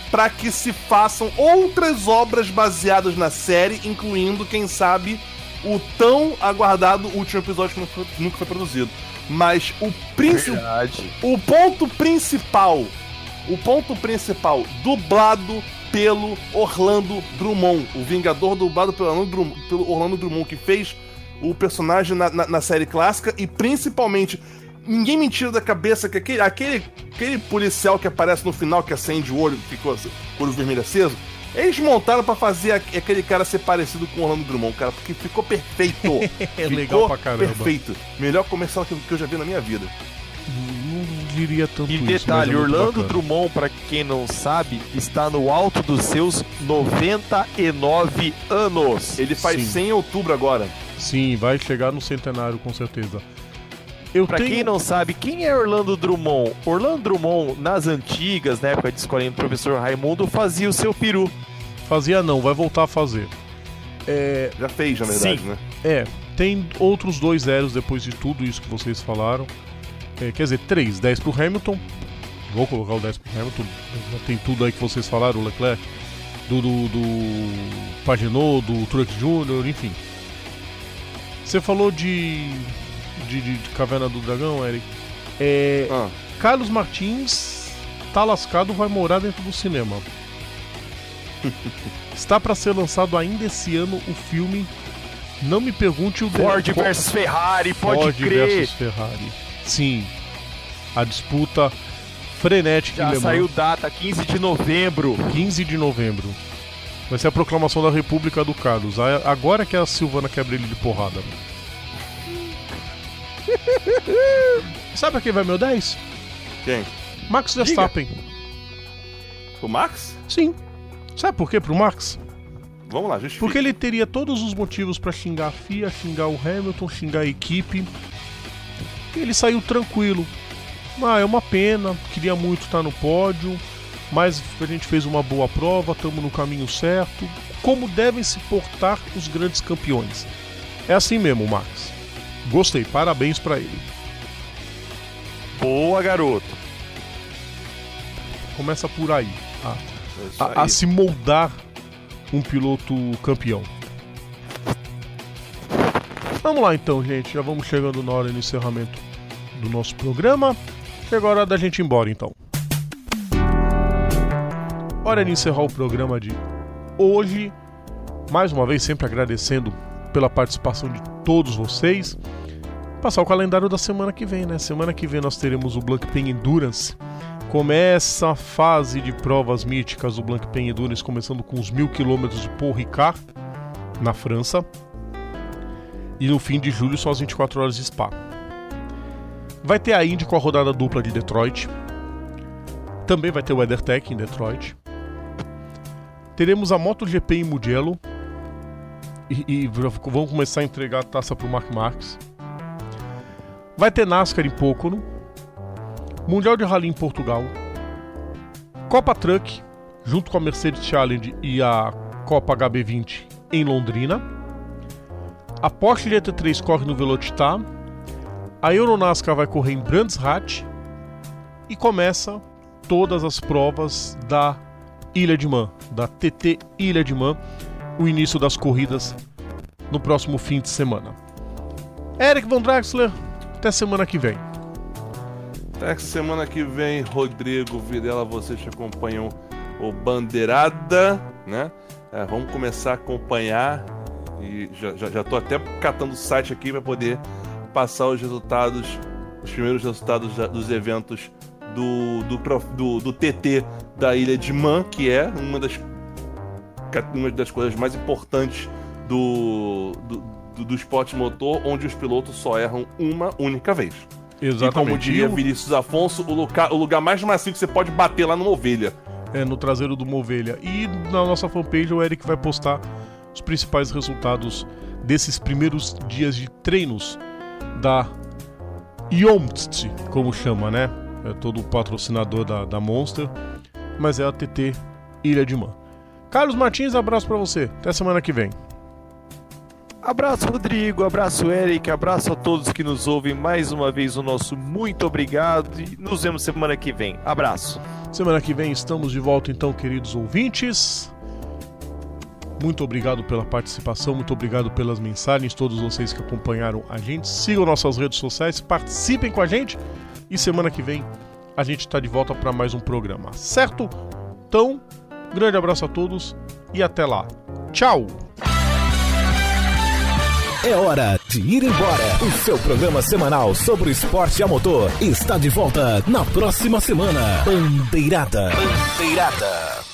para que se façam outras obras baseadas na série, incluindo, quem sabe, o tão aguardado último episódio que nunca foi, nunca foi produzido. Mas o, princi Verdade. o ponto principal O ponto principal, dublado pelo Orlando Drummond, o Vingador dublado pelo Orlando Drummond, pelo Orlando Drummond que fez o personagem na, na, na série clássica e principalmente ninguém me tira da cabeça que aquele, aquele, aquele policial que aparece no final, que acende o olho, ficou assim, o olho vermelho aceso, eles montaram pra fazer aquele cara ser parecido com o Orlando Drummond, cara, porque ficou perfeito. É ficou legal pra caramba. Perfeito. Melhor comercial que, que eu já vi na minha vida. Não diria tanto E isso. detalhe, mas é Orlando bacana. Drummond, pra quem não sabe, está no alto dos seus 99 anos. Ele faz Sim. 100 em outubro agora. Sim, vai chegar no centenário com certeza. Eu Pra tenho... quem não sabe, quem é Orlando Drummond? Orlando Drummond, nas antigas, na época de escolinha do professor Raimundo, fazia o seu peru. Fazia não, vai voltar a fazer. É, Já fez, na verdade, Sim. né? é, tem outros dois zeros depois de tudo isso que vocês falaram. É, quer dizer, três, 10 pro Hamilton. Vou colocar o 10 pro Hamilton. Já tem tudo aí que vocês falaram, o Leclerc, do, do, do Pagenot, do Truex Jr., enfim. Você falou de, de, de- de Caverna do Dragão, Eric. É, Ah, Carlos Martins tá lascado, vai morar dentro do cinema. Está para ser lançado ainda esse ano o filme. Não me pergunte o de- Ford qual- versus Ferrari, pode Ford crer. versus Ferrari. Sim. A disputa frenética Já saiu data, 15 de novembro. 15 de novembro. Vai ser a proclamação da República do Carlos. Agora que a Silvana quebra ele de porrada. Sabe a quem vai meu 10? quem? Max Verstappen. O Max? Sim. Sabe por quê pro Max? Vamos lá, justifica. Porque ele teria todos os motivos pra xingar a FIA, xingar o Hamilton, xingar a equipe. E ele saiu tranquilo. Ah, é uma pena, queria muito estar no pódio, mas a gente fez uma boa prova, estamos no caminho certo. Como devem se portar os grandes campeões. É assim mesmo, Max. Gostei, parabéns pra ele. Boa, garoto. Começa por aí, a, É a- a aí. se moldar um piloto campeão. Vamos lá então, gente. Já vamos chegando na hora do encerramento do nosso programa. Chegou a hora da gente ir embora então. Hora de encerrar o programa de hoje. Mais uma vez, sempre agradecendo pela participação de todos vocês. Passar o calendário da semana que vem, né? Semana que vem nós teremos o Blancpain Endurance. Começa a fase de provas míticas do Blancpain Endurance, começando com os mil quilômetros de Paul Ricard, na França. E no fim de julho são as 24 horas de Spa. Vai ter a Indy com a rodada dupla de Detroit. Também vai ter o WeatherTech em Detroit. Teremos a MotoGP em Mugello. E, e vão começar a entregar a taça para o Mark Marques. Vai ter NASCAR em Pocono. Mundial de Rally em Portugal. Copa Truck, junto com a Mercedes Challenge e a Copa HB20 em Londrina. A Porsche GT3 corre no Velocitar. A Euronascar vai correr em Brands Hatch. E começa todas as provas da Ilha de Man, da TT Ilha de Man, o início das corridas no próximo fim de semana. Eric Von Draxler, até semana que vem. Até semana que vem, Rodrigo Videla, vocês acompanham o Bandeirada, né? É, vamos começar a acompanhar e já, já, já tô até catando o site aqui para poder passar os resultados, os primeiros resultados da- dos eventos do, do, prof- do, do TT da Ilha de Man, que é uma das, ca- uma das coisas mais importantes do, do, do, do esporte motor, onde os pilotos só erram uma única vez. E como diria Vinícius Afonso, o lugar, o lugar mais macio que você pode bater lá numa ovelha. é, no traseiro de uma ovelha. E na nossa fanpage o Eric vai postar os principais resultados desses primeiros dias de treinos da Yomtst, como chama, né? É todo o patrocinador da, da Monster, mas é a TT Ilha de Man. Carlos Martins, abraço pra você. Até semana que vem. Abraço, Rodrigo. Abraço, Eric. Abraço a todos que nos ouvem. Mais uma vez, o nosso muito obrigado. E nos vemos semana que vem. Abraço. Semana que vem estamos de volta, então, queridos ouvintes. Muito obrigado pela participação, muito obrigado pelas mensagens, todos vocês que acompanharam a gente. Sigam nossas redes sociais, participem com a gente e semana que vem a gente está de volta para mais um programa, certo? Então, grande abraço a todos e até lá. Tchau! É hora de ir embora. O seu programa semanal sobre esporte a motor está de volta na próxima semana. Bandeirada. Bandeirada.